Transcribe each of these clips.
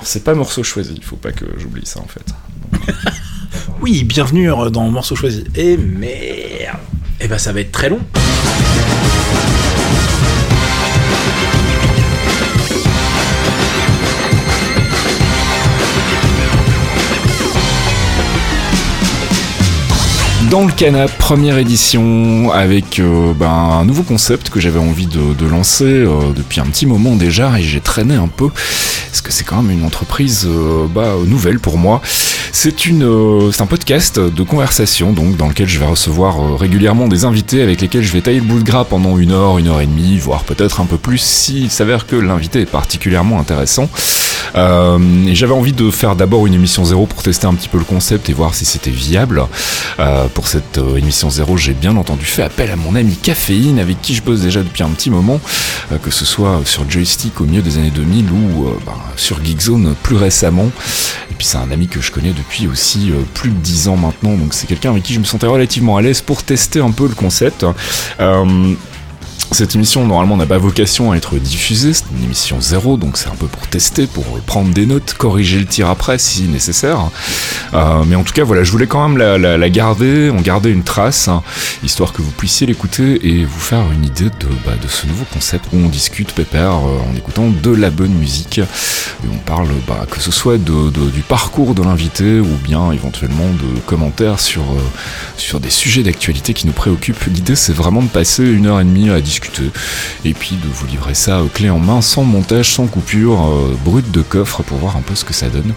Alors, c'est pas morceau choisi, il faut pas que j'oublie ça en fait. Oui, bienvenue dans Morceau Choisi. Et merde Eh ben ça va être très long. Dans le canap, première édition, avec euh, ben, un nouveau concept que j'avais envie de, de lancer euh, depuis un petit moment déjà, et j'ai traîné un peu, parce que c'est quand même une entreprise euh, bah, nouvelle pour moi? C'est une, euh, c'est un podcast de conversation, donc dans lequel je vais recevoir euh, régulièrement des invités avec lesquels je vais tailler le bout de gras pendant une heure, une heure et demie, voire peut-être un peu plus, s'il s'avère que l'invité est particulièrement intéressant. Euh, et j'avais envie de faire d'abord une émission zéro pour tester un petit peu le concept et voir si c'était viable. Pour cette émission zéro, j'ai bien entendu fait appel à mon ami Caféine, avec qui je bosse déjà depuis un petit moment, que ce soit sur Joystick au milieu des années 2000 ou bah, sur Geekzone plus récemment. Et puis c'est un ami que je connais depuis aussi euh, plus de 10 ans maintenant, donc c'est quelqu'un avec qui je me sentais relativement à l'aise pour tester un peu le concept. Euh, cette émission, normalement, n'a pas vocation à être diffusée, c'est une émission zéro, donc c'est un peu pour tester, pour prendre des notes, corriger le tir après si nécessaire. Euh, mais en tout cas, voilà, je voulais quand même la, la- la garder, en garder une trace, hein, histoire que vous puissiez l'écouter et vous faire une idée de, bah, de ce nouveau concept où on discute pépère euh, en écoutant de la bonne musique. Et on parle, bah, que ce soit de, de- du parcours de l'invité ou bien éventuellement de commentaires sur, euh, sur des sujets d'actualité qui nous préoccupent. L'idée, c'est vraiment de passer une heure et demie à discuter et puis de vous livrer ça euh, clé en main, sans montage, sans coupure, euh, brut de coffre pour voir un peu ce que ça donne.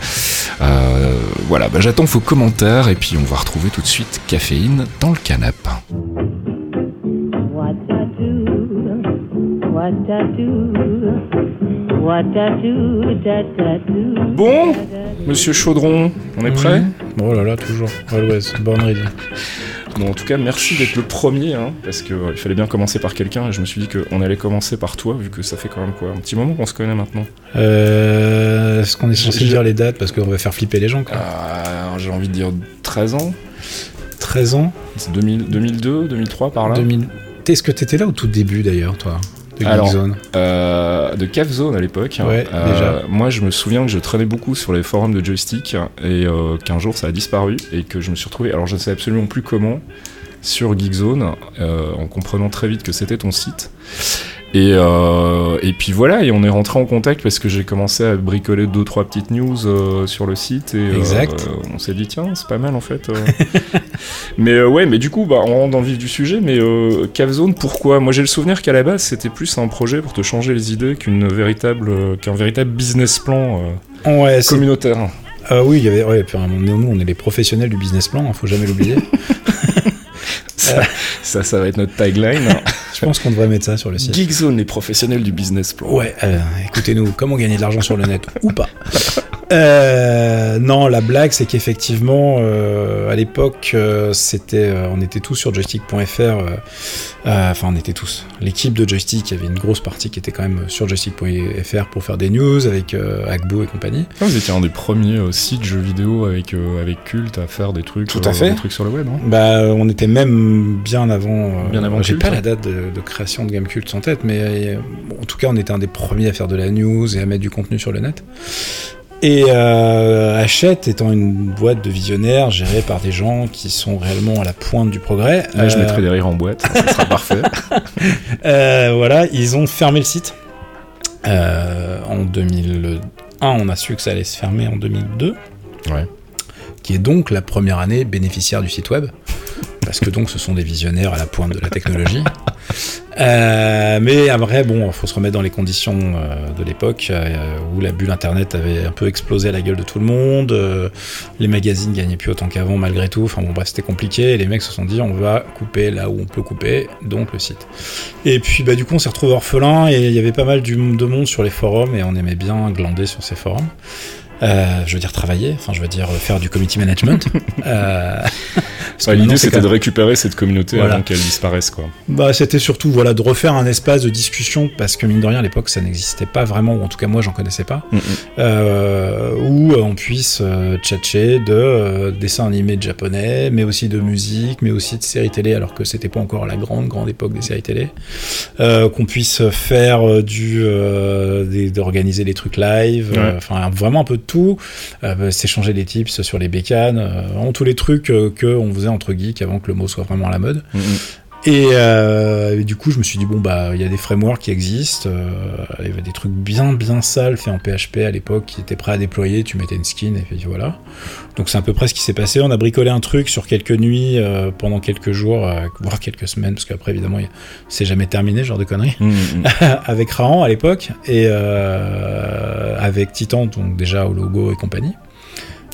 Euh, voilà, bah, j'attends vos commentaires et puis on va retrouver tout de suite Caféine dans le canap. What I do, what I do, what I do, da da do. Bon, monsieur Chaudron, on est prêt? Mhm. Oh là là, toujours. Always, born ready. Bon, en tout cas, merci d'être le premier, hein, parce qu'il fallait bien commencer par quelqu'un, et je me suis dit qu'on allait commencer par toi, vu que ça fait quand même quoi Un petit moment qu'on se connaît maintenant. Euh, Est-ce qu'on est censé dire les dates parce qu'on va faire flipper les gens quoi. Euh, J'ai envie de dire 13 ans 13 ans C'est 2000 2002, 2003 par là 2000. Est-ce que t'étais là au tout début d'ailleurs, toi? De Alors, Geekzone Euh, de Cave Zone à l'époque. Ouais, Euh. Moi, je me souviens que je traînais beaucoup sur les forums de joystick et euh, qu'un jour ça a disparu et que je me suis retrouvé. Alors, je ne sais absolument plus comment sur Geekzone en comprenant très vite que c'était ton site. Et, euh, et puis voilà, et on est rentré en contact parce que j'ai commencé à bricoler deux trois petites news euh, sur le site et euh, Exact. euh, on s'est dit tiens c'est pas mal en fait. mais ouais, mais du coup bah, on rentre dans le vif du sujet. Mais euh, Cave Zone, pourquoi? Moi j'ai le souvenir qu'à la base c'était plus un projet pour te changer les idées qu'une véritable qu'un véritable business plan Ouais, communautaire. Ah oui, il y avait. Ouais, puis, nous, nous, on est les professionnels du business plan, hein, faut jamais l'oublier. Ça, ça, ça va être notre tagline. Je pense qu'on devrait mettre ça sur le site. Geek Zone, les professionnels du business plan. Ouais, euh, écoutez-nous, comment gagner de l'argent sur le net ou pas Euh, Non, la blague, c'est qu'effectivement, euh, à l'époque, euh, c'était, euh, on était tous sur joystick.fr. Enfin, on était tous. L'équipe de joystick, il y avait une grosse partie qui était quand même sur joystick.fr pour faire des news avec euh, Agbo et compagnie. Ah, Vous étiez un des premiers sites jeux vidéo avec, euh, avec Cult à faire des trucs, Tout à fait. des trucs sur le web. Hein Bah, on était même bien avant. Bien avant J'ai Cult, pas la date de, de création de Gamecult en tête, mais bon, en tout cas, on était un des premiers à faire de la news et à mettre du contenu sur le net. Et euh, Hachette étant une boîte de visionnaires gérée par des gens qui sont réellement à la pointe du progrès. Là, je euh, mettrai des rires en boîte, ça sera parfait. euh, voilà, ils ont fermé le site. Euh, en 2001, on a su que ça allait se fermer en 2002. Ouais. Qui est donc la première année bénéficiaire du site web. Parce que donc ce sont des visionnaires à la pointe de la technologie. Euh, mais après, bon, faut se remettre dans les conditions euh, de l'époque euh, où la bulle internet avait un peu explosé à la gueule de tout le monde. euh, les magazines gagnaient plus autant qu'avant malgré tout. Enfin bon, bref, c'était compliqué. Et les mecs se sont dit, on va couper là où on peut couper, donc le site. Et puis bah du coup on s'est retrouvé orphelin et il y avait pas mal de monde sur les forums et on aimait bien glander sur ces forums. Euh, je veux dire travailler, enfin je veux dire faire du community management. euh, Ouais, L'idée c'était de récupérer cette communauté Voilà. avant qu'elle disparaisse quoi. Bah, c'était surtout voilà de refaire un espace de discussion parce que mine de rien à l'époque ça n'existait pas vraiment ou en tout cas moi j'en connaissais pas Mm, euh, où on puisse euh, tchatcher de euh, dessins animés de japonais mais aussi de musique mais aussi de séries télé alors que c'était pas encore la grande grande époque des séries télé euh, qu'on puisse faire euh, du euh, des- d'organiser des trucs live euh, Ouais. enfin vraiment un peu de tout euh, bah, s'échanger des tips sur les bécanes euh, tous les trucs euh, que on faisait entre geeks avant que le mot soit vraiment à la mode. Et, euh, du coup, je me suis dit, bon, bah, il y a des frameworks qui existent. il y avait des trucs bien, bien sales faits en PHP à l'époque qui étaient prêts à déployer. Tu mettais une skin et puis voilà. Donc, c'est à peu près ce qui s'est passé. On a bricolé un truc sur quelques nuits, euh, pendant quelques jours, euh, voire quelques semaines, parce qu'après, évidemment, c'est jamais terminé, ce genre de conneries. Mm, mm. avec Rahan à l'époque et euh, avec Titan, donc déjà au logo et compagnie.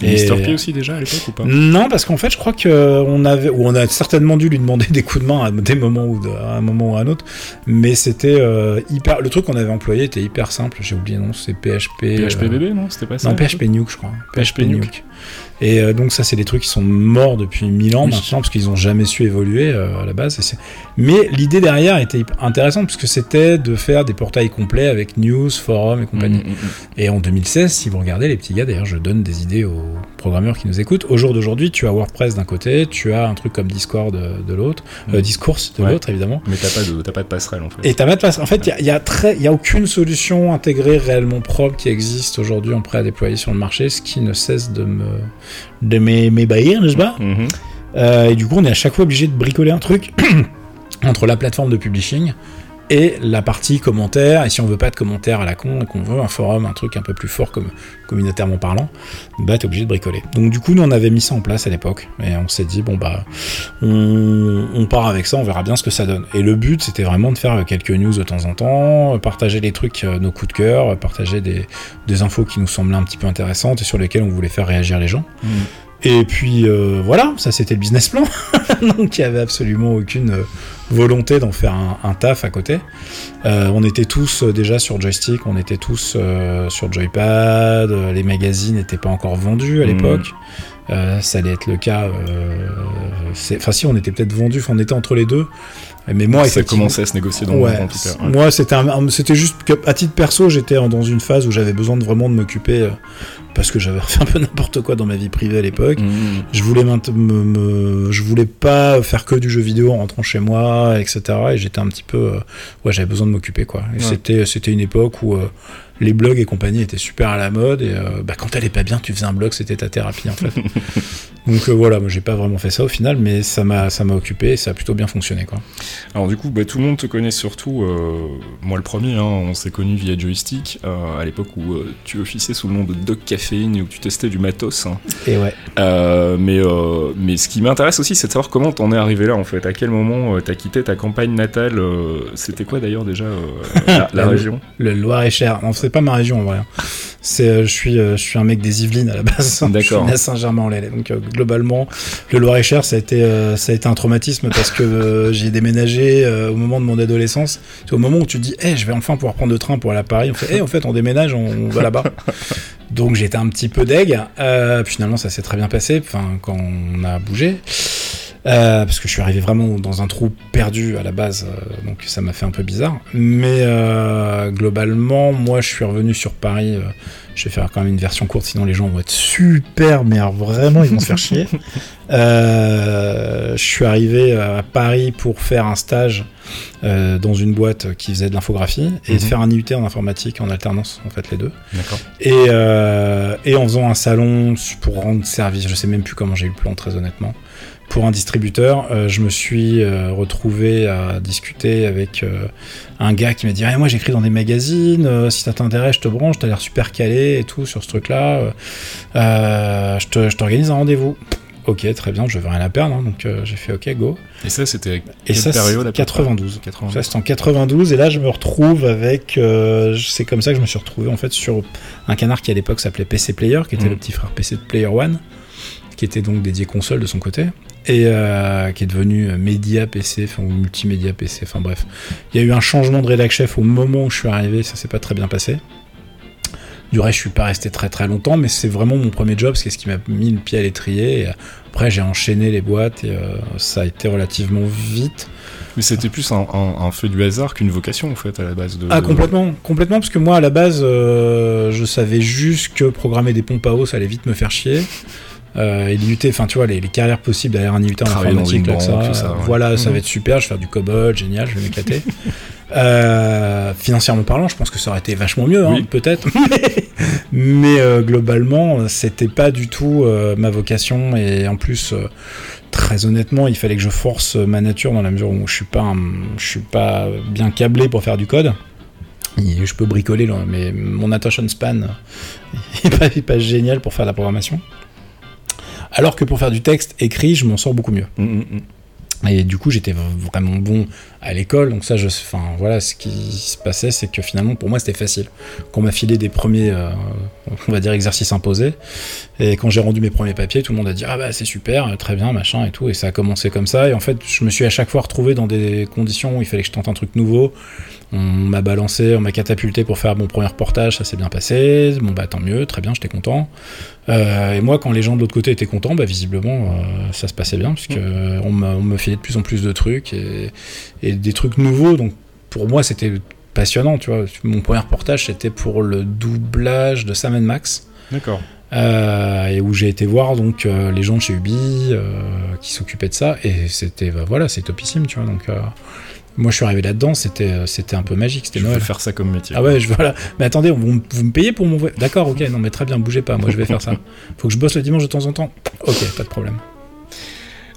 Et Mr. P aussi déjà à l'époque ou pas? Non, parce qu'en fait, je crois que on avait, ou on a certainement dû lui demander des coups de main à des moments ou de- à un moment ou à un autre, mais c'était euh, hyper. Le truc qu'on avait employé était hyper simple. J'ai oublié nom, c'est PHP. PHP euh, bébé non? C'était pas ça Non, PHP Nuke, je crois. PHP Nuke. Et euh, donc ça, c'est des trucs qui sont morts depuis mille ans Oui. maintenant parce qu'ils ont jamais su évoluer euh, à la base. Et Mais l'idée derrière était intéressante puisque c'était de faire des portails complets avec news, forums et compagnie. Mm, mm, mm. Et en 2016, si vous regardez les petits gars, d'ailleurs, je donne des idées aux programmeurs qui nous écoutent. Au jour d'aujourd'hui, tu as WordPress d'un côté, tu as un truc comme Discord de, de l'autre, euh, Mm. Discourse de Ouais. l'autre, évidemment. Mais t'as pas de t'as pas de passerelle en fait. Et t'as pas de place. En fait, il y a, il y a très, il y a aucune solution intégrée réellement propre qui existe aujourd'hui en prêt à déployer sur le marché, ce qui ne cesse de me, de m'é- m'ébahir, n'est-ce pas Mhm. euh, et du coup, on est à chaque fois obligé de bricoler un truc entre la plateforme de publishing et la partie commentaires. Et si on veut pas de commentaires à la con et qu'on veut un forum, un truc un peu plus fort comme communautairement parlant, bah t'es obligé de bricoler. Donc du coup, nous on avait mis ça en place à l'époque et on s'est dit bon bah on, part avec ça, on verra bien ce que ça donne. Et le but c'était vraiment de faire quelques news de temps en temps, partager les trucs, euh, nos coups de cœur, partager des, infos qui nous semblaient un petit peu intéressantes et sur lesquelles on voulait faire réagir les gens. Mm. Et puis euh, voilà, ça c'était le business plan. Donc il y avait absolument aucune euh, volonté d'en faire un, un taf à côté. Euh, on était tous euh, déjà sur joystick, on était tous euh, sur joypad, euh, les magazines n'étaient pas encore vendus à Mhm. l'époque. Euh, ça allait être le cas. euh, Enfin si, on était peut-être vendus, on était entre les deux. Mais moi, ça commençait à se négocier dans Ouais, le en tout cas. Ouais. moi c'était juste que à titre perso j'étais dans une phase où j'avais besoin de vraiment de m'occuper euh, parce que j'avais fait un peu n'importe quoi dans ma vie privée à l'époque. Mhm. Je voulais me, me- je voulais pas faire que du jeu vidéo en rentrant chez moi, etc. Et j'étais un petit peu, euh, ouais, j'avais besoin de m'occuper quoi. Et Ouais. c'était, c'était une époque où euh, les blogs et compagnie étaient super à la mode et euh, bah, quand t'allais pas bien, tu faisais un blog, c'était ta thérapie en fait. Donc euh, voilà, moi j'ai pas vraiment fait ça au final, mais ça m'a, ça m'a occupé et ça a plutôt bien fonctionné quoi. Alors du coup, bah, tout le monde te connaît surtout, euh, moi le premier, hein, on s'est connu via Joystick, euh, à l'époque où tu officiais sous le nom de Doc Caféine et où tu testais du matos. hein. Et ouais. Mais, mais ce qui m'intéresse aussi, c'est de savoir comment t'en es arrivé là en fait. À quel moment t'as quitté ta campagne natale C'était quoi d'ailleurs déjà la, région? Le Loir-et-Cher. Non, c'est pas ma région en vrai. C'est, euh, je suis, euh, je suis un mec des Yvelines à la base. D'accord. Je suis à Saint-Germain-en-Laye. Donc euh, globalement, le Loir-et-Cher, ça a été, ça a été un traumatisme parce que j'ai déménagé au moment de mon adolescence. C'est au moment où tu te dis, eh, je vais enfin pouvoir prendre le train pour aller à Paris. On fait, eh, en fait, on déménage, on, on va là-bas. Donc j'étais un petit peu deg. Euh, puis finalement, ça s'est très bien passé. Enfin, quand on a bougé. Euh, parce que je suis arrivé vraiment dans un trou perdu à la base, euh, donc ça m'a fait un peu bizarre. Mais euh, globalement, moi je suis revenu sur Paris. euh, je vais faire quand même une version courte, sinon les gens vont être super, mais vraiment ils vont se faire chier. Euh, je suis arrivé à Paris pour faire un stage euh, dans une boîte qui faisait de l'infographie et Mhm. faire un IUT en informatique en alternance, en fait les deux. Et, euh, et en faisant un salon pour rendre service, je sais même plus comment j'ai eu le plan très honnêtement, pour un distributeur, euh, je me suis euh, retrouvé à discuter avec euh, un gars qui m'a dit Ah, moi j'écris dans des magazines, si ça t'intéresse je te branche, t'as l'air super calé et tout sur ce truc-là, je t'organise un rendez-vous. Ok, très bien, je vais rien à perdre, hein, donc euh, j'ai fait ok, go. Et ça, c'était Et ça, période à c'est peu près 92. 92. Ça, c'est en 92, et là, je me retrouve avec. euh, c'est comme ça que je me suis retrouvé en fait sur un canard qui à l'époque s'appelait PC Player, qui était Mhm. le petit frère PC de Player One, qui était donc dédié console de son côté, et euh, qui est devenu Media PC, enfin, ou Multimédia PC, enfin bref. Il y a eu un changement de rédac chef au moment où je suis arrivé, ça s'est pas très bien passé. Du reste, je suis pas resté très très longtemps, mais c'est vraiment mon premier job, c'est ce qui m'a mis le pied à l'étrier. Et après, j'ai enchaîné les boîtes et euh, ça a été relativement vite. Mais c'était plus un, un- un fait du hasard qu'une vocation en fait à la base de. Ah complètement, complètement, parce que moi à la base, euh, je savais juste que programmer des pompes à eau, ça allait vite me faire chier. Euh, et l'IUT, enfin tu vois, les, les carrières possibles derrière un IUT en informatique, ça, ça, ouais. voilà, ça Mhm. va être super, je vais faire du COBOL, génial, je vais m'éclater. Euh, financièrement parlant, je pense que ça aurait été vachement mieux, hein, Oui. peut-être. mais euh, globalement, c'était pas du tout euh, ma vocation. Et en plus, euh, très honnêtement, il fallait que je force ma nature dans la mesure où je suis pas, un- je suis pas bien câblé pour faire du code. Et Je peux bricoler, là, mais mon attention span est pas, est pas génial pour faire de la programmation. Alors que pour faire du texte écrit, je m'en sors beaucoup mieux. Mm, mm, mm. Et du coup, j'étais vraiment bon à l'école. Donc ça, je, enfin voilà, ce qui se passait, c'est que finalement, pour moi, c'était facile. Qu'on m'a filé des premiers, euh, on va dire, exercices imposés. Et quand j'ai rendu mes premiers papiers, tout le monde a dit ah bah c'est super, très bien, machin et tout. Et ça a commencé comme ça. Et en fait, je me suis à chaque fois retrouvé dans des conditions où il fallait que je tente un truc nouveau. On m'a balancé, on m'a catapulté pour faire mon premier reportage, ça s'est bien passé. Bon bah tant mieux, très bien, j'étais content. Euh, et moi, quand les gens de l'autre côté étaient contents, bah visiblement euh, ça se passait bien puisque euh, on, on me filait de plus en plus de trucs et, et des trucs nouveaux. Donc pour moi, c'était passionnant, tu vois. Mon premier reportage, c'était pour le doublage de Sam Max. D'accord. Euh, et où j'ai été voir donc euh, les gens de chez Ubi euh, qui s'occupaient de ça et c'était bah, voilà c'est topissime tu vois donc moi je suis arrivé là-dedans c'était c'était un peu magique c'était Je Noël veux faire ça comme métier. ah ouais je voilà mais attendez vous, vous me payez pour mon voyage d'accord ok non mais très bien bougez pas moi je vais faire ça faut que je bosse le dimanche de temps en temps ok pas de problème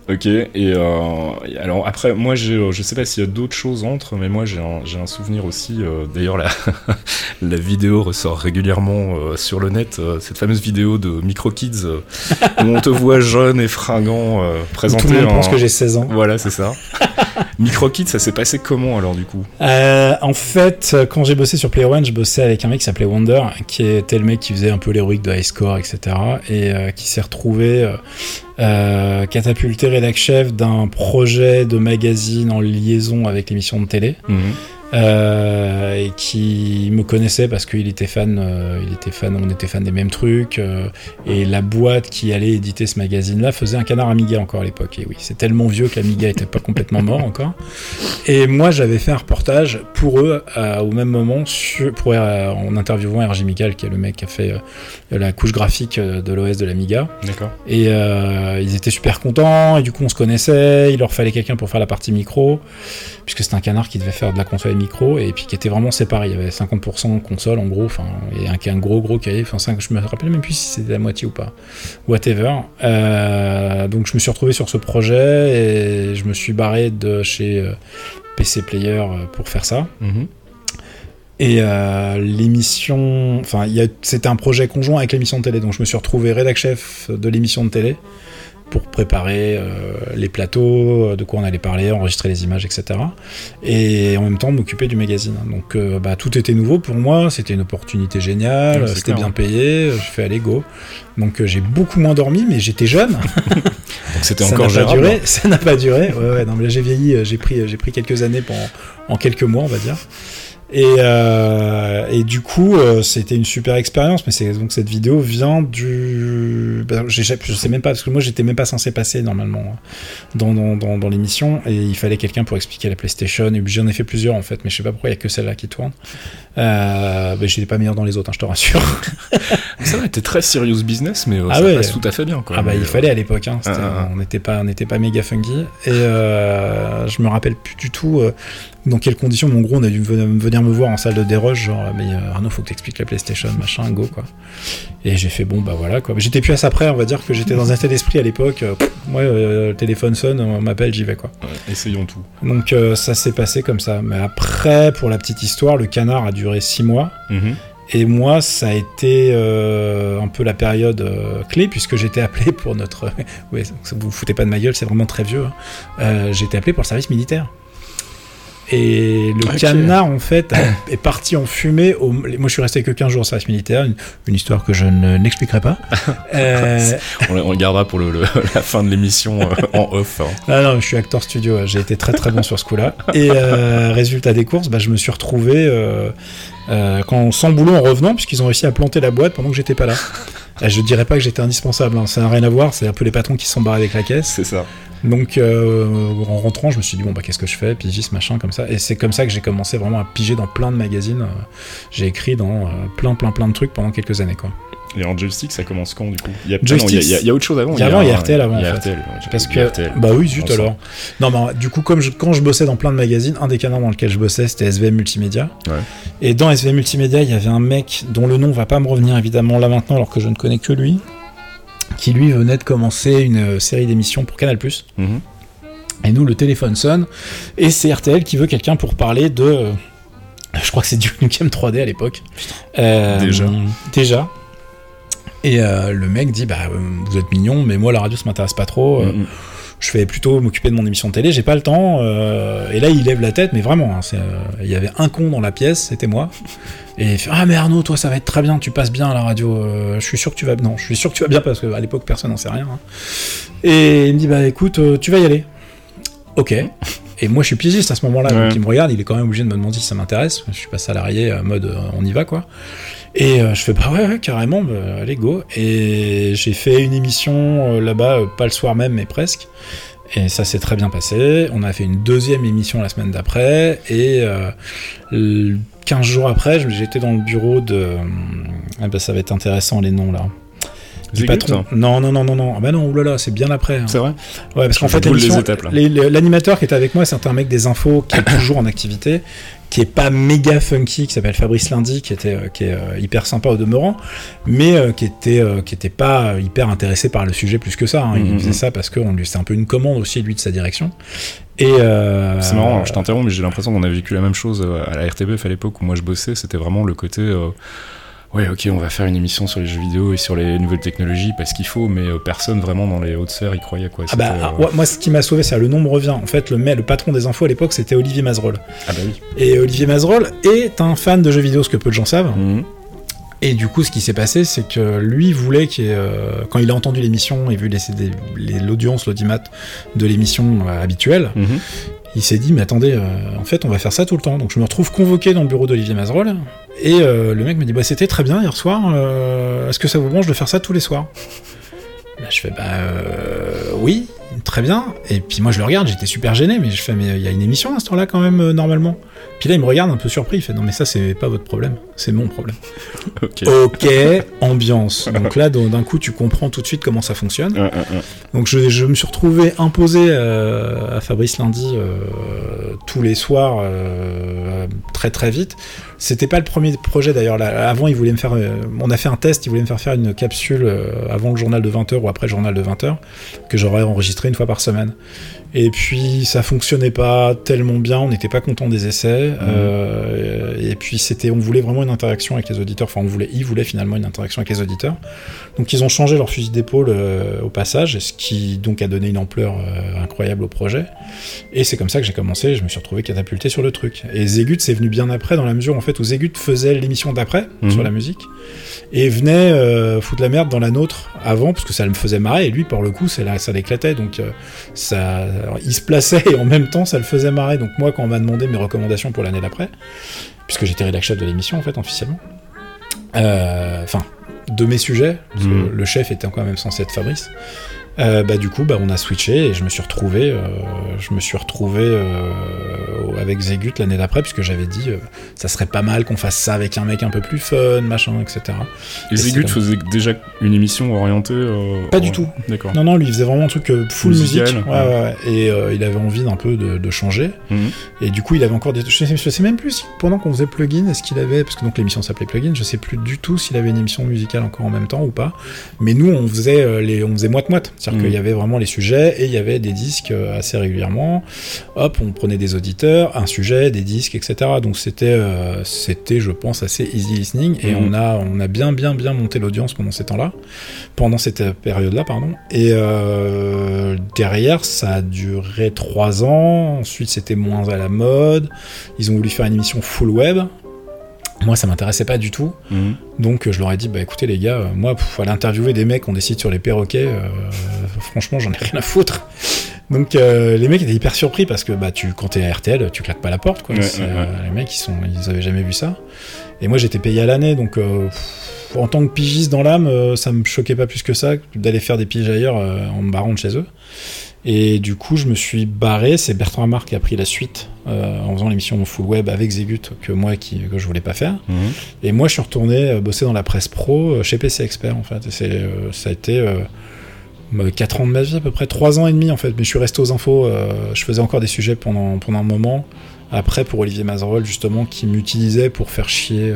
Ok, et, euh, alors après, moi, j'ai, euh, je sais pas s'il y a d'autres choses entre, mais moi j'ai un, j'ai un souvenir aussi. euh, D'ailleurs, la, la vidéo ressort régulièrement euh, sur le net, euh, cette fameuse vidéo de Micro Kids euh, où on te voit jeune et fringant euh, présenter tout le monde un- pense que j'ai 16 ans Voilà, c'est ça. Micro Kids, ça s'est passé comment alors du coup? Euh, en fait, quand j'ai bossé sur Player One, je bossais avec un mec qui s'appelait Wonder, qui était le mec qui faisait un peu l'héroïque de High Score, etc. Et euh, qui s'est retrouvé euh, euh, catapulté rédac chef d'un projet de magazine en liaison avec l'émission de télé. Mhm. Euh, et qui me connaissait parce qu'il était fan, euh, il était fan, on était fan des mêmes trucs. euh, et la boîte qui allait éditer ce magazine-là faisait un canard Amiga encore à l'époque. Et oui, c'est tellement vieux qu'Amiga était pas complètement mort encore. Et moi, j'avais fait un reportage pour eux au même moment sur, pour, en interviewant RJ Mical, qui est le mec qui a fait la couche graphique de l'OS de l'Amiga. D'accord. Et ils étaient super contents, et du coup on se connaissait, il leur fallait quelqu'un pour faire la partie micro, puisque c'était un canard qui devait faire de la console micro, et puis qui était vraiment séparé. Il y avait 50% console en gros, enfin, et un, un gros gros cahier, enfin, je me rappelle même plus si c'était la moitié ou pas. Whatever. Euh, donc je me suis retrouvé sur ce projet, et je me suis barré de chez euh, PC Player euh, pour faire ça. Mhm. Et euh, l'émission, enfin, c'était un projet conjoint avec l'émission de télé, donc je me suis retrouvé rédac chef de l'émission de télé pour préparer euh, les plateaux, euh, de quoi on allait parler, enregistrer les images, etc. Et en même temps m'occuper du magazine. Donc euh, bah, tout était nouveau pour moi, c'était une opportunité géniale, Ouais, c'était bien payé, je fais aller go. Donc j'ai beaucoup moins dormi, mais j'étais jeune. Donc c'était ça encore n'a pas gérable. duré. Ça n'a pas duré. Ouais, ouais, non, mais là, j'ai vieilli, j'ai pris, j'ai pris quelques années en quelques mois, on va dire. Et, euh, et du coup, euh, c'était une super expérience. Mais c'est donc cette vidéo vient du, ben, je sais même pas parce que moi j'étais même pas censé passer normalement hein, dans, dans, dans, dans l'émission et il fallait quelqu'un pour expliquer la PlayStation. Et j'en ai fait plusieurs en fait, mais je sais pas pourquoi il y a que celle-là qui tourne. Euh, ben, j'étais pas meilleur dans les autres, hein, je te rassure. Ça va, t'es très serious business, mais euh, Ah ça ouais. passe tout à fait bien. Quoi. Ah bah il euh, fallait à l'époque, hein, c'était- ah, ah. on n'était pas, on n'était pas méga funky. Et euh, je me rappelle plus du tout euh, dans quelles conditions, mais en gros on a dû venir me voir en salle de déroge, genre mais euh, Arnaud faut que t'expliques la PlayStation, machin, go quoi. Et j'ai fait bon bah voilà quoi. Mais J'étais plus à ça près, on va dire que j'étais dans un état d'esprit à l'époque. euh, pff, ouais, euh, le téléphone sonne, on m'appelle, j'y vais quoi. ouais, essayons tout. Donc euh, ça s'est passé comme ça. Mais après, pour la petite histoire, le canard a duré six mois. Mhm. Et moi, ça a été euh, un peu la période euh, clé, puisque j'étais appelé pour notre... ouais, vous vous foutez pas de ma gueule, c'est vraiment très vieux. hein. Euh, j'étais appelé pour le service militaire. Et le Ok. cadenas, en fait, est parti en fumée. Au... Moi, je suis resté que 15 jours au service militaire, une, une histoire que je ne- n'expliquerai pas. Euh, On, le- on le gardera pour le, le- la fin de l'émission euh, en off. hein. Ah non, je suis acteur studio, j'ai été très très bon sur ce coup-là. Et euh, résultat des courses, bah, je me suis retrouvé quand, sans boulot en revenant, puisqu'ils ont réussi à planter la boîte pendant que j'étais pas là. Je dirais pas que j'étais indispensable, hein, ça n'a rien à voir, c'est un peu les patrons qui sont barrés avec la caisse. C'est ça. Donc euh, en rentrant, je me suis dit, bon bah qu'est-ce que je fais Pigiste, machin, comme ça. Et c'est comme ça que j'ai commencé vraiment à piger dans plein de magazines. Euh, J'ai écrit dans euh, plein plein plein de trucs pendant quelques années, quoi. Et en joystick, ça commence quand du coup? Il y a, ah Joystick, non, il y a- il y a- il y a autre chose avant il y a avant, il y a RTL avant, Il y a en fait. RTL. ouais, Parce que RTL. bah oui zut alors. Non mais du coup comme je, quand je bossais dans plein de magazines, un des canaux dans lequel je bossais c'était SVM Multimédia. Ouais. Et dans SVM Multimédia il y avait un mec dont le nom va pas me revenir évidemment là maintenant alors que je ne connais que lui, qui lui venait de commencer une euh, série d'émissions pour Canal+. Mhm. Et nous le téléphone sonne et c'est RTL qui veut quelqu'un pour parler de, euh, je crois que c'est Duke Nukem 3D à l'époque. Euh, Déjà. Déjà. Et euh, le mec dit bah vous êtes mignon mais moi la radio ça m'intéresse pas trop. Mhm. Je vais plutôt m'occuper de mon émission de télé, j'ai pas le temps. euh, et là, il lève la tête, mais vraiment, hein, euh, il y avait un con dans la pièce, c'était moi. Et il fait Ah, mais Arnaud, toi, ça va être très bien, tu passes bien à la radio. euh, je suis sûr que tu vas. Non, je suis sûr que tu vas bien parce qu'à l'époque, personne n'en sait rien. hein. Et il me dit Bah écoute, tu vas y aller. Ok. Et moi, je suis pigiste à ce moment-là. Ouais. Donc, il me regarde, il est quand même obligé de me demander si ça m'intéresse. Je suis pas salarié, euh, mode euh, on y va, quoi. Et euh, je fais bah ouais, ouais carrément, bah, allez go. Et j'ai fait une émission là-bas, pas le soir même, mais presque. Et ça s'est très bien passé. On a fait une deuxième émission la semaine d'après. Et euh, le- 15 jours après, j'étais dans le bureau de. Ah bah ça va être intéressant les noms là. Du patron. Non, non, non, non, non. Ah bah non, oulala, c'est bien après. hein. C'est vrai Ouais, parce qu'en fait, l'animateur qui était avec moi, c'est un mec des infos qui est toujours en activité, qui est pas méga funky, qui s'appelle Fabrice Lundy, qui était euh, qui est euh, hyper sympa au demeurant, mais euh, qui était qui était pas hyper intéressé par le sujet plus que ça. hein. Il Mhm. faisait ça parce que on lui c'était un peu une commande aussi lui de sa direction. Et euh, C'est marrant, je t'interromps, mais j'ai l'impression qu'on a vécu la même chose à la RTBF à l'époque où moi je bossais. C'était vraiment le côté. euh, Ouais, ok, on va faire une émission sur les jeux vidéo et sur les nouvelles technologies parce qu'il faut, mais euh, personne vraiment dans les hautes sphères y croyait quoi. Ah bah, euh, ah, ouais, moi, ce qui m'a sauvé, c'est le nom me revient. En fait, le, patron des infos à l'époque, c'était Olivier Mazerolle. ah bah oui. Et Olivier Mazerolle est un fan de jeux vidéo, ce que peu de gens savent. Mhm. Et du coup, ce qui s'est passé, c'est que lui voulait ait, euh, quand il a entendu l'émission et vu l'audience, l'audimat de l'émission euh, habituelle, Mhm. il s'est dit, mais attendez, euh, en fait, on va faire ça tout le temps. Donc je me retrouve convoqué dans le bureau d'Olivier Mazerolle, et euh, le mec me dit, bah c'était très bien hier soir, euh, est-ce que ça vous branche de faire ça tous les soirs Bah, Je fais, bah euh, oui, très bien. Et puis moi je le regarde, j'étais super gêné, mais je fais, mais il y a une émission à ce temps-là quand même, normalement. Puis là il me regarde un peu surpris, il fait, non mais ça c'est pas votre problème, c'est mon problème. Ok. Ambiance. Donc là, d'un coup, tu comprends tout de suite comment ça fonctionne. Donc je, je me suis retrouvé imposé euh, à Fabrice Lundi euh, tous les soirs euh, très très vite. C'était pas le premier projet d'ailleurs. Avant, il voulait me faire. on a fait un test. Il voulait me faire faire une capsule avant le journal de 20h ou après le journal de 20h que j'aurais enregistré une fois par semaine. Et puis ça fonctionnait pas tellement bien. On n'était pas content des essais. euh, et puis c'était, on voulait vraiment une interaction avec les auditeurs. Enfin, on voulait, ils voulaient finalement une interaction avec les auditeurs. Donc ils ont changé leur fusil d'épaule euh, au passage, ce qui donc a donné une ampleur euh, incroyable au projet. Et c'est comme ça que j'ai commencé, je me suis retrouvé catapulté sur le truc. Et Zegut c'est venu bien après dans la mesure en fait où Zegut faisait l'émission d'après Mhm. sur la musique et venait euh, foutre la merde dans la nôtre avant parce que ça me faisait marrer et lui pour le coup là ça l'éclatait donc ça alors, il se plaçait et en même temps ça le faisait marrer donc moi quand on m'a demandé mes recommandations pour l'année d'après puisque j'étais rédac chef de l'émission en fait officiellement euh, enfin de mes sujets parce que Mhm. le chef était quand même censé être Fabrice euh, bah du coup bah on a switché et je me suis retrouvé euh, je me suis retrouvé euh, avec Zegut l'année d'après puisque j'avais dit ça serait pas mal qu'on fasse ça avec un mec un peu plus fun machin etc Et c'est faisait déjà une émission orientée. Pas du tout. D'accord. non non lui il faisait vraiment un truc full Musical, musique ouais, ouais. et il avait envie d'un peu de, de changer Mhm. et du coup il avait encore des je sais, je sais même plus si pendant qu'on faisait plugin est-ce qu'il avait parce que donc l'émission s'appelait plugin je sais plus du tout s'il avait une émission musicale encore en même temps ou pas mais nous on faisait les on faisait moite moite C'est-à-dire Mhm. qu'il y avait vraiment les sujets et il y avait des disques euh, assez régulièrement. Hop, on prenait des auditeurs, un sujet, des disques, etc. Donc c'était, euh, c'était, je pense, assez easy listening et Mhm. on a, on a bien, bien, bien monté l'audience pendant ces temps-là, pendant cette euh, période-là, pardon. Et euh, derrière, ça a duré trois ans. Ensuite, c'était moins à la mode. Ils ont voulu faire une émission full web. Moi, ça m'intéressait pas du tout. Mhm. Donc je leur ai dit, bah écoutez les gars, euh, moi, pour aller interviewer des mecs qu'on décide sur les perroquets, euh, franchement, j'en ai rien à foutre. Donc euh, les mecs étaient hyper surpris parce que bah tu quand t'es à RTL, tu claques pas la porte quoi. Ouais, C'est, ouais, ouais. les mecs ils sont ils avaient jamais vu ça. Et moi j'étais payé à l'année donc pff, en tant que pigiste dans l'âme, ça me choquait pas plus que ça d'aller faire des piges ailleurs en me barrant de chez eux. Et du coup, je me suis barré. C'est Bertrand Amar qui a pris la suite euh, en faisant l'émission Full Web avec Zegut que moi qui que je voulais pas faire. Mhm. Et moi, je suis retourné euh, bosser dans la presse pro euh, chez PC Expert, en fait. Et c'est, euh, ça a été euh, 4 ans de ma vie, à peu près 3 ans et demi, en fait. Mais je suis resté aux infos. je faisais encore des sujets pendant, pendant un moment. Après, pour Olivier Mazerol, justement, qui m'utilisait pour faire chier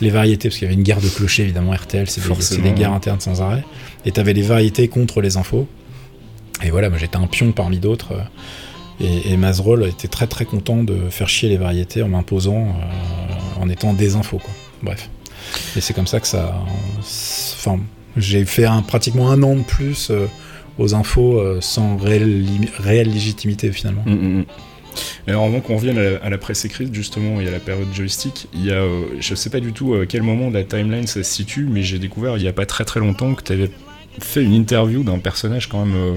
les variétés, parce qu'il y avait une guerre de clochers, évidemment, RTL, c'est des, guerres internes sans arrêt. Et t'avais les variétés contre les infos. Et voilà, moi j'étais un pion parmi d'autres. euh, Et, et Mazerol était très très content de faire chier les variétés en m'imposant, euh, en étant des infos, quoi. Bref. Et c'est comme ça que ça. Enfin, j'ai fait pratiquement un an de plus euh, aux infos sans réelle, légitimité finalement. Mm, mm, mm. Alors avant qu'on revienne à la, presse écrite justement et à la période joystick, il y a, je sais pas du tout à quel moment de la timeline ça se situe, mais j'ai découvert il y a pas très très longtemps que tu avais fait une interview d'un personnage quand même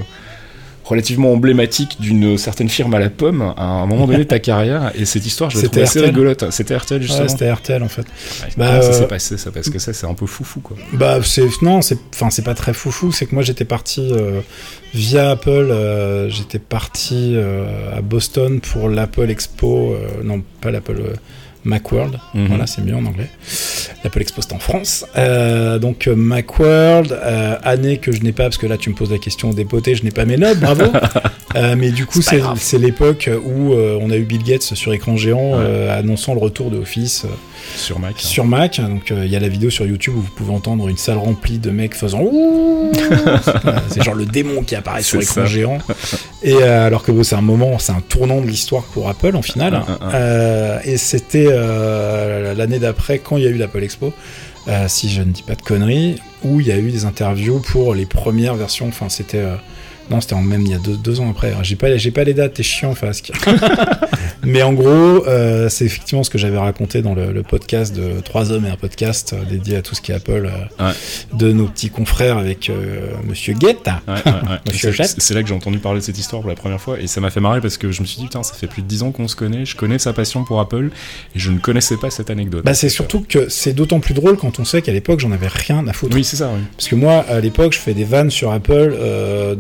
relativement emblématique d'une certaine firme à la pomme à un moment donné de ta carrière et cette histoire je la trouve assez rigolote. C'était RTL justement. Ouais, c'était RTL en fait. Ouais, Bah, comment ça euh, s'est passé ça? Parce que ça c'est un peu foufou quoi. Bah c'est non, c'est enfin c'est pas très foufou, c'est que moi j'étais parti euh, via Apple, euh, j'étais parti à Boston pour l'Apple Expo, non pas l'Apple Macworld, Mhm. voilà c'est mieux en anglais. L'Apple Expo c'est en France, Euh, donc euh, Macworld, euh, année que je n'ai pas parce que là tu me poses la question dépoté, je n'ai pas mes notes, bravo. Euh, mais du coup C'est l'époque où on a eu Bill Gates sur écran géant Ouais. annonçant le retour de Office. Sur Mac. hein. sur Mac. Donc il y a la vidéo sur YouTube où vous pouvez entendre une salle remplie de mecs faisant ouh. C'est genre le démon qui apparaît sur écran ça. géant. Et alors que bon, c'est un moment, c'est un tournant de l'histoire pour Apple en finale. Un, un. Euh, et c'était euh, l'année d'après quand il y a eu l'Apple Expo. euh, si je ne dis pas de conneries, où il y a eu des interviews pour les premières versions. Enfin, c'était euh, non, c'était même il y a deux, ans après. J'ai pas, pas les dates. T'es chiant, Fasque. Mais en gros, euh, c'est effectivement ce que j'avais raconté dans le, le podcast de Trois hommes et un podcast euh, dédié à tout ce qui est Apple euh, Ouais. de nos petits confrères avec Monsieur Guetta. Ouais, ouais, c'est- là que j'ai entendu parler de cette histoire pour la première fois et ça m'a fait marrer parce que je me suis dit putain ça fait plus de 10 ans qu'on se connaît, je connais sa passion pour Apple et je ne connaissais pas cette anecdote. Bah, c'est surtout que c'est d'autant plus drôle quand on sait qu'à l'époque j'en avais rien à foutre. Oui c'est ça oui. Parce que moi, à l'époque, je fais des vannes sur Apple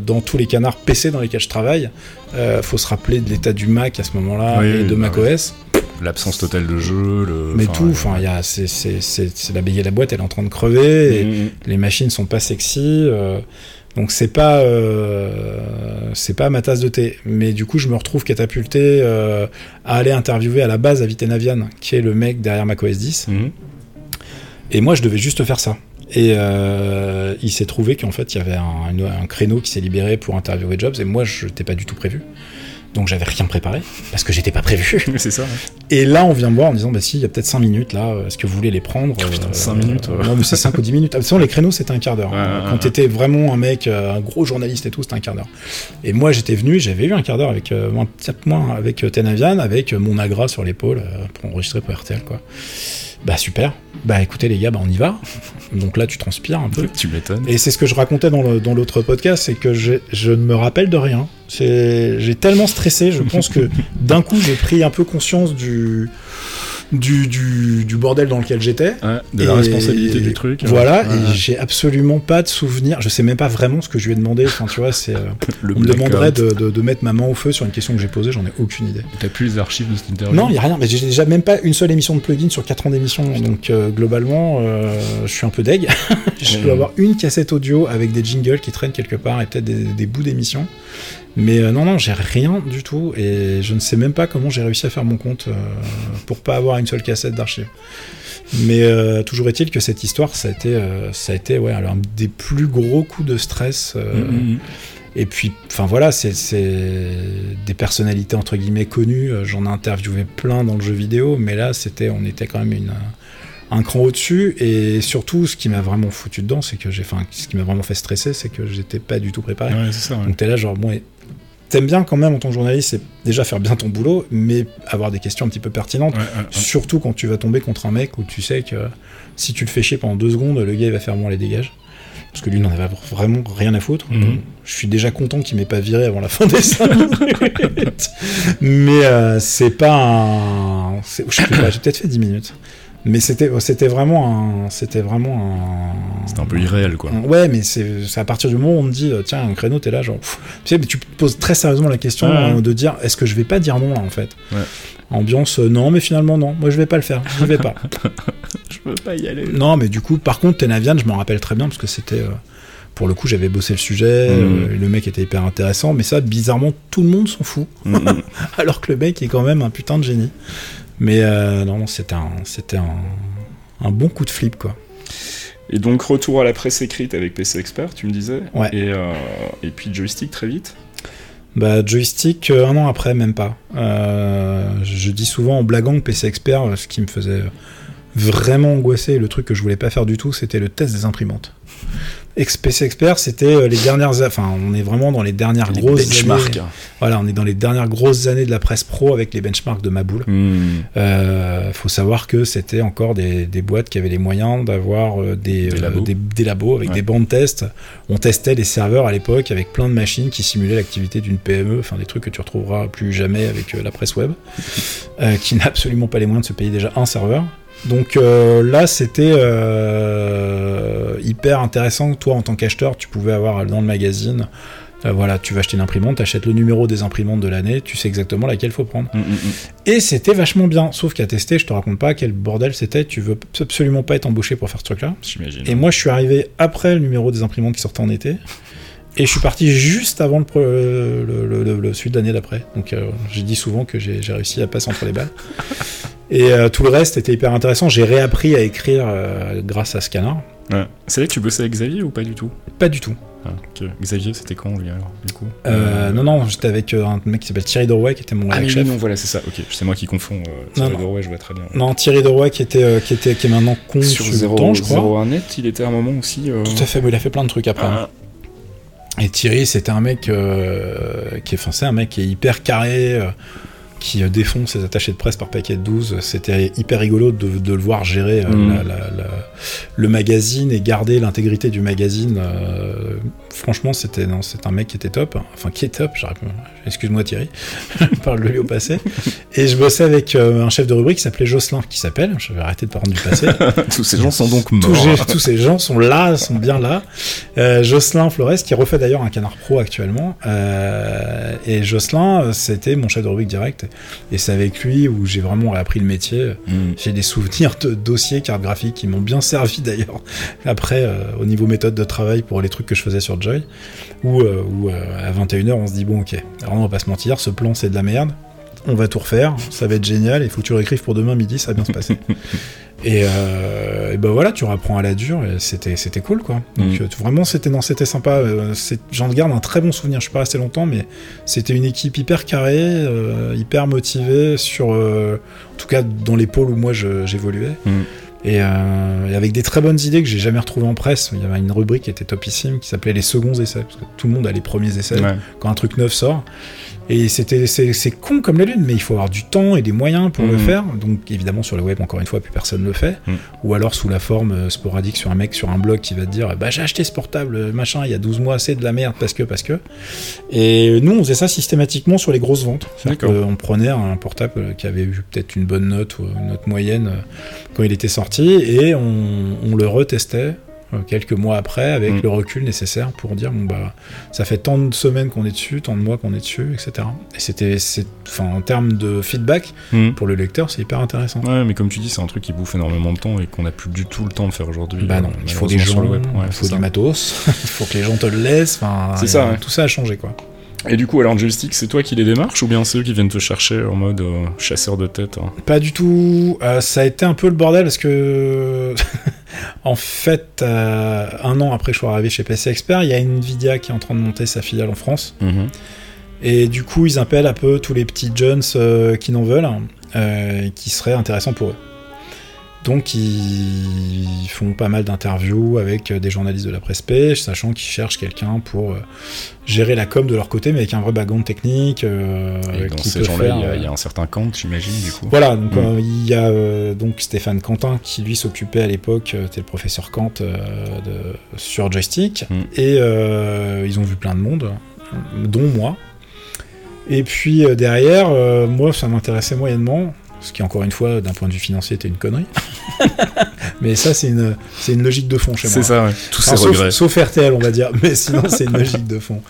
dans tous les canards PC dans lesquels je travaille. Euh, faut se rappeler de l'état du Mac à ce moment-là Oui, et de bah macOS. L'absence totale de jeu, le... Mais tout, enfin, il y a, c'est, c'est, c'est, c'est la bégaye la boîte, elle est en train de crever. Et, Mhm. les machines sont pas sexy, euh, donc c'est pas euh, c'est pas ma tasse de thé. Mais du coup, je me retrouve catapulté euh, à aller interviewer à la base Avité Navian, qui est le mec derrière macOS 10. Mhm. Et moi, je devais juste faire ça. Et euh, il s'est trouvé qu'en fait, il y avait un, créneau qui s'est libéré pour interviewer Jobs, et moi, je n'étais pas du tout prévu. Donc j'avais rien préparé, parce que j'étais pas prévu. C'est ça. ouais. Et là, on vient me voir en disant, bah si, il y a peut-être 5 minutes là, est-ce que vous voulez les prendre Oh, putain, Euh, cinq minutes, ouais. Non, mais c'est 5 ou 10 minutes. De toute façon, les créneaux, c'était un quart d'heure. Ouais, hein. Quand t'étais vraiment un mec, euh, un gros journaliste et tout, c'était un quart d'heure. Et moi, j'étais venu, j'avais eu un quart d'heure avec, euh, moins- avec euh, Tenavian, avec euh, mon agra sur l'épaule euh, pour enregistrer pour RTL, quoi. Bah super. Bah écoutez les gars, bah on y va. Donc là, tu transpires un peu. Tu m'étonnes. Et c'est ce que je racontais dans le- dans l'autre podcast, c'est que je ne me rappelle de rien. C'est- J'ai tellement stressé, je pense que d'un coup j'ai pris un peu conscience du, du, du, du bordel dans lequel j'étais. Ouais, de la Et- responsabilité du truc. Voilà, Ouais, ouais. et j'ai absolument pas de souvenir. Je sais même pas vraiment ce que je lui ai demandé. Enfin, tu vois, c'est. euh, le on me demanderait de, de, de mettre ma main au feu sur une question que j'ai posée, j'en ai aucune idée. T'as plus les archives de cette interview? Non, il y a rien. Mais j'ai déjà même pas une seule émission de plugin sur 4 ans d'émission. Donc euh, globalement, euh, je suis un peu deg. je dois avoir une cassette audio avec des jingles qui traînent quelque part et peut-être des, des bouts d'émissions. Mais euh, non, non, j'ai rien du tout et je ne sais même pas comment j'ai réussi à faire mon compte euh, pour pas avoir une seule cassette d'archives. Mais euh, toujours est-il que cette histoire, ça a été, euh, ça a été ouais, alors, un des plus gros coups de stress. euh, Mhm. Et puis, enfin voilà, c'est des personnalités entre guillemets connues. J'en ai interviewé plein dans le jeu vidéo, mais là, c'était, on était quand même une, un cran au-dessus. Et surtout, ce qui m'a vraiment foutu dedans, c'est que j'ai, enfin, ce qui m'a vraiment fait stresser, c'est que j'étais pas du tout préparé. Ouais, c'est ça. ouais. Donc t'es là genre bon, et t'aimes bien quand même en tant que journaliste, c'est déjà faire bien ton boulot, mais avoir des questions un petit peu pertinentes. Ouais. Surtout quand tu vas tomber contre un mec où tu sais que si tu le fais chier pendant deux secondes, le gars il va faire bon les dégages. Parce que lui n'en avait vraiment rien à foutre. Mhm. Donc, je suis déjà content qu'il m'ait pas viré avant la fin des 5 minutes. Mais euh, c'est pas un. Je sais pas, j'ai peut-être fait 10 minutes. Mais c'était c'était vraiment un. C'était vraiment un. C'était un peu irréel, quoi. Ouais, mais c'est à partir du moment où on me dit, euh, tiens, un créneau, t'es là, genre. pff. tu sais, mais tu te poses très sérieusement la question ouais. euh, de dire, est-ce que je vais pas dire non là, en fait? Ouais. Ambiance, euh, non, mais finalement, non, moi je vais pas le faire, je vais pas. Je peux pas y aller. non, mais du coup, par contre, Tenavian, je m'en rappelle très bien parce que c'était. euh, pour le coup, j'avais bossé le sujet, Mhm. euh, le mec était hyper intéressant, mais ça, bizarrement, tout le monde s'en fout. Mhm. alors que le mec est quand même un putain de génie. Mais euh, non, c'était un, c'était un, un bon coup de flip, quoi. Et donc, retour à la presse écrite avec PC Expert, tu me disais. Ouais. Et, euh, et puis joystick très vite. Bah, joystick, euh, un an après, même pas. Je dis souvent en blaguant que PC Expert, ce qui me faisait vraiment angoisser, le truc que je voulais pas faire du tout, c'était le test des imprimantes. Ex- PC Expert, c'était euh, les dernières, enfin, on est vraiment dans les dernières Les grosses benchmarks. années. Voilà, on est dans les dernières grosses années de la presse pro avec les benchmarks de Maboul. Mhm. Euh, faut savoir que c'était encore des, des boîtes qui avaient les moyens d'avoir euh, des, Des labos. des, des labos avec Ouais. des bancs de test. On testait des serveurs à l'époque avec plein de machines qui simulaient l'activité d'une PME, enfin des trucs que tu retrouveras plus jamais avec la presse web, euh, qui n'a absolument pas les moyens de se payer déjà un serveur. Donc euh, là, c'était euh, hyper intéressant. Toi, en tant qu'acheteur, tu pouvais avoir dans le magazine, euh, voilà, tu vas acheter une imprimante, tu achètes le numéro des imprimantes de l'année, tu sais exactement laquelle faut prendre. Mhm, mhm. Et c'était vachement bien, sauf qu'à tester, je te raconte pas quel bordel c'était, tu veux absolument pas être embauché pour faire ce truc-là. Et moi, je suis arrivé après le numéro des imprimantes qui sortait en été, et je suis parti juste avant le, pre- le, le, le- le- celui de l'année d'après. Donc euh, j'ai dit souvent que j'ai réussi à passer entre les balles. Et euh, tout le reste était hyper intéressant. J'ai réappris à écrire euh, grâce à ce canard. Ouais. C'est là que tu bossais avec Xavier ou pas du tout? Pas du tout. Ah. Xavier, c'était quand lui alors, du coup? Euh, non, non, j'étais avec euh, un mec qui s'appelle Thierry Dorouet, qui était mon Ah, mais chef. non, voilà, c'est ça. Ok, c'est moi qui confonds. Euh, Thierry non. Je vois très bien. Non, Thierry Dorouet qui était, euh, qui était, qui est maintenant Sur consultant, 0, je crois. 01 net, il était à un moment aussi. euh, Tout à fait, mais il a fait plein de trucs après. hein. Ah, Et Thierry, c'était un mec euh, qui est, enfin, c'est un mec qui est hyper carré, euh, qui euh, défonce ses attachés de presse par paquet de 12. C'était hyper rigolo de, de le voir gérer euh, Mm. la- la- la- le magazine et garder l'intégrité du magazine. euh, franchement, c'était non, c'est un mec qui était top. Enfin, qui est top. Excuse-moi Thierry, je parle de lui au passé. Et je bossais avec euh, un chef de rubrique qui s'appelait Jocelyn, qui s'appelle. Je vais arrêter de parler du passé. Tous ces gens sont donc morts. tous ces gens sont là, sont bien là. Euh, Jocelyn Flores, qui refait d'ailleurs un canard pro actuellement. Et Jocelyn, c'était mon chef de rubrique direct. Et c'est avec lui où j'ai vraiment appris le métier. Mhm. J'ai des souvenirs de dossiers, cartes graphiques qui m'ont bien servi d'ailleurs. Après, euh, au niveau méthode de travail pour les trucs que je faisais sur Joy, où, euh, où, euh, à 21h, on se dit bon, ok, alors on va pas se mentir, ce plan c'est de la merde. On va tout refaire, ça va être génial, il faut que tu réécrives pour demain midi, ça va bien se passer. Et, euh, et ben voilà, tu rapprends à la dure, et c'était c'était cool quoi. Donc Mm. euh, vraiment c'était non, c'était sympa. euh, J'en garde un très bon souvenir. Je suis pas resté longtemps, mais c'était une équipe hyper carrée, euh, hyper motivée sur, euh, en tout cas dans les pôles où moi j'évoluais. Mm. Et, euh, et avec des très bonnes idées que j'ai jamais retrouvées en presse. Il y avait une rubrique qui était topissime qui s'appelait les seconds essais, parce que tout le monde a les premiers essais Ouais. quand un truc neuf sort. Et c'était c'est con comme la lune, mais il faut avoir du temps et des moyens pour le Mhm. faire. Donc évidemment sur le web, encore une fois, plus personne ne le fait. Mhm. Ou alors sous la forme euh, sporadique sur un mec sur un blog qui va te dire bah j'ai acheté ce portable machin il y a 12 mois, c'est de la merde parce que parce que. Et nous on faisait ça systématiquement sur les grosses ventes. Qu'on prenait un portable qui avait eu peut-être une bonne note ou une note moyenne euh, quand il était sorti et on, on le retestait quelques mois après avec Mhm. le recul nécessaire pour dire bon bah ça fait tant de semaines qu'on est dessus, tant de mois qu'on est dessus, etc. Et c'était, enfin, en termes de feedback Mhm. pour le lecteur, c'est hyper intéressant. Ouais, mais comme tu dis, c'est un truc qui bouffe énormément de temps et qu'on n'a plus du tout le temps de faire aujourd'hui. Bah non, euh, il faut des gens. Ouais, il faut du matos, il faut que les gens te le laissent. C'est ça, euh, ouais. Tout ça a changé quoi. Et du coup, alors Joystick, c'est toi qui les démarches ou bien c'est eux qui viennent te chercher en mode euh, chasseur de tête hein? Pas du tout. Euh, ça a été un peu le bordel parce que, en fait, euh, un an après que je sois arrivé chez PC Expert, il y a Nvidia qui est en train de monter sa filiale en France. Mhm. Et du coup, ils appellent un peu tous les petits jeunes euh, qui n'en veulent, euh, qui seraient intéressants pour eux. Donc, ils font pas mal d'interviews avec euh, des journalistes de la presse pêche, sachant qu'ils cherchent quelqu'un pour euh, gérer la com de leur côté, mais avec un vrai background technique. euh, Et dans ces gens-là, il y a- y, a un certain Kant, j'imagine, du coup. Voilà, donc Mm. euh, il y a euh, donc Stéphane Quentin qui lui s'occupait à l'époque, euh, c'était le professeur Kant euh, de, sur joystick, Mm. et euh, ils ont vu plein de monde, dont moi. Et puis euh, derrière, euh, moi ça m'intéressait moyennement, ce qui encore une fois d'un point de vue financier était une connerie. Mais ça c'est une, c'est une logique de fond chez moi. C'est ça, ouais. Tous ces Enfin, sauf, regrets. sauf RTL, on va dire, mais sinon c'est une logique de fond.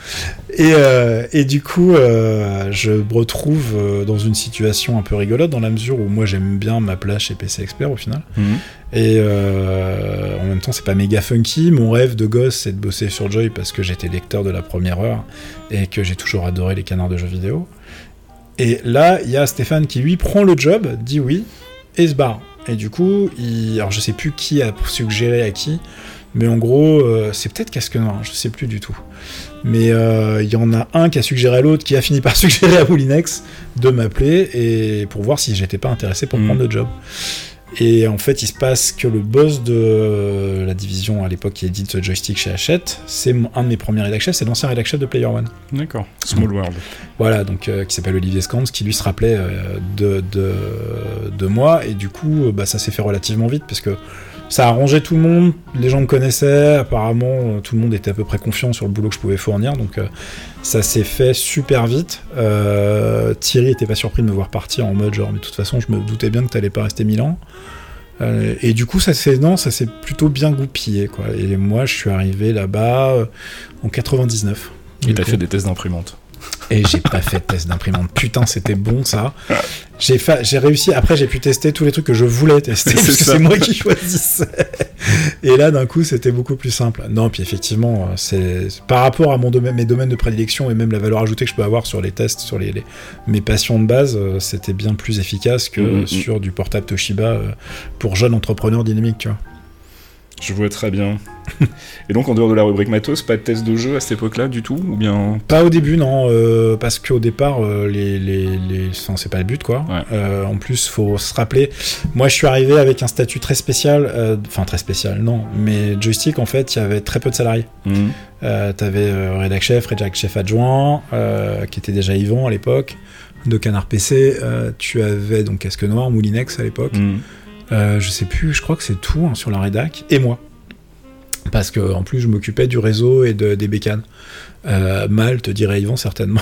Et, euh, et du coup, euh, je me retrouve euh, dans une situation un peu rigolote dans la mesure où moi j'aime bien ma place chez PC Expert au final. Mhm. Et euh, en même temps, c'est pas méga funky. Mon rêve de gosse, c'est de bosser sur Joy parce que j'étais lecteur de la première heure et que j'ai toujours adoré les canards de jeux vidéo. Et là, il y a Stéphane qui lui prend le job, dit oui et se barre. Et du coup, il... alors je sais plus qui a suggéré à qui, mais en gros, euh, c'est peut-être Casque Noir, je sais plus du tout. Mais euh, il y en a un qui a suggéré à l'autre, qui a fini par suggérer à Moulinex de m'appeler et pour voir si j'étais pas intéressé pour Mhm. prendre le job. Et en fait, il se passe que le boss de la division à l'époque qui édite joystick chez Hachette, c'est un de mes premiers rédac chefs, c'est l'ancien rédac chef de Player One. D'accord. Small World. Voilà, donc euh, qui s'appelle Olivier Scans, qui lui se rappelait euh, de, de, de moi, et du coup, euh, bah, ça s'est fait relativement vite, parce que ça a arrangé tout le monde, les gens me connaissaient, apparemment, euh, tout le monde était à peu près confiant sur le boulot que je pouvais fournir, donc euh, ça s'est fait super vite. Euh, Thierry était pas surpris de me voir partir en mode genre, mais de toute façon, je me doutais bien que t'allais pas rester mille ans. Euh, et du coup, ça s'est non, ça s'est plutôt bien goupillé, quoi. Et moi, je suis arrivé là-bas en 99. Et t'as fait des tests d'imprimante. Et j'ai pas fait de test d'imprimante. Putain, c'était bon ça. J'ai fa- j'ai réussi. Après, j'ai pu tester tous les trucs que je voulais tester parce que c'est moi qui choisissais. Et là, d'un coup, c'était beaucoup plus simple. Non, puis effectivement, euh, c'est par rapport à mon domaine, mes domaines de prédilection et même la valeur ajoutée que je peux avoir sur les tests, sur les, les- mes passions de base, euh, c'était bien plus efficace que Mhm. sur du portable Toshiba euh, pour jeunes entrepreneurs dynamiques, tu vois. Je vois très bien. Et donc, en dehors de la rubrique matos, pas de test de jeu à cette époque-là du tout Ou bien. Pas au début, non, euh, parce qu'au départ, euh, les, les, les... enfin, c'est pas le but, quoi. Ouais. Euh, en plus, faut se rappeler, moi, je suis arrivé avec un statut très spécial, enfin très spécial, non, mais joystick, en fait, il y avait très peu de salariés. Euh, T'avais rédac chef, rédac chef adjoint, qui était déjà Yvan à l'époque, de Canard PC. tu avais donc Casque Noir, Moulinex à l'époque. Mhm. Euh, je sais plus, je crois que c'est tout hein, sur la rédac, et moi. Parce que en plus, je m'occupais du réseau et de, des bécanes. Euh, mal, te dirait Yvan, certainement.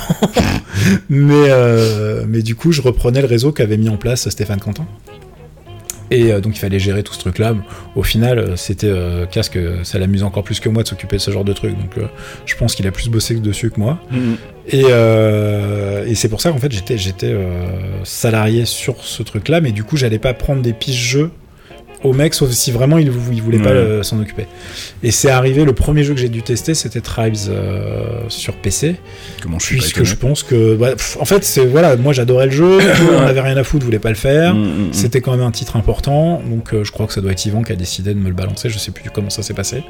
mais, euh, mais du coup, je reprenais le réseau qu'avait mis en place Stéphane Quentin. Et euh, donc, il fallait gérer tout ce truc-là. Au final, euh, c'était euh, Casque, ça l'amuse encore plus que moi de s'occuper de ce genre de truc. Donc, euh, je pense qu'il a plus bossé dessus que moi. Mhm. Et, et c'est pour ça qu'en fait j'étais j'étais salarié sur ce truc-là, mais du coup j'allais pas prendre des pistes jeux au mec, sauf si vraiment il, il voulait pas euh, s'en occuper. Et c'est arrivé, le premier jeu que j'ai dû tester, c'était Tribes euh, sur PC, Comment je suis puisque je pense que, bah, pff, en fait, c'est voilà, moi j'adorais le jeu, on avait rien à foutre, voulait pas le faire. Mhm, mhm. C'était quand même un titre important, donc euh, je crois que ça doit être Yvan qui a décidé de me le balancer. Je sais plus comment ça s'est passé,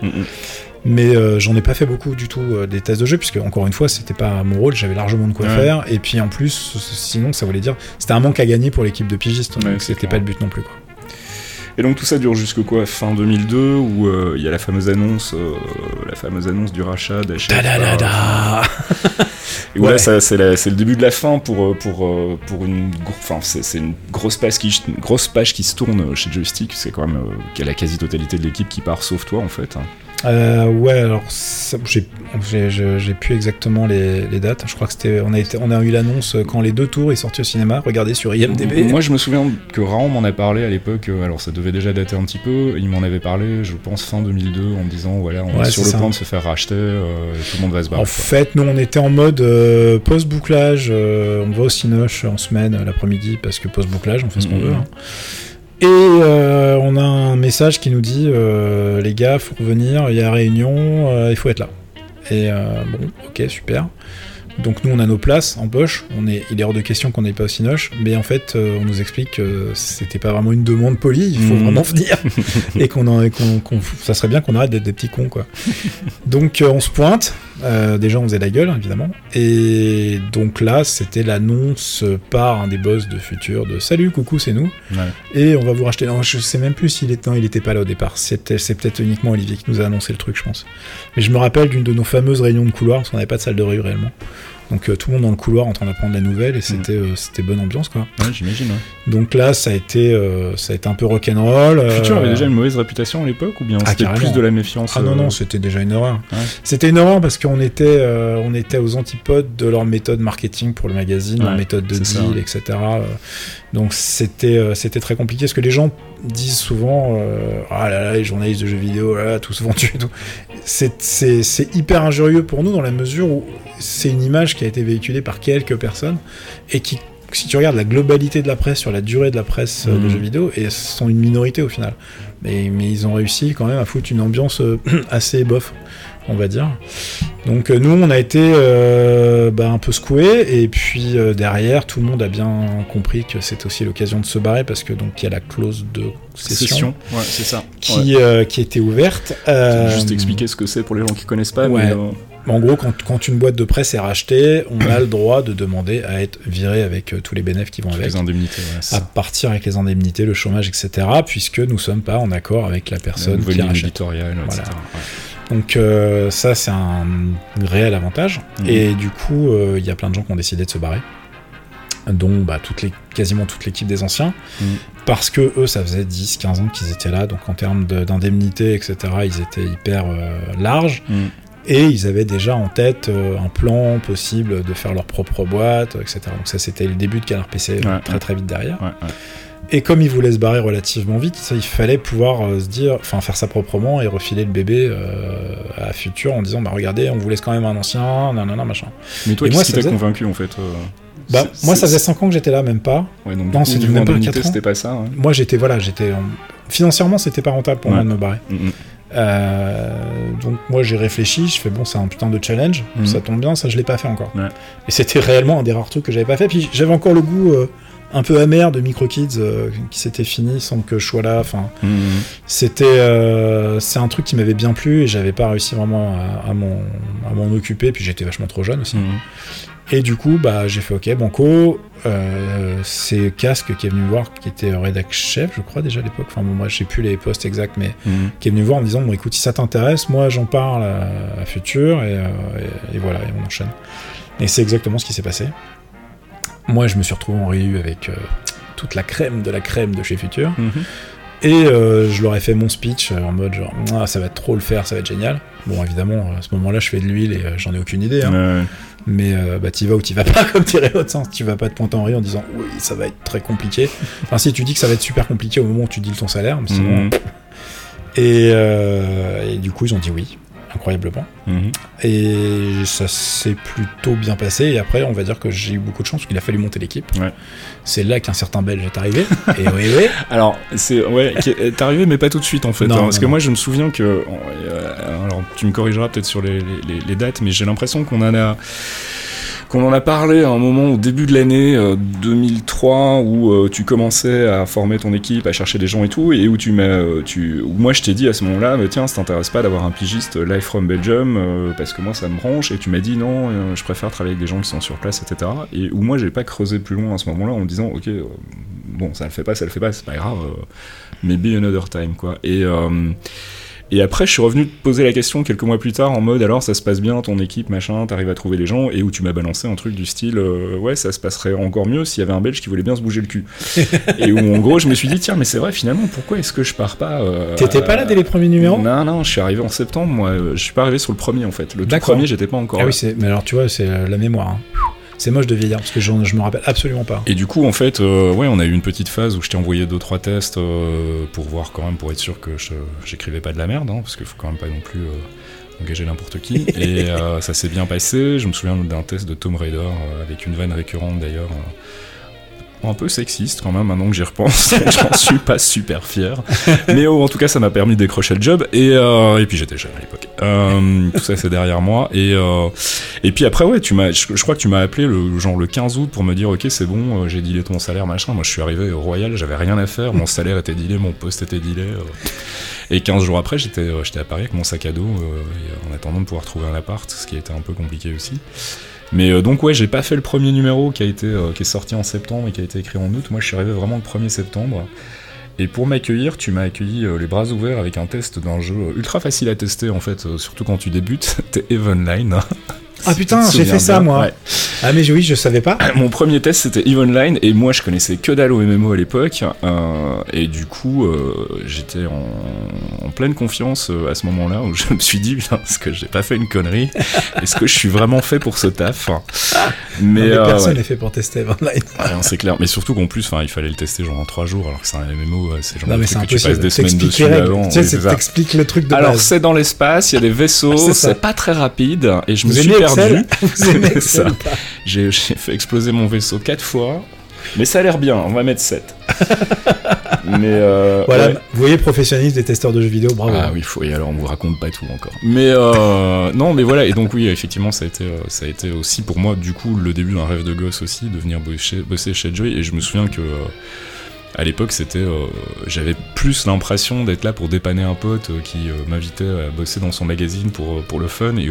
mais euh, j'en ai pas fait beaucoup du tout euh, des tests de jeu, puisque encore une fois, c'était pas mon rôle, j'avais largement de quoi Ouais. faire, et puis en plus, sinon, ça voulait dire c'était un manque à gagner pour l'équipe de pigistes, Ouais, donc c'était pas le but non plus. Quoi. Et donc tout ça dure jusque quoi Fin 2002 où euh, il y a la fameuse annonce, euh, la fameuse annonce du rachat. Da-da-da-da. Et Ouais. c'est, le début de la fin pour pour pour une, gro- enfin c'est, c'est une grosse page qui une grosse page qui se tourne chez Joystick. C'est quand même euh, qu'il y a la quasi-totalité de l'équipe qui part, sauf toi en fait. hein. Euh, ouais, alors j'ai plus exactement les, les dates. Je crois que c'était on a été on a eu l'annonce quand les deux tours est sorti au cinéma. Regardez sur IMDb. Moi je me souviens que Raon m'en a parlé à l'époque. euh, Alors ça devait déjà dater un petit peu. Il m'en avait parlé, je pense fin 2002, en me disant voilà on Ouais, est sur le ça. point de se faire racheter, euh, tout le monde va se barrer. En fait, nous, on était en mode euh, post-bouclage. euh, on va au Cinoche en semaine euh, l'après-midi parce que post-bouclage, on fait ce qu'on Mhm. veut. hein. Et euh, on a un message qui nous dit euh, les gars, faut revenir, il y a réunion, euh, il faut être là. Et bon, ok, super. Donc nous on a nos places en poche, on est, il est hors de question qu'on n'ait pas au Cinoche, mais en fait euh, on nous explique que c'était pas vraiment une demande polie, il faut Mhm. vraiment venir et qu'on en, qu'on, qu'on- ça serait bien qu'on arrête d'être des petits cons quoi. Donc euh, on se pointe, euh, déjà on faisait la gueule évidemment, et donc là c'était l'annonce par un des boss de Futur de salut coucou c'est nous Ouais. et on va vous racheter. Non, je sais même plus s'il était, non, il était pas là au départ. C'était, c'est peut-être uniquement Olivier qui nous a annoncé le truc, je pense. Mais je me rappelle d'une de nos fameuses réunions de couloir, parce qu'on n'avait pas de salle de réu réellement. Donc euh, tout le monde dans le couloir en train d'apprendre la nouvelle et c'était, euh, c'était bonne ambiance quoi. Ouais, j'imagine. ouais. Donc là, ça a été, euh, ça a été un peu rock'n'roll. Futur avait déjà une mauvaise réputation à l'époque ou bien Ah, c'était plus de la méfiance Ah non non, c'était déjà une horreur. Ouais. C'était une horreur parce qu'on était, on était aux antipodes de leur méthode marketing pour le magazine, leur méthode de deal, ça, etc. Donc c'était, c'était très compliqué parce que les gens disent souvent, euh, ah là là, les journalistes de jeux vidéo, là, là, tous vendus et tout. C'est, c'est, c'est hyper injurieux pour nous dans la mesure où c'est une image qui a été véhiculée par quelques personnes et qui si tu regardes la globalité de la presse sur la durée de la presse euh, de Mhm. jeux vidéo, et sont une minorité au final. Mais, mais ils ont réussi quand même à foutre une ambiance euh, assez bof, on va dire. Donc euh, nous, on a été euh, bah, un peu secoués, et puis euh, derrière, tout le monde a bien compris que c'était aussi l'occasion de se barrer, parce que donc il y a la clause de cession, Session. Ouais, c'est ça. Ouais. qui, euh, qui était ouverte. Juste expliquer ce que c'est pour les gens qui connaissent pas. ouais. Mais, en gros, quand, quand une boîte de presse est rachetée, on a le droit de demander à être viré avec tous les bénéfices qui vont avec. les indemnités. à partir avec les indemnités, le chômage, etc., puisque nous sommes pas en accord avec la personne qui Voilà. etc. Donc euh, ça, c'est un réel avantage. Mhm. Et du coup, euh, il y a plein de gens qui ont décidé de se barrer, dont bah, toutes les, quasiment toute l'équipe des anciens, Mhm. parce que eux, ça faisait 10, 15 ans qu'ils étaient là, donc en termes de- d'indemnités, etc., ils étaient hyper euh, larges. Mm. Et ils avaient déjà en tête un plan possible de faire leur propre boîte, etc. Donc ça, c'était le début de Canard PC, Ouais, très ouais. très vite derrière. Ouais. Et comme il voulait se barrer relativement vite, ça, il fallait pouvoir euh, se dire, enfin faire ça proprement et refiler le bébé euh, à futur en disant, bah regardez, on vous laisse quand même un ancien, nanana, machin. Mais toi, Et moi, qu'est-ce qui ça t'a faisait- convaincu en fait euh, Bah moi, ça faisait 5 ans que j'étais là, même pas. Ouais, donc, Non, c'était même pas indemnité, quatre ans. c'était pas ça. hein. Moi, j'étais, voilà, j'étais en- financièrement, c'était pas rentable pour Ouais. moi de me barrer. Mm, mm. Euh, donc moi, j'ai réfléchi, je fais bon, c'est un putain de challenge, Mhm. ça tombe bien, ça je l'ai pas fait encore. Et c'était réellement un des rares trucs que j'avais pas fait. Puis j'avais encore le goût un peu amer de Micro Kids euh, qui s'était fini sans que je sois là. Enfin, Mm, mm. C'était, euh, c'est un truc qui m'avait bien plu et j'avais pas réussi vraiment à, à m'en, occuper. Puis j'étais vachement trop jeune aussi. Mm, mm. Et du coup, bah, j'ai fait OK, Banco. Euh, c'est Casque qui est venu me voir, qui était rédac chef, je crois déjà à l'époque. Enfin bon, moi, je sais plus les postes exacts, mais Mm. qui est venu me voir en me disant bon, écoute, si ça t'intéresse, moi, j'en parle à, à Futur et, euh, et- et voilà, et on enchaîne. Et c'est exactement ce qui s'est passé. Moi, je me suis retrouvé en réu avec euh, toute la crème de la crème de chez Futur. Mhm. Et euh, je leur ai fait mon speech euh, en mode genre ah, ça va trop le faire, ça va être génial. Bon évidemment à ce moment-là je fais de l'huile et j'en ai aucune idée. hein. Ouais. Mais euh, bah t'y vas ou t'y vas pas comme dirait l'autre sens. Tu vas pas te pointer en rire en disant oui ça va être très compliqué. Enfin si tu dis que ça va être super compliqué au moment où tu dis ton salaire, mais sinon. Mhm. Et, euh, et du coup ils ont dit oui incroyablement. Mhm. Et ça s'est plutôt bien passé. Et après, on va dire que j'ai eu beaucoup de chance qu'il a fallu monter l'équipe. Ouais. C'est là qu'un certain Belge est arrivé. et oui, oui. Alors, c'est ouais, est arrivé, mais pas tout de suite en fait. Non, hein, parce non, que moi, je me souviens que, euh, alors, tu me corrigeras peut-être sur les- les dates, mais j'ai l'impression qu'on en a qu'on en a parlé à un moment au début de l'année euh, 2003 où euh, tu commençais à former ton équipe, à chercher des gens et tout, et où tu m'as, euh, où moi je t'ai dit à ce moment-là, mais tiens, ça t'intéresse pas d'avoir un pigiste live from Belgium euh, parce que moi ça me branche, et tu m'as dit non, euh, je préfère travailler avec des gens qui sont sur place, etc. Et où moi j'ai pas creusé plus loin à ce moment-là en me disant ok, euh, bon ça le fait pas, ça le fait pas, c'est pas grave, euh, mais be another time quoi. Et euh, et après, je suis revenu te poser la question quelques mois plus tard en mode alors ça se passe bien, ton équipe, machin, t'arrives à trouver les gens, et où tu m'as balancé un truc du style euh, ouais, ça se passerait encore mieux s'il y avait un Belge qui voulait bien se bouger le cul. et où en gros, je me suis dit tiens, mais c'est vrai finalement, pourquoi est-ce que je pars pas euh, T'étais pas là dès les premiers numéros? Non, non, je suis arrivé en septembre, moi, euh, je suis pas arrivé sur le premier en fait. Le tout premier, j'étais pas encore Ah là. oui. Mais alors tu vois, c'est la mémoire. hein. C'est moche de vieillir parce que je me rappelle absolument pas. Et du coup, en fait, euh, ouais, on a eu une petite phase où je t'ai envoyé deux trois tests euh, pour voir quand même, pour être sûr que j'écrivais pas de la merde, hein, parce qu'il faut quand même pas non plus euh, engager n'importe qui. Et ça s'est bien passé. Je me souviens d'un test de Tomb Raider avec une vanne récurrente d'ailleurs. Un peu sexiste quand même maintenant que j'y repense, j'en suis pas super fier. Mais oh, en tout cas ça m'a permis de décrocher le job et, euh, et puis j'étais jeune à l'époque. Euh, tout ça, c'est derrière moi. Et, euh, et puis après, ouais, tu m'as, je, crois que tu m'as appelé le, genre le 15 août pour me dire, ok, c'est bon, euh, j'ai dealé ton salaire, machin. Moi, je suis arrivé au Royal, j'avais rien à faire, mon salaire était dealé, mon poste était dealé. euh. Et 15 jours après, j'étais, euh, j'étais à Paris avec mon sac à dos, en attendant de pouvoir trouver un appart, ce qui été un peu compliqué aussi. Mais euh, donc ouais, j'ai pas fait le premier numéro qui a été euh, qui est sorti en septembre et qui a été écrit en août. Moi, je suis arrivé vraiment le 1er septembre. Et pour m'accueillir, tu m'as accueilli euh, les bras ouverts avec un test d'un jeu ultra facile à tester en fait, surtout quand tu débutes. T'es Evenline. Ah putain, j'ai fait ça bien moi. Ouais. Ah mais oui, je savais pas. Mon premier test c'était Evenline et moi je connaissais que dalle au MMO à l'époque euh, et du coup euh, j'étais en, en pleine confiance euh, à ce moment-là où je me suis dit putain est-ce que j'ai pas fait une connerie? Est-ce que je suis vraiment fait pour ce taf? Mais, Non, mais personne ouais. n'est fait pour tester online. Ouais, non, c'est clair, mais surtout qu'en plus, il fallait le tester genre en 3 jours, alors que c'est un MMO, c'est genre Non mais truc que tu passes des semaines dessus les avant. Tu sais, t'expliques le truc de Alors c'est dans l'espace, il y a des vaisseaux, C'est pas très rapide, et je me suis perdu. Vous aimez Excel J'ai fait exploser mon vaisseau 4 fois, mais ça a l'air bien, on va mettre 7. mais euh, Voilà, ouais. vous voyez professionniste des testeurs de jeux vidéo, bravo. Ah oui, faut, et alors on vous raconte pas tout encore. Mais euh, non, mais voilà, et donc oui, effectivement, ça a été, euh, ça a été aussi pour moi, du coup, le début d'un rêve de gosse aussi, de venir bosser, bosser chez Joy, et je me souviens que à l'époque, c'était, euh, j'avais plus l'impression d'être là pour dépanner un pote qui m'invitait à bosser dans son magazine pour, pour le fun, et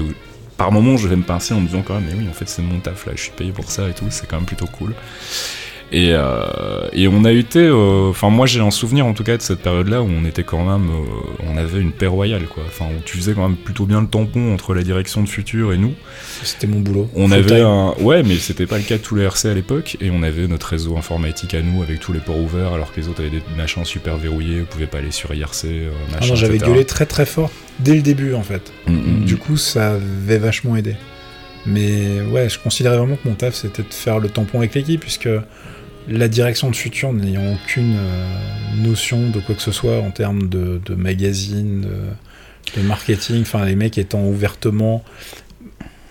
par moments, je vais me pincer en me disant quand même, mais oui, en fait, c'est mon taf là, je suis payé pour ça et tout, c'est quand même plutôt cool. Et, euh, et on a été, euh, enfin moi j'ai un souvenir en tout cas de cette période-là où on était quand même, euh, on avait une paix royale quoi. Enfin où tu faisais quand même plutôt bien le tampon entre la direction de Futur et nous. C'était mon boulot. On Full avait time. un, ouais mais c'était pas le cas de tous les RC à l'époque et on avait notre réseau informatique à nous avec tous les ports ouverts alors que les autres avaient des machins super verrouillés, on pouvait pas aller sur IRC. euh, Ah machin, non, j'avais gueulé très très fort dès le début en fait. Mm, mm, Du mm. coup, ça avait vachement aidé. Mais ouais, je considérais vraiment que mon taf c'était de faire le tampon avec l'équipe, puisque la direction de futur n'ayant aucune euh, notion de quoi que ce soit en termes de, de magazine, de, de marketing, enfin les mecs étant ouvertement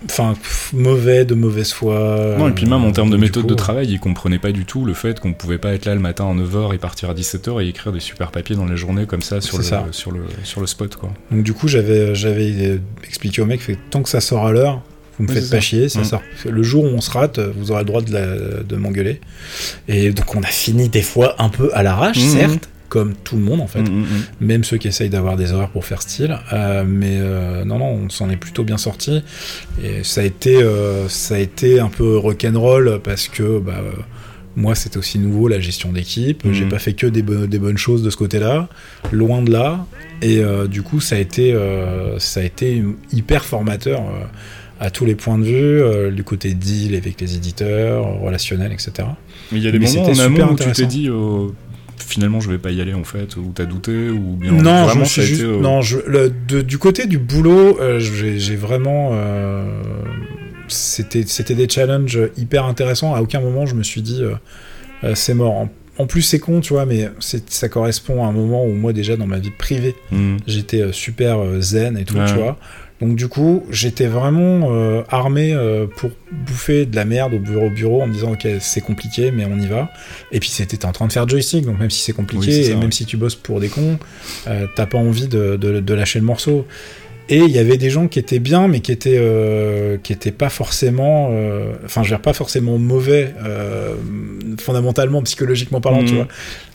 enfin mauvais de mauvaise foi. Non, et puis même en termes de méthode coup, de travail, ils comprenaient pas du tout le fait qu'on pouvait pas être là le matin à 9h et partir à 17h et écrire des super papiers dans les journées comme ça sur, le, ça. sur, le, sur le spot quoi. Donc du coup, j'avais j'avais expliqué au mec, fait, tant que ça sort à l'heure, vous me Oui, faites pas ça. chier, ça Mm. sort. Le jour où on se rate, vous aurez le droit de, m'engueuler. Et donc on a fini des fois un peu à l'arrache, Mhm. certes, comme tout le monde en fait. Mm, mm, mm. Même ceux qui essayent d'avoir des horaires pour faire style. Euh, mais euh, non, non, on s'en est plutôt bien sorti. Et ça a été, euh, ça a été un peu rock'n'roll parce que bah, moi, c'était aussi nouveau la gestion d'équipe. Mhm. J'ai pas fait que des, bo- des bonnes choses de ce côté-là, loin de là. Et du coup, ça a été, ça a été hyper formateur. À tous les points de vue, euh, du côté deal avec les éditeurs, relationnel, etc. Mais il y a des Mais moments en amont où tu t'es dit euh, finalement je vais pas y aller en fait, ou t'as douté, ou bien Non, je vraiment me ça a juste. été, euh, Non, je, le- de- du côté du boulot, euh, j'ai vraiment. C'était c'était des challenges hyper intéressants. À aucun moment, je me suis dit, c'est mort. En, en plus, c'est con, tu vois, mais ça correspond à un moment où moi, déjà, dans ma vie privée, mm. j'étais super zen et tout, Ouais. tu vois. Donc du coup, j'étais vraiment euh, armé euh, pour bouffer de la merde au bureau bureau en me disant ok c'est compliqué mais on y va. Et puis c'était en train de faire joystick donc même si c'est compliqué Oui, c'est ça, et même si tu bosses pour des cons, euh, t'as pas envie de, de- de lâcher le morceau. Et il y avait des gens qui étaient bien, mais qui étaient, qui étaient pas forcément, enfin, je veux dire, pas forcément mauvais, fondamentalement, psychologiquement parlant, Mhm. tu vois,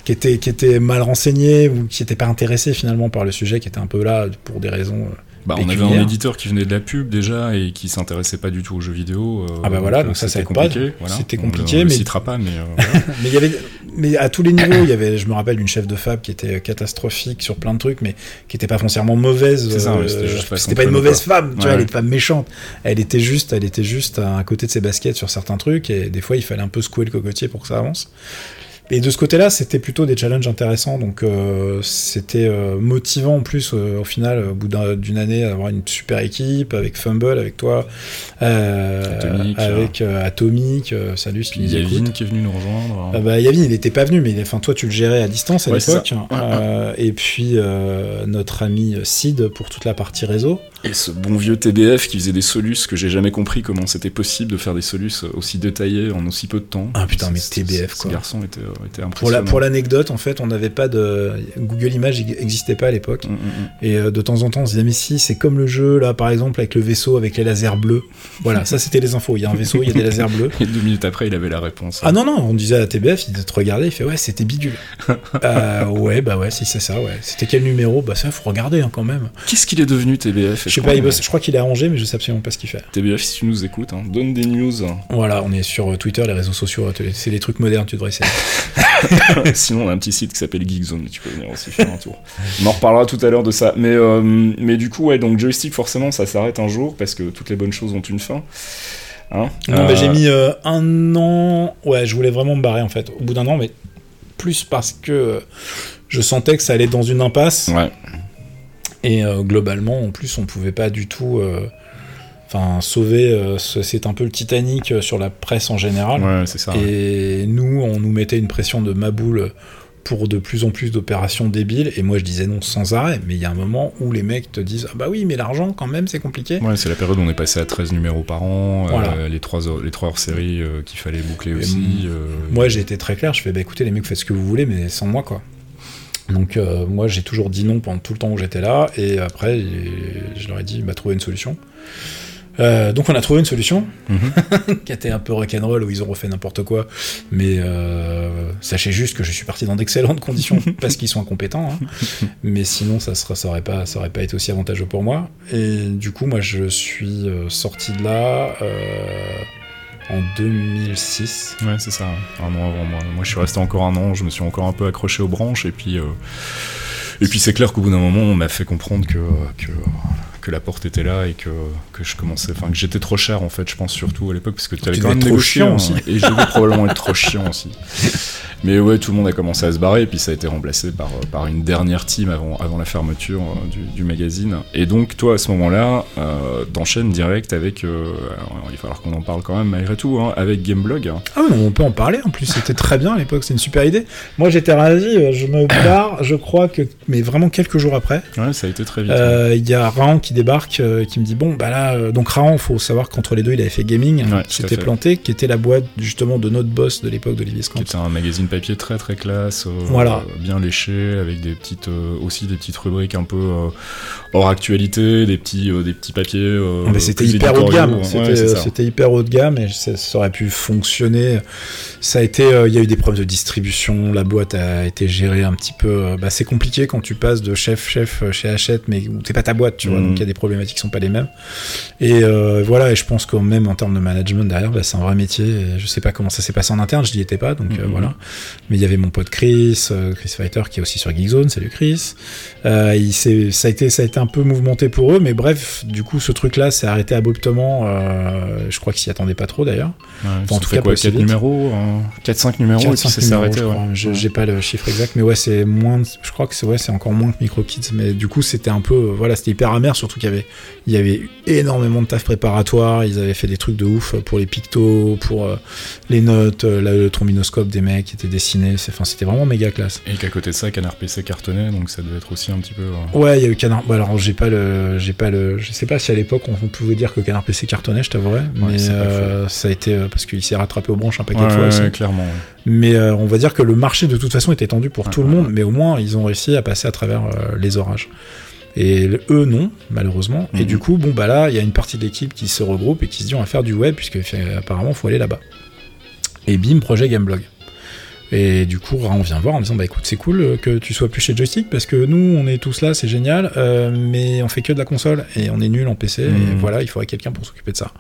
qui étaient, qui étaient mal renseignés ou qui étaient pas intéressés finalement par le sujet, qui étaient un peu là pour des raisons. Euh, Bah, on avait un éditeur qui venait de la pub déjà et qui s'intéressait pas du tout aux jeux vidéo. euh, Ah bah voilà, donc euh, ça, ça compliqué. voilà. C'était On compliqué, le- on le mais- citera pas, mais euh, mais il y avait, mais à tous les niveaux, il y avait, je me rappelle, une chef de fab qui était catastrophique sur plein de trucs, mais qui était pas foncièrement mauvaise. C'est ça, ouais, euh, c'était juste pas c'était pas une mauvaise femme, tu Ouais, vois, elle était pas méchante. Elle était juste, elle était juste à côté de ses baskets sur certains trucs, et des fois, il fallait un peu secouer le cocotier pour que ça avance. Et de ce côté-là, c'était plutôt des challenges intéressants, donc euh, c'était euh, motivant en plus euh, au final, au bout d'un- d'une année, d'avoir une super équipe avec Fumble, avec toi, Atomic, avec Atomic, salut si Puis tu il y a nous écoutes. Vin qui est venu nous rejoindre. Ah bah, Yavin, il était pas venu, mais enfin, toi, tu le gérais à distance à Ouais, l'époque. et puis, notre ami Sid pour toute la partie réseau. Et ce bon vieux TBF qui faisait des solus que j'ai jamais compris comment c'était possible de faire des solus aussi détaillés en aussi peu de temps. Ah putain, mais Ce- TBF, ce quoi. garçon était, euh, était Pour la impressionnant. pour l'anecdote, en fait, on n'avait pas de Google Images n'existait pas à l'époque. Mm, mm, mm. Et euh, de temps en temps, on se disait mais si, c'est comme le jeu là, par exemple avec le vaisseau avec les lasers bleus. Voilà, ça c'était les infos. Il y a un vaisseau, il y a des lasers bleus. Et deux minutes après, il avait la réponse. Ah non non, on disait à TBF, il te regardait, il fait ouais c'était bidule. Euh, ouais bah ouais si c'est ça ouais. C'était quel numéro? Bah ça faut regarder hein, quand même. Qu'est-ce qu'il est devenu TBF Je sais pas, il bosse- je crois qu'il est à Angers, mais je sais absolument pas ce qu'il fait. TBF, si tu nous écoutes, hein, donne des news. Voilà, on est sur euh, Twitter, les réseaux sociaux, euh, c'est les trucs modernes, tu devrais essayer. Sinon, on a un petit site qui s'appelle Geekzone, tu peux venir aussi faire un tour. On en reparlera tout à l'heure de ça. Mais, euh, mais du coup, ouais, donc joystick, forcément, ça s'arrête un jour parce que toutes les bonnes choses ont une fin. Hein Non, Euh, j'ai mis euh, un an. Ouais, je voulais vraiment me barrer en fait. Au bout d'un an, mais plus parce que je sentais que ça allait dans une impasse. Ouais, Et euh, globalement, en plus, on pouvait pas du tout. euh, Enfin, sauver. euh, ce- c'est un peu le Titanic sur la presse en général. ouais, c'est ça. ouais. Et nous, on nous mettait une pression de maboule pour de plus en plus d'opérations débiles. Et moi, je disais non sans arrêt. Mais il y a un moment où les mecs te disent Ah bah oui, mais l'argent, quand même, c'est compliqué. Ouais, c'est la période où on est passé à 13 numéros par an, euh, les, trois, hors- les trois hors-séries euh, qu'il fallait boucler aussi. Moi, j'ai été très clair. Je fais Bah écoutez, les mecs, faites ce que vous voulez, mais sans moi, quoi. Donc, euh, moi, j'ai toujours dit non pendant tout le temps où j'étais là. Et après, je leur ai dit Bah, trouvez une solution. Euh, donc on a trouvé une solution Mhm. qui était un peu rock'n'roll où ils ont refait n'importe quoi mais euh, sachez juste que je suis parti dans d'excellentes conditions parce qu'ils sont incompétents hein. mais sinon ça serait ça aurait pas ça aurait pas été aussi avantageux pour moi et du coup moi je suis sorti de là euh, en 2006 Ouais, c'est ça, un an avant moi. Moi, je suis resté encore un an, je me suis encore un peu accroché aux branches, et puis, euh, et puis c'est clair qu'au bout d'un moment, on m'a fait comprendre que, que, que la porte était là et que, que je commençais, enfin, que j'étais trop cher, en fait, je pense surtout à l'époque, parce que tu avais Tu quand même être trop chiant hein, aussi. et je devais probablement être trop chiant aussi. Mais ouais, tout le monde a commencé à se barrer, et puis ça a été remplacé par, par une dernière team avant, avant la fermeture euh, du, du magazine. Et donc, toi, à ce moment-là, euh, t'enchaînes direct avec, euh, alors, il va falloir qu'on en parle quand même malgré tout, hein, avec Gameblog. ah oui, on peut en parler en plus c'était très bien à l'époque c'est une super idée moi j'étais ravi je me barre je crois que mais vraiment quelques jours après Ouais, ça a été très vite. Euh, Il y a Raon qui débarque, euh, qui me dit bon bah là, euh, donc Raon, faut savoir qu'entre les deux, il avait fait gaming, Ouais, qui s'était planté, qui était la boîte justement de notre boss de l'époque d'Olivier Scant. était un magazine papier très très classe, euh, Voilà. bien léché, avec des petites aussi des petites rubriques un peu hors actualité, des petits des petits papiers. Mais c'était hyper haut de gamme, c'était Ouais, c'est c'était hyper haut de gamme et ça, ça aurait pu fonctionner. Ça a été, il y a eu des problèmes de distribution, la boîte a été gérée un petit peu. bah, c'est compliqué quand tu passes de chef chef euh, chez Hachette, mais t'es pas ta boîte, tu vois, Mhm. donc il y a des problématiques qui sont pas les mêmes. Et euh, voilà, et je pense que même en termes de management derrière, bah, c'est un vrai métier. Et je sais pas comment ça s'est passé en interne, je n'y étais pas, donc euh, Mhm. voilà. Mais il y avait mon pote Chris, euh, Chris Fighter, qui est aussi sur Geekzone. Salut Chris. Euh, il ça a été, ça a été un peu mouvementé pour eux, mais bref, du coup, ce truc-là s'est arrêté abruptement. je crois qu'ils s'y attendaient pas trop d'ailleurs. Ouais, en tout cas, quoi pas aussi 4 vite. numéros, 4-5 numéros, et puis 4-5 ça s'est numéros, arrêté. je ouais. crois. Je- Ouais. J'ai pas le chiffre exact, mais ouais, c'est moins. Je crois que c'est ouais, encore moins que Micro Kids, mais du coup, c'était un peu, voilà, c'était hyper amer, surtout qu'il y avait, il y avait eu énormément de taf préparatoire. Ils avaient fait des trucs de ouf pour les pictos, pour euh, les notes, euh, là, le trombinoscope des mecs qui étaient dessinés. Enfin, c'était vraiment méga classe. Et qu'à côté de ça, Canard PC cartonnait, donc ça devait être aussi un petit peu. euh, Ouais, il y a eu Canard. Bon, alors, j'ai pas le, j'ai pas le, je sais pas si à l'époque on pouvait dire que Canard PC cartonnait, je t'avouerai, mais euh, ça a été parce qu'il s'est rattrapé aux branches un paquet Ouais, de fois ouais, aussi. clairement. Mais on va dire que le marché de toute façon était tendu pour tout le monde, mais au moins ils ont réussi à passer à travers les orages. Et eux non, malheureusement. Et Mhm. du coup, bon bah là, il y a une partie de l'équipe qui se regroupe et qui se dit on va faire du web puisque apparemment faut aller là-bas. Et bim, projet Gameblog. Et du coup, on vient voir en disant bah écoute, c'est cool euh, que tu sois plus chez Joystick parce que nous, on est tous là, c'est génial, euh, mais on fait que de la console et on est nul en PC. Et Mhm. voilà, il faudrait quelqu'un pour s'occuper de ça.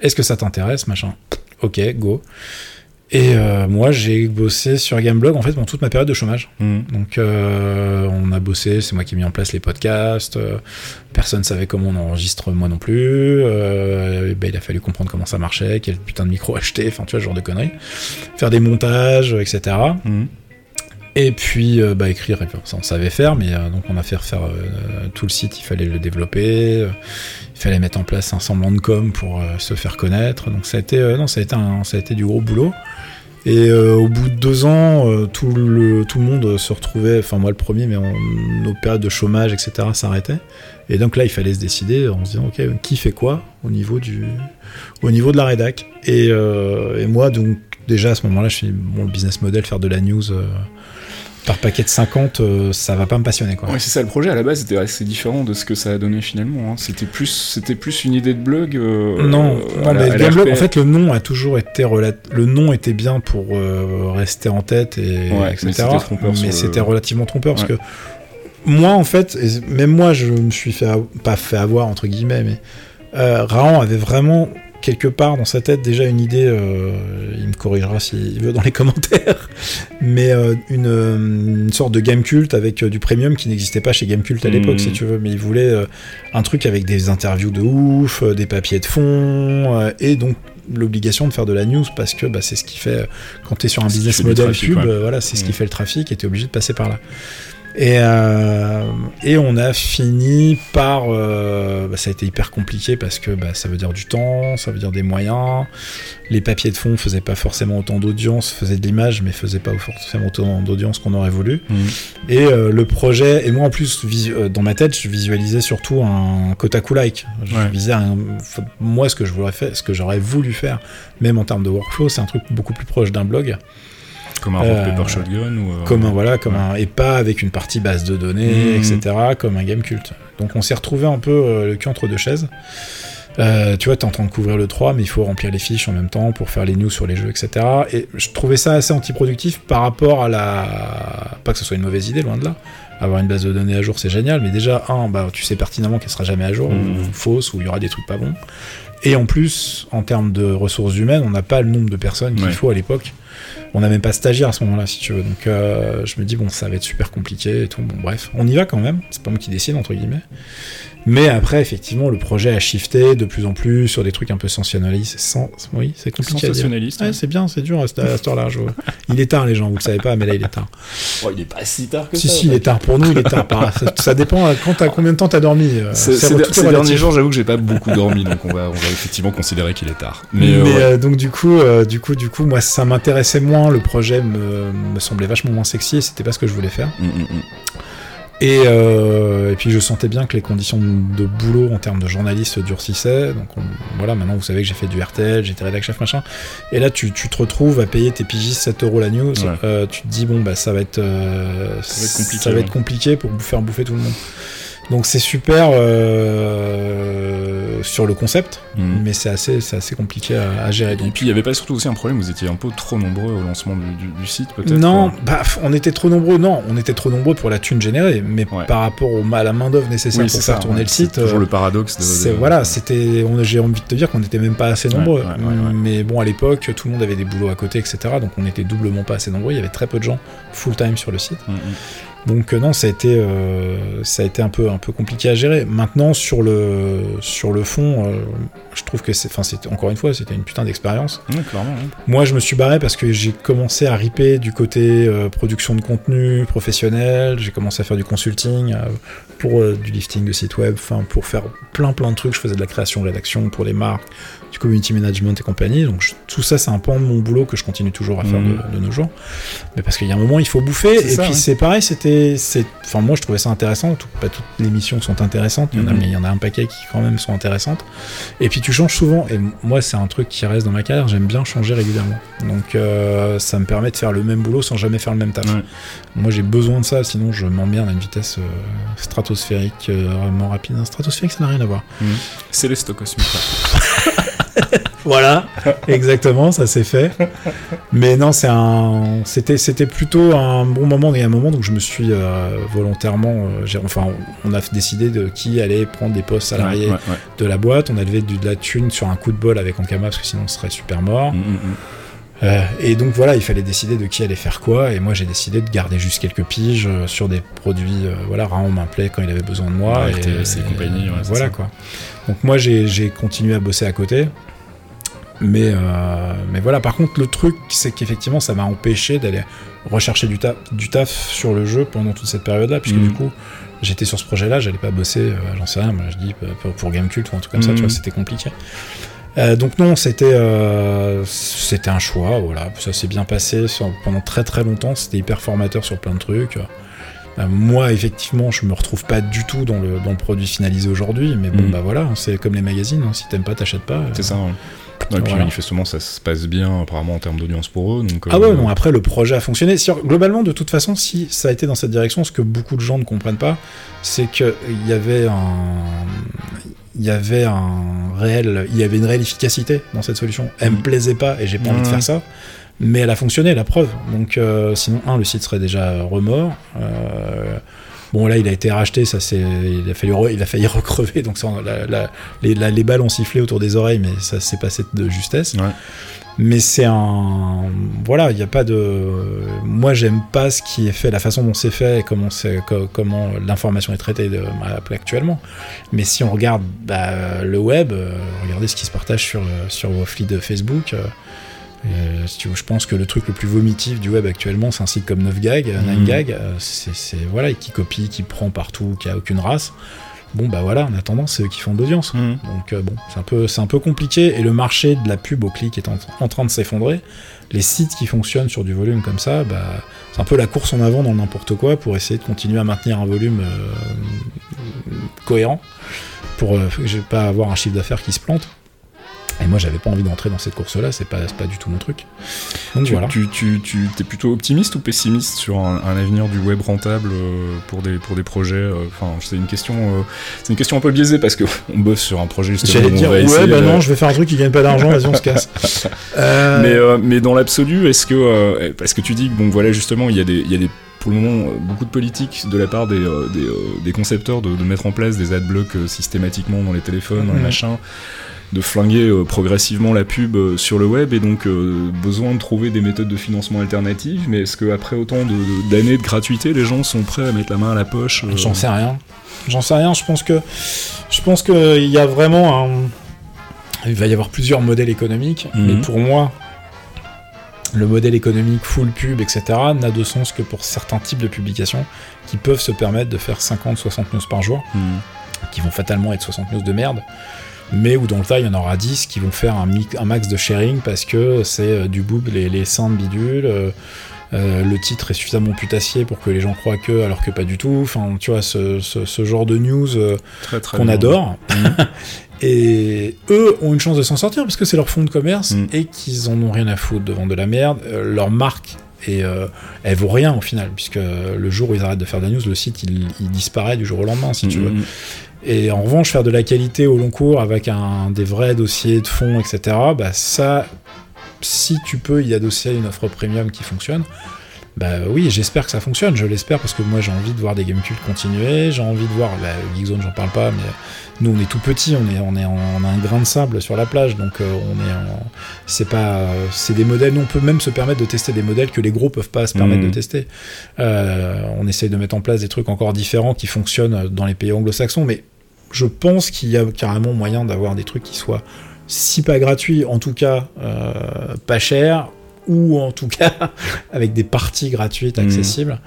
Est-ce que ça t'intéresse, machin? Ok, go. Et euh, moi, j'ai bossé sur Gameblog en fait pendant toute ma période de chômage. Mhm. Donc, euh, on a bossé, c'est moi qui ai mis en place les podcasts. euh, personne savait comment on enregistre, moi non plus. euh, ben, il a fallu comprendre comment ça marchait, quel putain de micro acheter, enfin, tu vois, ce genre de conneries. Faire des montages, etc. Et puis, euh, bah, écrire, on savait faire, mais euh, donc on a fait refaire euh, tout le site, il fallait le développer, il fallait mettre en place un semblant de com pour se faire connaître. Donc ça a été, non, ça a été, un- ça a été du gros boulot. Et au bout de deux ans, tout, le, tout le monde se retrouvait, enfin moi le premier, mais nos périodes de chômage, etc., s'arrêtaient. Et donc là, il fallait se décider en se disant, ok, qui fait quoi au niveau, du, au niveau de la rédac et, moi, donc déjà à ce moment-là, je suis bon, le business model, faire de la news par paquet de 50, euh, ça va pas me passionner. Quoi. Ouais, c'est ça le projet à la base était assez différent de ce que ça a donné finalement. hein. C'était plus, c'était plus une idée de blog. euh, Non, euh, non mais la en fait, le nom a toujours été relat- le nom était bien pour rester en tête et Ouais, etc. mais c'était le- relativement trompeur parce que moi, en fait, même moi, je me suis fait pas fait avoir entre guillemets, mais Raon avait vraiment quelque part dans sa tête déjà une idée. euh, il me corrigera s'il veut dans les commentaires, mais euh, une, euh, une sorte de game cult avec euh, du premium qui n'existait pas chez Gamecult à l'époque, Mhm. si tu veux. Mais il voulait un truc avec des interviews de ouf, des papiers de fond, et donc l'obligation de faire de la news parce que bah, c'est ce qui fait quand tu es sur un business model pub, ouais. voilà, c'est ce qui Mhm. fait le trafic et tu es obligé de passer par là. Et, euh, et on a fini par. euh, bah, ça a été hyper compliqué parce que bah, ça veut dire du temps, ça veut dire des moyens. Les papiers de fond faisaient pas forcément autant d'audience, faisaient de l'image, mais faisaient pas forcément autant d'audience qu'on aurait voulu. Mhm. Et euh, le projet, et moi en plus, dans ma tête, je visualisais surtout un Kotaku-like. Je Ouais. visais un- f- moi, ce que je voudrais faire, ce que j'aurais voulu faire, même en termes de workflow, c'est un truc beaucoup plus proche d'un blog, Comme un Euh, rock paper shotgun ou. euh, comme un, voilà, comme ouais. un, et pas avec une partie base de données, Mhm. etc., comme un game culte. Donc on s'est retrouvé un peu euh, le cul entre deux chaises. Euh, tu vois, t'es en train de couvrir le 3, mais il faut remplir les fiches en même temps pour faire les news sur les jeux, etc. Et je trouvais ça assez antiproductif par rapport à la. Pas que ce soit une mauvaise idée, loin de là. Avoir une base de données à jour, c'est génial, mais déjà, un, bah, tu sais pertinemment qu'elle sera jamais à jour, Mhm. ou fausse, ou il y aura des trucs pas bons. Et en plus, en termes de ressources humaines, on n'a pas le nombre de personnes qu'il Ouais. faut à l'époque. On n'a même pas stagiaire à ce moment-là, si tu veux. Donc euh, je me dis, bon, ça va être super compliqué et tout. Bon, bref, on y va quand même. C'est pas moi qui décide, entre guillemets. Mais après, effectivement, le projet a shifté de plus en plus sur des trucs un peu sensationnalistes. Sans... Oui, c'est compliqué à dire. Sensationnaliste. Ouais, hein. c'est bien, c'est dur à cette, heure-là. je. Il est tard, les gens, vous le savez pas, mais là, il est tard. Oh, il est pas si tard que Si, ça. si, il est tard. Pour nous, il est tard. Par- Ça, ça dépend euh, quand t'as combien de temps t'as dormi. euh, Ces, derniers jours, j'avoue que j'ai pas beaucoup dormi, donc on va, on va effectivement considérer qu'il est tard. Mais, Mais, euh, ouais. euh, donc du coup, euh, du coup, du coup, moi, ça m'intéressait moins. Le projet me, me semblait vachement moins sexy. et C'était pas ce que je voulais faire. Mm, mm, mm. Et, euh, et puis je sentais bien que les conditions de boulot en termes de journaliste se durcissaient. Donc on- voilà, maintenant vous savez que j'ai fait du RTL, j'étais rédac chef machin. Et là tu, tu te retrouves à payer tes pigistes 7 euros la news. Ouais. Euh, tu te dis bon bah ça va être euh, Ça va être compliqué, ça va être compliqué pour faire bouffer tout le monde. Donc c'est super euh, sur le concept, Mm. mais c'est assez, assez compliqué à, à gérer. Et Donc puis il y avait pas surtout aussi un problème, vous étiez un peu trop nombreux au lancement du, du- du site peut-être Non, quoi. bah, on était trop nombreux. Non, on était trop nombreux pour la thune générée, mais Ouais. par rapport au, à la main d'œuvre nécessaire Oui, pour faire ça, tourner ouais. le site. C'est toujours euh, le paradoxe de. Voilà, c'était, on- j'ai envie de te dire qu'on n'était même pas assez nombreux. ouais. Mais bon, à l'époque, tout le monde avait des boulots à côté, etc. Donc on était doublement pas assez nombreux. Il y avait très peu de gens full time sur le site. Mm, mm. Donc euh, non, ça a été, euh, ça a été un peu, un peu compliqué à gérer. Maintenant, sur le, sur le fond, euh, je trouve que c'est, enfin, encore une fois, c'était une putain d'expérience. Moi, je me suis barré parce que j'ai commencé à riper du côté euh, production de contenu professionnel. J'ai commencé à faire du consulting pour du lifting de site web, enfin pour faire plein plein de trucs. Je faisais de la création, rédaction pour les marques, du community management et compagnie. Donc je- tout ça, c'est un pan de mon boulot que je continue toujours à faire Mhm. de, de nos jours. Mais parce qu'il y a un moment, il faut bouffer. Et ça, puis ouais. c'est pareil, c'était, c'est, enfin moi, je trouvais ça intéressant. Tout- pas toutes les missions sont intéressantes. Il y en a, Mhm. mais il y en a un paquet qui quand même sont intéressantes. Et puis tu changes souvent. Et moi, c'est un truc qui reste dans ma carrière. J'aime bien changer régulièrement. Donc euh, ça me permet de faire le même boulot sans jamais faire le même taf. Ouais. Moi, j'ai besoin de ça. Sinon, je m'emmerde à une vitesse euh, stratosphérique, euh, vraiment rapide. Un stratosphérique, ça n'a rien à voir. C'est les stocosmiques. Voilà, exactement, ça s'est fait. Mais non, c'est un, c'était, c'était plutôt un bon moment et un moment donc je me suis euh, volontairement, euh, j'ai- enfin, on a décidé de qui allait prendre des postes salariés Ouais, ouais, ouais. de la boîte. On a levé de la thune sur un coup de bol avec Ankama parce que sinon on serait super mort. Mm, mm, mm. Euh, et donc voilà, il fallait décider de qui allait faire quoi. Et moi, j'ai décidé de garder juste quelques piges euh, sur des produits. euh, voilà, Raon m'appelait quand il avait besoin de moi. Ouais, et, et compagnie, ouais, voilà ça. quoi. Donc moi, j'ai continué à bosser à côté. Mais, euh, mais voilà, par contre, le truc, c'est qu'effectivement, ça m'a empêché d'aller rechercher du taf, du taf sur le jeu pendant toute cette période-là, puisque du coup, j'étais sur ce projet-là, j'allais pas bosser, euh, j'en sais rien, moi je dis pour, pour Gamecult ou un truc comme ça, tu vois, c'était compliqué. Euh, donc non, c'était euh, c'était un choix, voilà. Ça s'est bien passé sur- pendant très très longtemps. C'était hyper formateur sur plein de trucs. Euh, moi, effectivement, je me retrouve pas du tout dans le, dans le produit finalisé aujourd'hui, mais bon, Mm. bah voilà, c'est comme les magazines. hein. Si t'aimes pas, t'achètes pas. C'est ça. ouais. Ouais, et puis Voilà. manifestement, ça se passe bien apparemment en termes d'audience pour eux. Donc, Ah euh, ouais, non, après le projet a fonctionné. Globalement, de toute façon, si ça a été dans cette direction, ce que beaucoup de gens ne comprennent pas, c'est qu'il y avait un. Il y avait un réel, il y avait une réelle efficacité dans cette solution. Elle me Mhm. plaisait pas et j'ai pas envie de Ouais. faire ça, mais elle a fonctionné, la preuve. Donc euh, sinon, un, le site serait déjà remort. Euh, bon là, il a été racheté, ça c'est, il a fallu, re- il a failli recrever, donc ça, la- la- les, la- les balles ont sifflé autour des oreilles, mais ça s'est passé de justesse. Ouais. Mais c'est un. Voilà, il n'y a pas de. Moi, j'aime pas ce qui est fait, la façon dont c'est fait et comment, c'est- comment l'information est traitée de- actuellement. Mais si on regarde bah, le web, euh, regardez ce qui se partage sur, euh, sur vos de Facebook. Euh, si tu veux, je pense que le truc le plus vomitif du web actuellement, c'est un site comme 9gag, euh, Mhm. 9gag, euh, c'est voilà, qui copie, qui prend partout, qui a aucune race. Bon bah voilà, en attendant, c'est eux qui font de l'audience. Mhm. Donc euh, bon, c'est un peu, c'est un peu compliqué et le marché de la pub au clic est en, en train de s'effondrer. Les sites qui fonctionnent sur du volume comme ça, bah, c'est un peu la course en avant dans le n'importe quoi pour essayer de continuer à maintenir un volume euh, cohérent pour que j'ai pas avoir un chiffre d'affaires qui se plante. Et moi, j'avais pas envie d'entrer dans cette course-là, c'est pas, pas du tout mon truc. Donc Tu, voilà. tu, tu, tu es plutôt optimiste ou pessimiste sur un, un avenir du web rentable euh, pour des, pour des projets euh, Enfin, c'est une question, euh, c'est une question un peu biaisée parce que on bosse sur un projet justement. J'allais dire, ouais, bah de- non, je vais faire un truc qui gagne pas d'argent, vas-y, on se casse. Mais, mais dans l'absolu, est-ce que parce que tu dis que bon voilà justement il y a des y a des pour le moment beaucoup de politiques de la part des, des, des concepteurs de, de mettre en place des adblocks systématiquement dans les téléphones, dans les Mhm. machins, de flinguer euh, progressivement la pub euh, sur le web et donc euh, besoin de trouver des méthodes de financement alternatives. Mais est-ce que après autant de- de- d'années de, gratuité, les gens sont prêts à mettre la main à la poche J'en sais rien. J'en sais rien. Je pense que je pense que il y a vraiment un. Il va y avoir plusieurs modèles économiques, Mhm. mais pour moi, le modèle économique full pub, etc., n'a de sens que pour certains types de publications qui peuvent se permettre de faire 50-60 news par jour, Mhm. qui vont fatalement être 60 news de merde. Mais où dans le tas, il y en aura 10 qui vont faire un, max de sharing parce que c'est euh, du boob, les, les seins de bidule, euh, euh, le titre est suffisamment putassier pour que les gens croient que, alors que pas du tout. Enfin, tu vois, ce, ce- ce genre de news euh, qu'on adore. et eux ont une chance de s'en sortir parce que c'est leur fonds de commerce Mm. et qu'ils en ont rien à foutre de vendre de la merde. Euh, leur marque, et elle vaut rien au final, puisque le jour où ils arrêtent de faire de la news, le site il, il disparaît du jour au lendemain, si tu veux. Et en revanche, faire de la qualité au long cours avec un, des vrais dossiers de fond, etc., bah ça, si tu peux y adosser une offre premium qui fonctionne, bah oui, j'espère que ça fonctionne, je l'espère parce que moi j'ai envie de voir des Gamecube continuer, j'ai envie de voir, bah, Geekzone j'en parle pas, mais nous on est tout petit, on est, on est en- on a un grain de sable sur la plage, donc euh, on est en- c'est pas, euh, c'est des modèles, nous on peut même se permettre de tester des modèles que les gros peuvent pas se permettre Mhm. de tester. Euh, on essaye de mettre en place des trucs encore différents qui fonctionnent dans les pays anglo-saxons, mais je pense qu'il y a carrément moyen d'avoir des trucs qui soient, si pas gratuits, en tout cas euh, pas chers, ou en tout cas avec des parties gratuites Mhm. accessibles.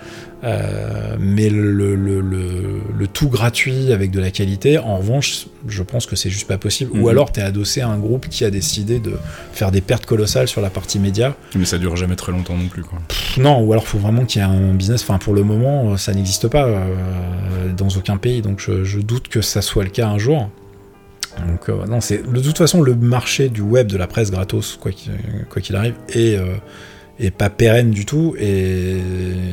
Euh, mais le, le, le, le- le tout gratuit avec de la qualité, en revanche, je pense que c'est juste pas possible. Ou alors t'es adossé à un groupe qui a décidé de faire des pertes colossales sur la partie média. Mais ça dure jamais très longtemps non plus quoi. Non, ou alors faut vraiment qu'il y ait un business. Enfin, pour le moment, ça n'existe pas euh, dans aucun pays, donc je, je doute que ça soit le cas un jour. Donc euh, non, c'est de toute façon le marché du web de la presse gratos, quoi qu'il arrive, est, euh, est pas pérenne du tout. Et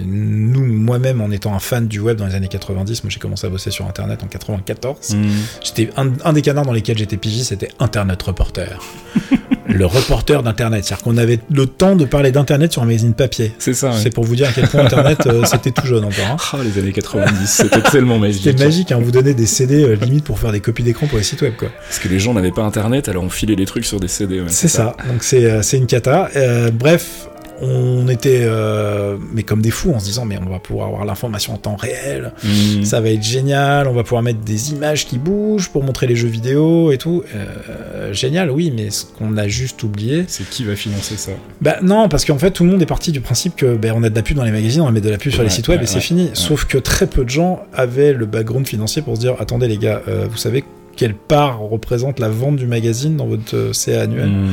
nous, moi-même, en étant un fan du web dans les années 90, moi j'ai commencé à bosser sur Internet en 94. Mhm. J'étais un, un des canards dans lesquels j'étais pigiste, c'était Internet Reporter. le reporter d'Internet. C'est-à-dire qu'on avait le temps de parler d'Internet sur un magazine papier. C'est ça. ouais. C'est pour vous dire à quel point Internet, euh, c'était tout jeune encore. hein. Ah, les années 90, c'était tellement magique. C'était magique, hein, on vous donnait des CD euh, limite pour faire des copies d'écran pour les sites web. quoi. Parce que les gens n'avaient pas internet, alors on filait les trucs sur des CD. ouais, C'est ça, donc c'est euh, c'est une cata. Euh, bref, on était euh, mais comme des fous en se disant mais on va pouvoir avoir l'information en temps réel, Mhm. ça va être génial, on va pouvoir mettre des images qui bougent pour montrer les jeux vidéo et tout. Euh, génial, oui, mais ce qu'on a juste oublié, C'est qui va financer ça? Bah non, parce qu'en fait tout le monde est parti du principe que ben, on a de la pub dans les magazines, on mettre de la pub sur les sites web ouais, et c'est ouais, fini. Sauf que très peu de gens avaient le background financier pour se dire attendez les gars, euh, vous savez quelle part représente la vente du magazine dans votre CA annuel? Mm.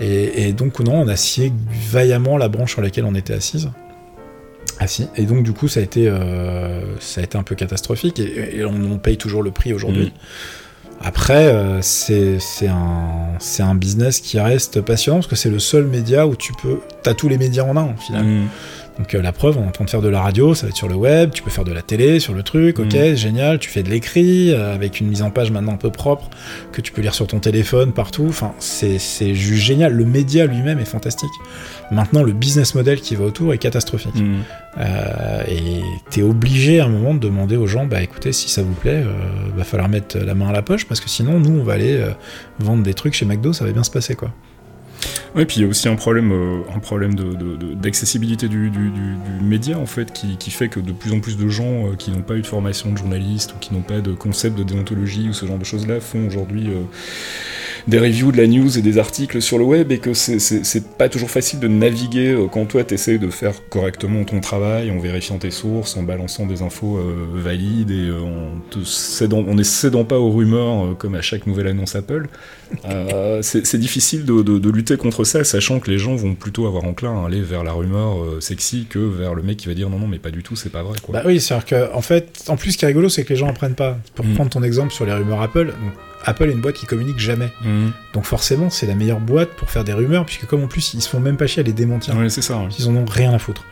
Et, et donc, non, on a scié vaillamment la branche sur laquelle on était assise. Assis. Et donc, du coup, ça a été, euh, ça a été un peu catastrophique et, et on, on paye toujours le prix aujourd'hui. Après, euh, c'est un, un business qui reste passionnant parce que c'est le seul média où tu peux. T'as tous les médias en un, finalement. Mm. Donc euh, la preuve, on est en train de faire de la radio, ça va être sur le web, tu peux faire de la télé sur le truc, ok, Mm. génial, tu fais de l'écrit, euh, avec une mise en page maintenant un peu propre, que tu peux lire sur ton téléphone, partout, enfin c'est juste génial, le média lui-même est fantastique. Maintenant, le business model qui va autour est catastrophique. Mm. Euh, et t'es obligé à un moment de demander aux gens, bah écoutez, si ça vous plaît, va falloir mettre la main à la poche, parce que sinon, nous, on va aller vendre des trucs chez McDo, ça va bien se passer, quoi. Ouais, puis il y a aussi un problème, euh, un problème d'accessibilité du, média en fait, qui, fait que de plus en plus de gens euh, qui n'ont pas eu de formation de journaliste ou qui n'ont pas de concept de déontologie ou ce genre de choses-là font aujourd'hui euh, des reviews de la news et des articles sur le web et que c'est- pas toujours facile de naviguer quand toi t'essayes de faire correctement ton travail en vérifiant tes sources, en balançant des infos valides et en en ne cédant pas aux rumeurs comme à chaque nouvelle annonce Apple. C'est difficile de, de lutter contre ça, sachant que les gens vont plutôt avoir enclin à aller vers la rumeur euh, sexy que vers le mec qui va dire non, non, mais pas du tout, c'est pas vrai. Quoi. Bah oui, c'est-à-dire que, en fait, en plus, ce qui est rigolo, c'est que les gens apprennent pas. Pour Mm. prendre ton exemple sur les rumeurs Apple, donc, Apple est une boîte qui communique jamais. Mhm. Donc forcément, c'est la meilleure boîte pour faire des rumeurs, puisque comme en plus, ils se font même pas chier à les démentir. Ouais, c'est ça. Ils en ont rien à foutre.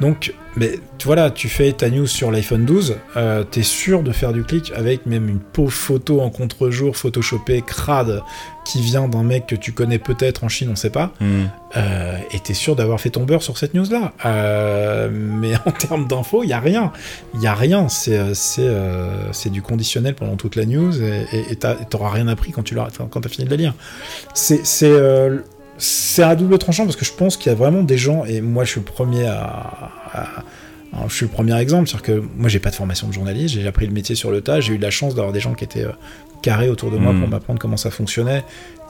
Donc, mais tu vois là, tu fais ta news sur l'iPhone 12, euh, t'es sûr de faire du clic avec même une pauvre photo en contre-jour, photoshopée, crade, qui vient d'un mec que tu connais peut-être en Chine, on sait pas, Mhm. euh, et t'es sûr d'avoir fait ton beurre sur cette news-là. Euh, mais en termes d'infos, il y a rien. Il y a rien. C'est euh, c'est euh, c'est du conditionnel pendant toute la news, et t'auras rien appris quand tu l'auras- quand t'as fini de la lire. C'est c'est à double tranchant parce que je pense qu'il y a vraiment des gens, et moi je suis le premier à. je suis le premier exemple, c'est-à-dire que moi j'ai pas de formation de journaliste, j'ai appris le métier sur le tas, j'ai eu la chance d'avoir des gens qui étaient euh, carrés autour de moi pour m'apprendre comment ça fonctionnait.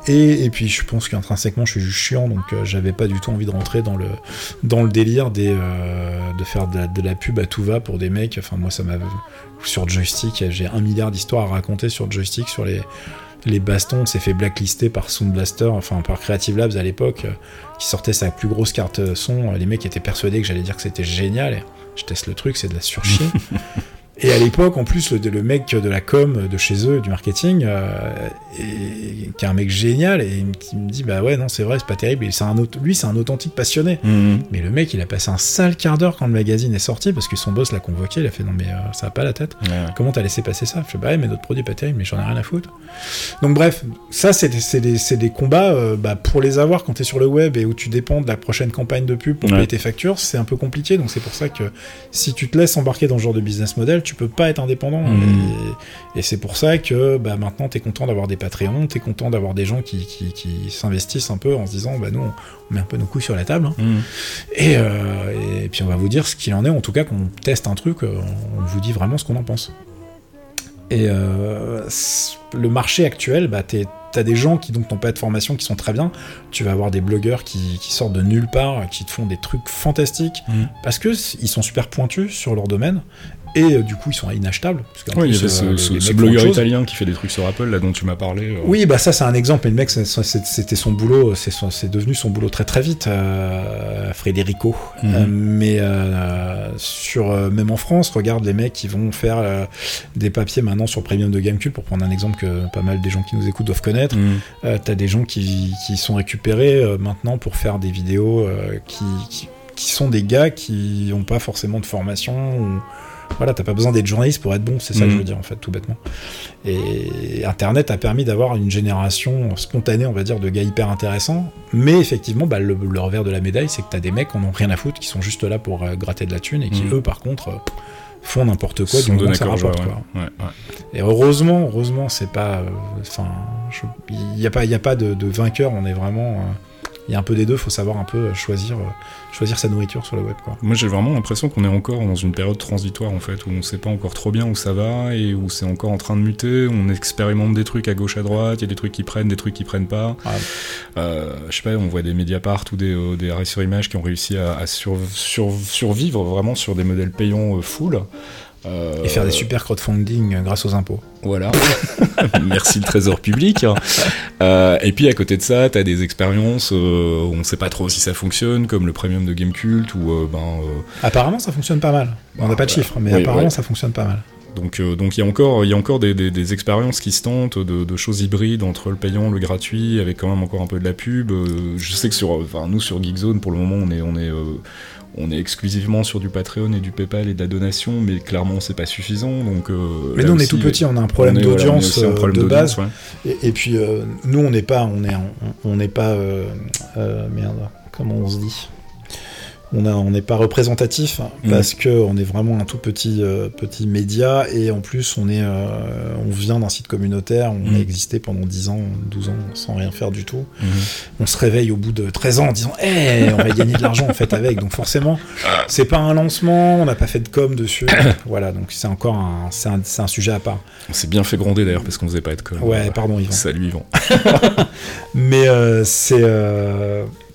Et, et puis je pense qu'intrinsèquement je suis juste chiant, donc euh, j'avais pas du tout envie de rentrer dans le, dans le délire des, euh, de faire de la, de la pub à tout va pour des mecs. Enfin moi ça m'a sur joystick, j'ai un milliard d'histoires à raconter sur joystick, sur les, les bastons, on s'est fait blacklister par Sound Blaster, enfin par Creative Labs à l'époque, euh, qui sortait sa plus grosse carte euh, son. Les mecs étaient persuadés que j'allais dire que c'était génial. Je teste le truc, c'est de la surchie. Et à l'époque, en plus, le, le mec de la com de chez eux, du marketing, euh, et- qui est un mec génial, et qui me dit Bah ouais, non, c'est vrai, c'est pas terrible. Et un, lui, c'est un authentique passionné. Mhm. Mais le mec, il a passé un sale quart d'heure quand le magazine est sorti, parce que son boss l'a convoqué. Il a fait Non, mais euh, ça va pas la tête. Ouais. Comment t'as laissé passer ça? Je fais bah ouais, mais notre produit est pas terrible, mais j'en ai rien à foutre. Donc bref, ça c'est des, combats euh, bah, pour les avoir quand t'es sur le web et où tu dépends de la prochaine campagne de pub pour Ouais. payer tes factures, c'est un peu compliqué. Donc c'est pour ça que si tu te laisses embarquer dans ce genre de business model, tu peux pas être indépendant. Mhm. Et, et c'est pour ça que bah, maintenant t'es content d'avoir des Patreons, t'es content d'avoir des gens qui, qui, qui s'investissent un peu en se disant bah nous on, met un peu nos couilles sur la table. hein. Mhm. Et, euh, et puis on va vous dire ce qu'il en est, en tout cas quand on teste un truc, euh, on vous dit vraiment ce qu'on en pense. Et euh, le marché actuel, bah, t'es- t'as des gens qui donc n'ont pas de formation, qui sont très bien. Tu vas avoir des blogueurs qui, qui sortent de nulle part, qui te font des trucs fantastiques, Mhm. parce que ils sont super pointus sur leur domaine, et euh, du coup ils sont inachetables. Parce qu'en Ouais, il y plus, avait ce, euh, ce- ce blogueur italien qui fait des trucs sur Apple, là dont tu m'as parlé. euh. Oui, bah ça c'est un exemple, mais le mec c'était son boulot, c'est devenu son boulot très très vite, euh, Federico. Mhm. Mais euh, sur même en France, regarde les mecs qui vont faire euh, des papiers maintenant sur Premium de Gamecube pour prendre un exemple que pas mal des gens qui nous écoutent doivent connaître. Euh, T'as des gens qui, qui sont récupérés maintenant pour faire des vidéos qui, qui, qui sont des gars qui n'ont pas forcément de formation. Ou... Voilà, t'as pas besoin d'être journaliste pour être bon, c'est ça que je veux dire en fait, tout bêtement. Et Internet a permis d'avoir une génération spontanée, on va dire, de gars hyper intéressants. Mais effectivement, bah, le, le revers de la médaille, c'est que t'as des mecs qui en ont rien à foutre, qui sont juste là pour euh, gratter de la thune et qui, Mhm. eux, par contre, euh, font n'importe quoi du moment ça rapporte. ouais. quoi. Ouais, ouais. Et heureusement, heureusement, c'est pas. euh, il n'y a pas, il y a pas de, de vainqueur. On est vraiment. Euh, Il y a un peu des deux. Faut savoir un peu choisir, euh, choisir sa nourriture sur le web, quoi. Moi j'ai vraiment l'impression qu'on est encore dans une période transitoire en fait, où on sait pas encore trop bien où ça va et où c'est encore en train de muter, on expérimente des trucs à gauche à droite, il y a des trucs qui prennent, des trucs qui prennent pas. Ah. Euh, je sais pas, on voit des Mediapart ou des, euh, des arrêts sur image qui ont réussi à, à sur- sur- survivre vraiment sur des modèles payants euh, full. Euh, Et faire des super crowdfunding euh, grâce aux impôts. Voilà. Merci le trésor public. Euh, et puis à côté de ça, t'as des expériences euh, où on sait pas trop si ça fonctionne, comme le premium de Gamecult, ou euh, ben. euh, Apparemment, ça fonctionne pas mal. On n'a pas de chiffres, mais Oui, apparemment, ouais. ça fonctionne pas mal. donc euh, donc il y a encore il y a encore des, des, des expériences qui se tentent de, de choses hybrides entre le payant, le gratuit, avec quand même encore un peu de la pub. Euh, je sais que sur enfin nous sur Geekzone pour le moment on est on est euh, on est exclusivement sur du Patreon et du PayPal et de la donation, mais clairement c'est pas suffisant. Donc, euh, Mais nous, on est tout petit, on a un problème voilà, d'audience un euh, problème de base. ouais. Et, et puis, euh, nous, on n'est pas, on est, on, on n'est pas, euh, euh, merde, comment on se dit? On n'est pas représentatif Mm. parce que on est vraiment un tout petit euh, petit média et en plus on est euh, on vient d'un site communautaire on Mm. a existé pendant 10 ans 12 ans sans rien faire du tout Mhm. on se réveille au bout de 13 ans en disant Eh, on va gagner de l'argent en fait avec donc forcément c'est pas un lancement on n'a pas fait de com dessus voilà donc c'est encore un c'est un, sujet à part On s'est bien fait gronder d'ailleurs parce qu'on faisait pas de com. ouais pardon Yvan Salut Yvan. mais euh, c'est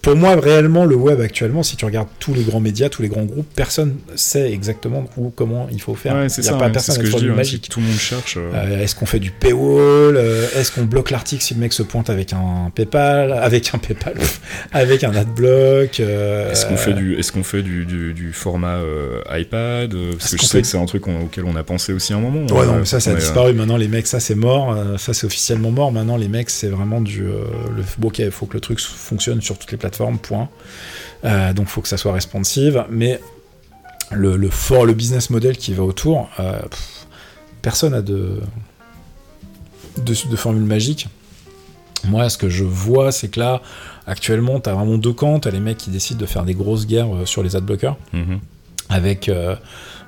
pour moi réellement le web actuellement si tu regardes tous les grands médias tous les grands groupes personne sait exactement où comment il faut faire Ouais, il n'y a ça, pas ouais, personne du ouais, magique Tout le monde cherche. euh, Euh, est-ce qu'on fait du paywall Euh, Est-ce qu'on bloque l'article si le mec se pointe avec un PayPal Avec un PayPal Avec un adblock euh, Est-ce qu'on fait du, est-ce qu'on fait du, du, du format euh, iPad Parce que je sais fait- que c'est un truc on- auquel on a pensé aussi un moment. Ouais, hein, non, mais ça, ça a euh, disparu. Maintenant, les mecs, ça, c'est mort. Ça, c'est officiellement mort. Maintenant, les mecs, c'est vraiment du. euh, le, bon, ok, il faut que le truc fonctionne sur toutes les plateformes, point. Euh, donc, faut que ça soit responsive. Mais le, fort, le business model qui va autour, euh, personne a de, de, formule magique. Moi, ce que je vois, c'est que là, actuellement, t'as vraiment deux camps. T'as les mecs qui décident de faire des grosses guerres euh, sur les adblockers mhm. Avec euh,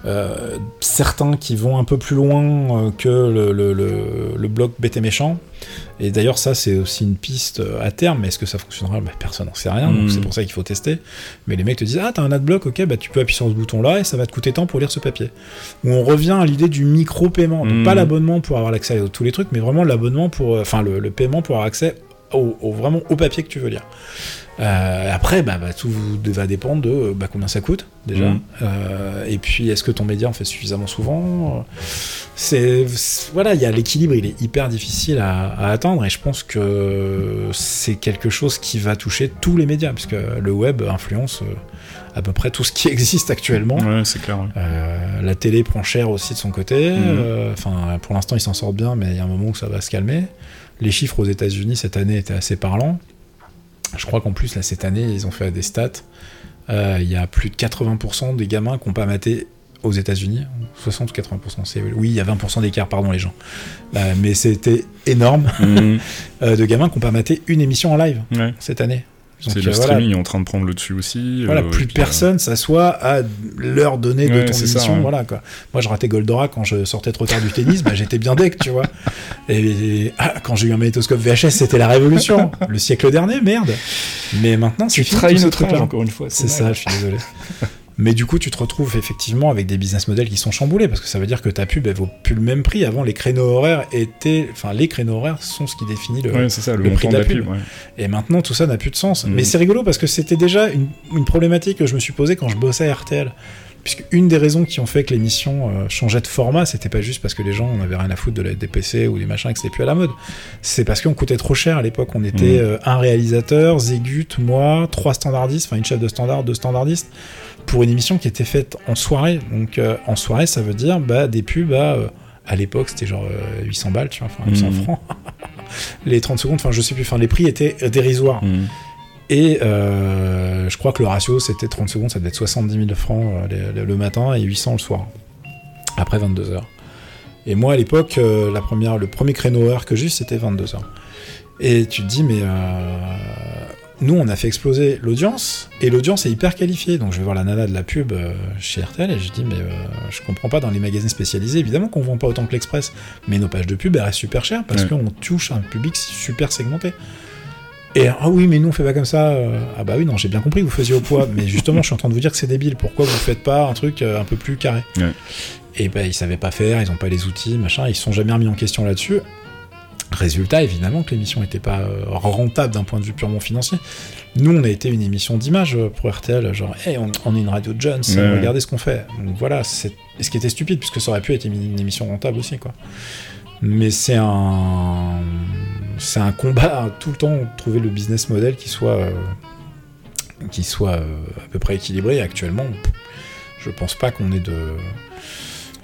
euh, certains qui vont un peu plus loin euh, que le, le, le- le bloc bête et méchant. Et d'ailleurs, ça, c'est aussi une piste euh, à terme, mais est-ce que ça fonctionnera? Bah, Personne n'en sait rien, donc c'est pour ça qu'il faut tester. Mais les mecs te disent Ah, t'as un adblock, ok, bah tu peux appuyer sur ce bouton-là et ça va te coûter tant pour lire ce papier. Où on revient à l'idée du micro-paiement. Donc, pas l'abonnement pour avoir l'accès à tous les trucs, mais vraiment l'abonnement pour. Enfin, le, le paiement pour avoir accès au, au- vraiment au papier que tu veux lire. Euh, après, bah, bah, tout va dépendre de euh, bah, combien ça coûte déjà. Mhm. Euh, et puis, est-ce que ton média en fait suffisamment souvent? C'est voilà, il y a l'équilibre, il est hyper difficile à, à atteindre. Et je pense que c'est quelque chose qui va toucher tous les médias, puisque le web influence à peu près tout ce qui existe actuellement. Ouais, c'est clair. ouais. Euh, la télé prend cher aussi de son côté. Euh, Enfin, pour l'instant, ils s'en sortent bien, mais il y a un moment où ça va se calmer. Les chiffres aux États-Unis cette année étaient assez parlants. Je crois qu'en plus, là, cette année, ils ont fait des stats. Euh, Il y a plus de 80% des gamins qui n'ont pas maté aux États-Unis. 60 ou 80%. c'est- Oui, il y a 20% d'écart, pardon, les gens. Euh, mais c'était énorme Mhm. euh, de gamins qui n'ont pas maté une émission en live Ouais. cette année. C'est euh, le voilà, streaming est en train de prendre le dessus aussi. voilà, euh, plus puis, personne s'assoit à l'heure donnée de Ouais, ton ça, émission. ouais. Voilà, quoi. Moi, je ratais Goldorak quand je sortais trop tard du tennis, bah, j'étais bien deck, tu vois. Et ah, quand j'ai eu un magnétoscope VHS, c'était la révolution. Le siècle dernier, merde. Mais maintenant, c'est Tu trahis notre truc-là. encore une fois. C'est ça, je suis désolé. Mais du coup, tu te retrouves effectivement avec des business models qui sont chamboulés parce que ça veut dire que ta pub, elle vaut plus le même prix. Avant, les créneaux horaires étaient. Enfin, les créneaux horaires sont ce qui définit le, Ouais, c'est ça, le, le montant prix de la pub. pub. ouais. et maintenant, tout ça n'a plus de sens. Mais c'est rigolo parce que c'était déjà une, une problématique que je me suis posée quand je bossais à RTL. Puisque une des raisons qui ont fait que l'émission euh, changeait de format, c'était pas juste parce que les gens n'avaient rien à foutre de la, des PC ou des machins et que c'était plus à la mode. C'est parce qu'on coûtait trop cher à l'époque. On était Mhm. euh, un réalisateur, Zégut, moi, trois standardistes, enfin une chef de standard, deux standardistes, pour une émission qui était faite en soirée. Donc euh, en soirée, ça veut dire bah, des pubs à. euh, à l'époque, c'était genre euh, 800 balles, tu vois, enfin 800 Mhm. francs. les 30 secondes, enfin je sais plus, enfin les prix étaient euh, dérisoires. Mhm. Et euh, je crois que le ratio c'était 30 secondes, ça devait être 70 000 francs euh, le, le matin et 800 le soir, après 22 heures. Et moi à l'époque, euh, la première, le premier créneau heure que j'ai eu c'était 22 heures. Et tu te dis, mais euh, nous on a fait exploser l'audience et l'audience est hyper qualifiée. Donc je vais voir la nana de la pub euh, chez RTL et je dis, mais euh, je comprends pas dans les magasins spécialisés, évidemment qu'on vend pas autant que l'Express, mais nos pages de pub elles restent super chères parce Ouais. qu'on touche un public super segmenté. Et ah oui, mais nous on fait pas comme ça. euh, Ah bah oui, non, j'ai bien compris que vous faisiez au poids, mais justement, je suis en train de vous dire que c'est débile. Pourquoi vous faites pas un truc un peu plus carré? Ouais. Et ben ils savaient pas faire, ils ont pas les outils, machin, ils se sont jamais remis en question là-dessus. Résultat, évidemment que l'émission n'était pas euh, rentable d'un point de vue purement financier. Nous, on a été une émission d'image euh, pour RTL, genre, hey, on, on est une radio Jones, Ouais. regardez ce qu'on fait. Donc voilà, c'est ce qui était stupide, puisque ça aurait pu être une, émission rentable aussi, quoi. Mais c'est un, c'est un combat tout le temps de trouver le business model qui soit, euh, qui soit euh, à peu près équilibré. Actuellement, je pense pas qu'on ait de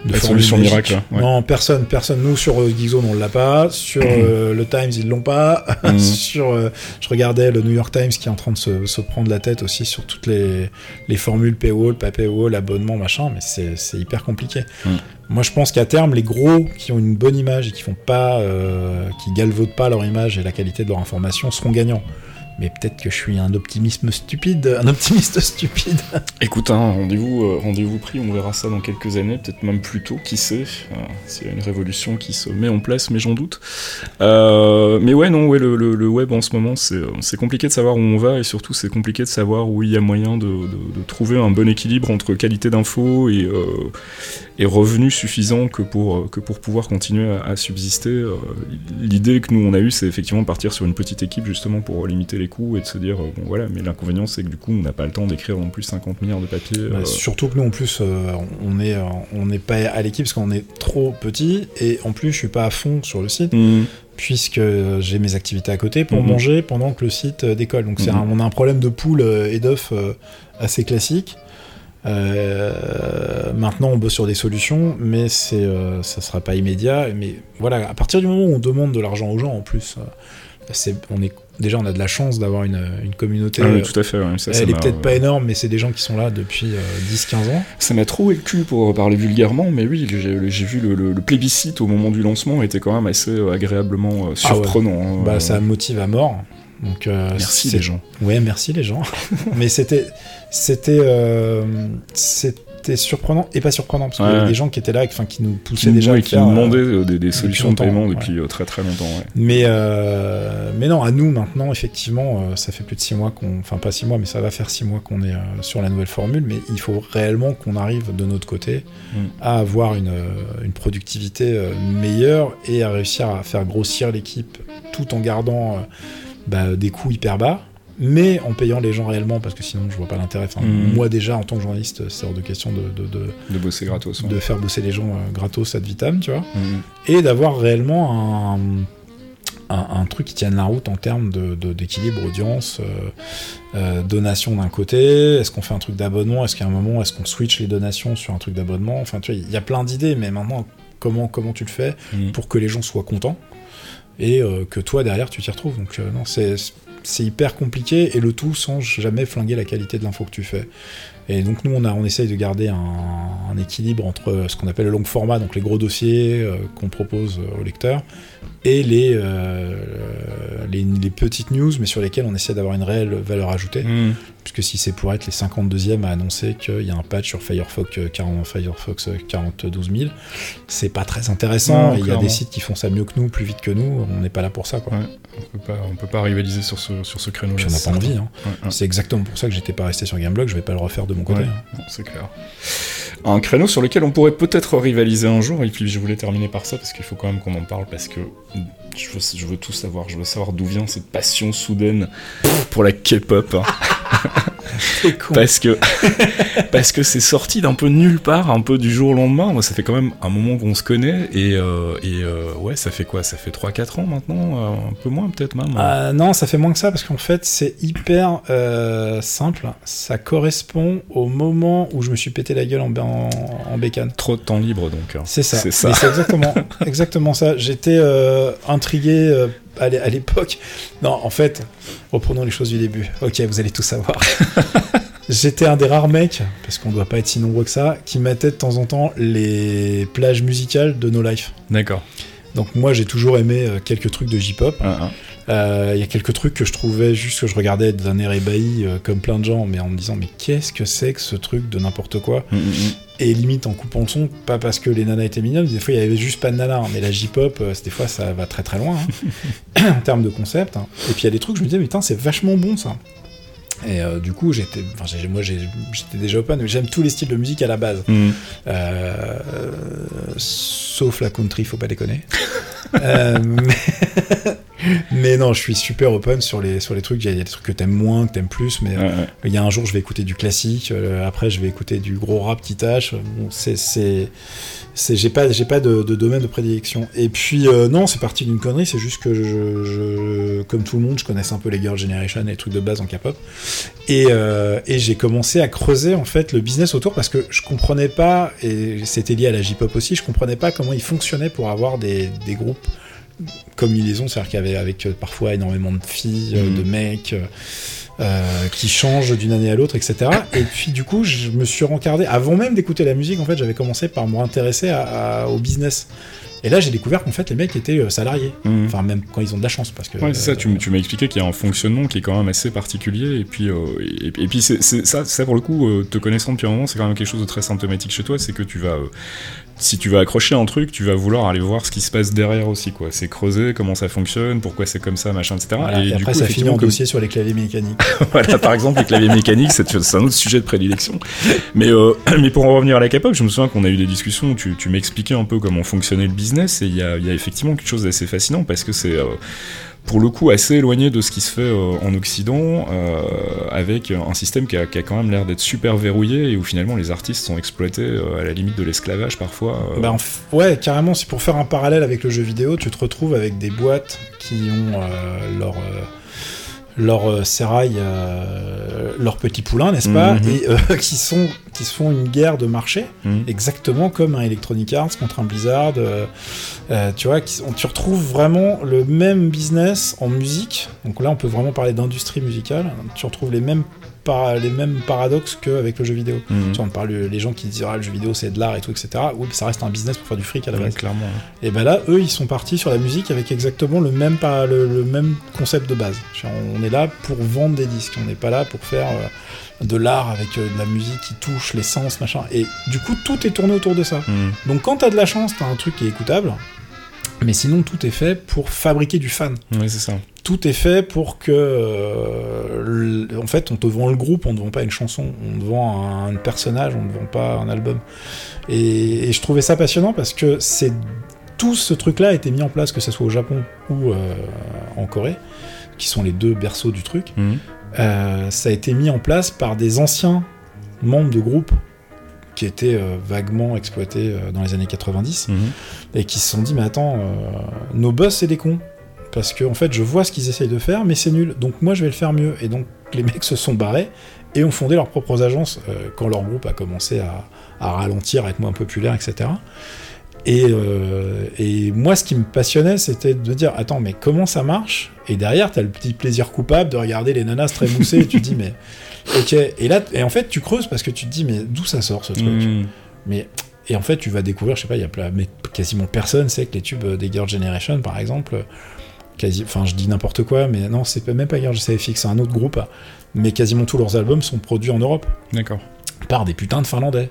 de solution miracle, ouais. Non, personne, personne. Nous sur euh, Geekzone on l'a pas, sur euh, le Times ils l'ont pas, Mhm. sur. euh, je regardais le New York Times qui est en train de se, se prendre la tête aussi sur toutes les, les formules paywall, pas paywall, abonnement, machin, mais c'est c'est hyper compliqué. Mhm. Moi je pense qu'à terme les gros qui ont une bonne image et qui font pas, euh, qui galvaudent pas leur image et la qualité de leur information seront gagnants. Mais peut-être que je suis un optimisme stupide, un optimiste stupide. Écoute, hein, rendez-vous euh, rendez-vous pris, on verra ça dans quelques années, peut-être même plus tôt, qui sait, euh, a une révolution qui se met en place, mais j'en doute. Euh, mais ouais, non, ouais, le, web en ce moment, c'est c'est compliqué de savoir où on va, et surtout c'est compliqué de savoir où il y a moyen de, de- de trouver un bon équilibre entre qualité d'info et, euh, et revenus suffisants que pour, euh, que pour pouvoir continuer à, à subsister. Euh, L'idée que nous on a eue, c'est effectivement de partir sur une petite équipe justement pour limiter les coûts et de se dire, euh, bon voilà, mais l'inconvénient c'est que du coup on n'a pas le temps d'écrire non plus 50 milliards de papiers. Bah, euh, surtout que nous en plus euh, on est on n'est pas à l'équipe parce qu'on est trop petit et en plus je suis pas à fond sur le site hmm, puisque j'ai mes activités à côté pour Mhm. manger pendant que le site décolle. Donc c'est Mhm. un- on a un problème de poule et d'œufs euh, assez classique. Euh, maintenant on bosse sur des solutions, mais c'est euh, ça sera pas immédiat. Mais voilà, à partir du moment où on demande de l'argent aux gens en plus, euh, c'est on est déjà on a de la chance d'avoir une, une communauté. ah oui, euh, tout à fait. ouais, ça, ça elle est peut-être pas énorme, mais c'est des gens qui sont là depuis euh, 10-15 ans. Ça m'a troué le cul pour parler vulgairement, mais oui, j'ai vu le, le- le plébiscite au moment du lancement était quand même assez agréablement euh, Ah ouais. surprenant. hein. Bah, ça motive à mort. Donc, euh, Merci les gens. Ouais, merci les gens. Mais c'était, c'était, euh, c'était surprenant et pas surprenant parce qu'il y avait des gens qui étaient là, enfin, qui nous Qui poussaient nous, déjà à le qui nous euh, demandaient euh, des, des solutions de paiement depuis euh, très très longtemps. ouais. Mais, euh, mais non, à nous maintenant, effectivement, euh, ça fait plus de six mois qu'on, enfin pas six mois, mais ça va faire six mois qu'on est euh, sur la nouvelle formule. Mais il faut réellement qu'on arrive de notre côté Mm. à avoir une, euh, une productivité euh, meilleure et à réussir à faire grossir l'équipe tout en gardant euh, bah, des coûts hyper bas. Mais en payant les gens réellement, parce que sinon je vois pas l'intérêt. Enfin, Mm. Moi déjà, en tant que journaliste, c'est hors de question de, de, de, De bosser gratos. ouais. de faire bosser les gens euh, gratos ad vitam, tu vois Mhm. et d'avoir réellement un, un, un truc qui tienne la route en termes de- d'équilibre audience, euh, euh, donation d'un côté, est-ce qu'on fait un truc d'abonnement, est-ce qu'à un moment, est-ce qu'on switch les donations sur un truc d'abonnement, enfin tu vois, il y a plein d'idées, mais maintenant, comment, comment tu le fais Mhm. pour que les gens soient contents? Et euh, que toi derrière tu t'y retrouves. Donc euh, non, c'est hyper compliqué et le tout sans jamais flinguer la qualité de l'info que tu fais. Et donc nous on a on essaye de garder un, équilibre entre ce qu'on appelle le long format, donc les gros dossiers euh, qu'on propose euh, aux lecteurs, et les, euh, les petites news, mais sur lesquelles on essaie d'avoir une réelle valeur ajoutée. Mhm. Puisque si c'est pour être les 52e à annoncer qu'il y a un patch sur Firefox, euh, 40, Firefox euh, 42 000, c'est pas très intéressant. Il y a des sites qui font ça mieux que nous, plus vite que nous. On n'est pas là pour ça. Quoi. Ouais. On peut pas, on peut pas rivaliser sur ce, sur ce créneau. Puis on n'a pas envie. hein. Ouais, ouais. C'est exactement pour ça que j'étais pas resté sur Gameblog. Je vais pas le refaire de mon côté. Ouais. hein. C'est clair. Un créneau sur lequel on pourrait peut-être rivaliser un jour, et puis je voulais terminer par ça parce qu'il faut quand même qu'on en parle parce que je veux, je veux tout savoir, je veux savoir d'où vient cette passion soudaine pour la K-pop. hein. Parce que parce que c'est sorti d'un peu nulle part, un peu du jour au lendemain. Moi, ça fait quand même un moment qu'on se connaît et, euh, et euh, ouais, ça fait quoi? Ça fait 3-4 ans maintenant, euh, un peu moins peut-être même. Ah, non, ça fait moins que ça parce qu'en fait, c'est hyper simple. Ça correspond au moment où je me suis pété la gueule en, en, en bécane. Trop de temps libre donc. hein. C'est ça. C'est ça. Mais C'est exactement, exactement ça. J'étais intrigué à l'é- à l'époque. Non, en fait, reprenons les choses du début. Ok, vous allez tout savoir. J'étais un des rares mecs, parce qu'on doit pas être si nombreux que ça, qui mettait de temps en temps les plages musicales de No Life. D'accord. Donc moi, j'ai toujours aimé euh, quelques trucs de J-pop. Un, Euh, Il y a quelques trucs que je trouvais juste que je regardais d'un air ébahi, euh, comme plein de gens, mais en me disant mais qu'est-ce que c'est que ce truc de n'importe quoi Mm, mm, mm. et limite en coupant le son, pas parce que les nanas étaient mignonnes, des fois il y avait juste pas de nanas, hein, mais la J-pop, euh, des fois ça va très très loin hein, en termes de concept. hein. Et puis il y a des trucs, je me disais, mais putain, c'est vachement bon ça. Et euh, du coup, j'étais, enfin, j'ai- moi j'étais déjà open, mais j'aime tous les styles de musique à la base. Euh, sauf la country, faut pas déconner. Mais... mais non, je suis super open sur les, sur les trucs. Il y a des trucs que t'aimes moins, que t'aimes plus, mais Ouais, ouais. il y a un jour, je vais écouter du classique, euh, après, je vais écouter du gros rap qui tâche. Bon, c'est, c'est, c'est, j'ai pas, j'ai pas de, de domaine de prédilection. Et puis, euh, non, c'est parti d'une connerie, c'est juste que je, je- comme tout le monde, je connaissais un peu les Girl Generation et les trucs de base en K-pop. Et, euh, et j'ai commencé à creuser, en fait, le business autour parce que je comprenais pas, et c'était lié à la J-pop aussi, je comprenais pas comment ils fonctionnaient pour avoir des, des groupes comme ils les ont, c'est-à-dire qu'il y avait avec euh, parfois énormément de filles, euh, Mhm. de mecs, euh, qui changent d'une année à l'autre, etc. Et puis du coup, je me suis rencardé, avant même d'écouter la musique, en fait, j'avais commencé par me intéresser à- à- au business. Et là, j'ai découvert qu'en fait, les mecs étaient salariés. Mhm. Enfin, même quand ils ont de la chance, parce que... Ouais, c'est ça, euh, tu, m'as expliqué qu'il y a un fonctionnement qui est quand même assez particulier, et puis, euh, et, et puis c'est, c'est- ça, ça, pour le coup, euh, te connaissant depuis un moment, c'est quand même quelque chose de très symptomatique chez toi, c'est que tu vas, euh, si tu vas accrocher un truc, tu vas vouloir aller voir ce qui se passe derrière aussi, quoi. C'est creuser comment ça fonctionne, pourquoi c'est comme ça, machin, etc. voilà, et, du après, coup, ça finit en comme- dossier sur les claviers mécaniques. voilà, par exemple, les claviers mécaniques, c'est un autre sujet de prédilection. Mais, euh, mais pour en revenir à la K-pop, je me souviens qu'on a eu des discussions où tu, tu m'expliquais un peu comment fonctionnait le business, et il y a, il y a effectivement quelque chose d'assez fascinant, parce que c'est, euh, pour le coup, assez éloigné de ce qui se fait euh, en Occident, euh, avec un système qui a, qui a quand même l'air d'être super verrouillé, et où finalement les artistes sont exploités euh, à la limite de l'esclavage parfois. Bah, ouais, carrément, c'est pour faire un parallèle avec le jeu vidéo, tu te retrouves avec des boîtes qui ont leur, leur euh, sérail, euh, leur petit poulain, n'est-ce pas? Mhm. Et euh, qui, sont, qui se font une guerre de marché, Mhm. exactement comme un Electronic Arts contre un Blizzard. euh, euh, tu vois, qui, on- tu retrouves vraiment le même business en musique. Donc là, on peut vraiment parler d'industrie musicale. Tu retrouves les mêmes, para- les mêmes paradoxes qu'avec le jeu vidéo. Mhm. Tu vois, on parle les gens qui disent ah, le jeu vidéo c'est de l'art et tout, etc. Oui, ça reste un business pour faire du fric à la Ouais, base. clairement. Et ben là, eux, ils sont partis sur la musique avec exactement le même, pa- le, le même concept de base. On est là pour vendre des disques, on n'est pas là pour faire euh, de l'art avec euh, de la musique qui touche l'essence, machin. Et du coup, tout est tourné autour de ça. Mhm. Donc quand t'as de la chance, t'as un truc qui est écoutable. Mais sinon, tout est fait pour fabriquer du fan. Ouais, c'est ça. Tout est fait pour que, euh, en fait, on te vend le groupe, on ne vend pas une chanson, on te vend un, un personnage, on ne vend pas un album. Et, et je trouvais ça passionnant parce que c'est tout ce truc-là a été mis en place, que ce soit au Japon ou euh, en Corée, qui sont les deux berceaux du truc. Mhm. Euh, ça a été mis en place par des anciens membres de groupe qui étaient euh, vaguement exploités euh, dans les années 90 Mhm. et qui se sont dit mais attends euh, nos boss c'est des cons. Parce que en fait je vois ce qu'ils essayent de faire mais c'est nul. Donc moi je vais le faire mieux. Et donc les mecs se sont barrés et ont fondé leurs propres agences quand leur groupe a commencé à, à ralentir à être moins populaire etc et, et moi ce qui me passionnait c'était de dire attends mais comment ça marche? Et derrière t'as le petit plaisir coupable de regarder les nanas se trémousser et tu te dis mais ok et là et en fait tu creuses parce que tu te dis mais d'où ça sort ce truc? Mhm. mais et en fait, tu vas découvrir, je sais pas, il y a plein- mais quasiment personne sait que les tubes des Girl Generation, par exemple, quasi, enfin, je dis n'importe quoi, mais non, c'est pas- même pas Girl CFX, c'est un autre groupe, mais quasiment tous leurs albums sont produits en Europe D'accord. par des putains de Finlandais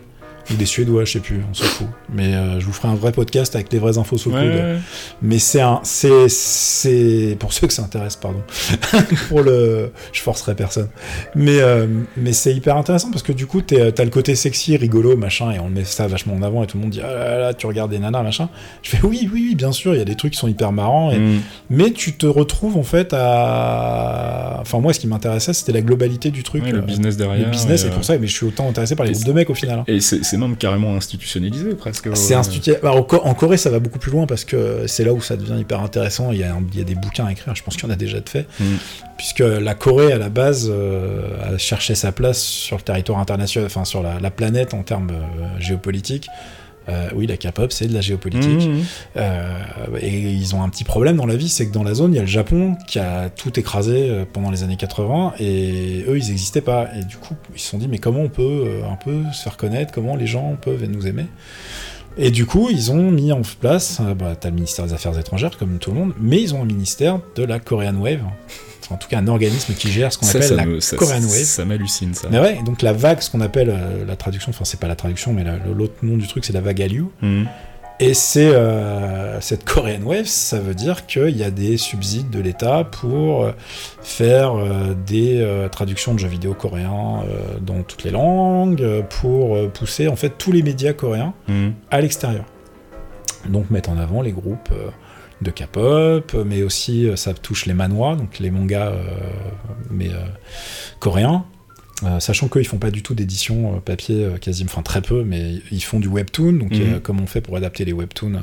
ou des Suédois, je sais plus, on s'en fout. Mais euh, je vous ferai un vrai podcast avec des vraies infos sous le Ouais, coude. ouais, ouais. Mais c'est un, c'est, c'est pour ceux que ça intéresse, pardon. pour le, je forcerai personne. Mais, euh, mais c'est hyper intéressant parce que du coup, t'es- t'as le côté sexy, rigolo, machin, et on met ça vachement en avant et tout le monde dit ah là là, tu regardes des nanas, machin. Je fais oui, oui, oui, bien sûr, il y a des trucs qui sont hyper marrants, et- Mhm. mais tu te retrouves en fait à, enfin moi, ce qui m'intéressait, c'était la globalité du truc, Ouais, le euh, business derrière. le business, et, et euh, pour ça, mais je suis autant intéressé par les et groupes de mecs au final. hein. Et c'est c'est même carrément institutionnalisé presque. C'est euh, institué. bah, en, Co- en Corée, ça va beaucoup plus loin parce que c'est là où ça devient hyper intéressant. Il y a, un- il y a des bouquins à écrire. Je pense qu'il y en a déjà de fait. Mm. Puisque la Corée, à la base, euh, a cherché sa place sur le territoire international, enfin sur la, la planète en termes euh, géopolitiques. Euh, oui, la K-pop, c'est de la géopolitique. Mhm. Euh, et ils ont un petit problème dans la vie, c'est que dans la zone, il y a le Japon qui a tout écrasé euh, pendant les années 80, et eux, ils n'existaient pas. Et du coup, ils se sont dit, mais comment on peut un peu se faire connaître, comment les gens peuvent nous aimer? Et du coup, ils ont mis en place, bah, t'as le ministère des Affaires étrangères, comme tout le monde, mais ils ont un ministère de la Korean Wave, en tout cas un organisme qui gère ce qu'on appelle ça la me- ça- Korean Wave. Ça m'hallucine ça. Mais ouais, donc la vague, ce qu'on appelle euh, la traduction, enfin c'est pas la traduction, mais la- l'autre nom du truc, c'est la vague Hallyu. Mhm. Et c'est euh, cette Korean Wave, ça veut dire qu'il y a des subsides de l'État pour euh, faire euh, des euh, traductions de jeux vidéo coréens dans toutes les langues, pour pousser en fait tous les médias coréens Mhm. à l'extérieur. Donc mettre en avant les groupes de K-pop, mais aussi euh, ça touche les manhwa, donc les mangas euh, mais euh, coréens. Euh, sachant qu'ils font pas du tout d'édition euh, papier, euh, quasiment, enfin très peu, mais ils font du webtoon, donc Mhm. comme on fait pour adapter les webtoons,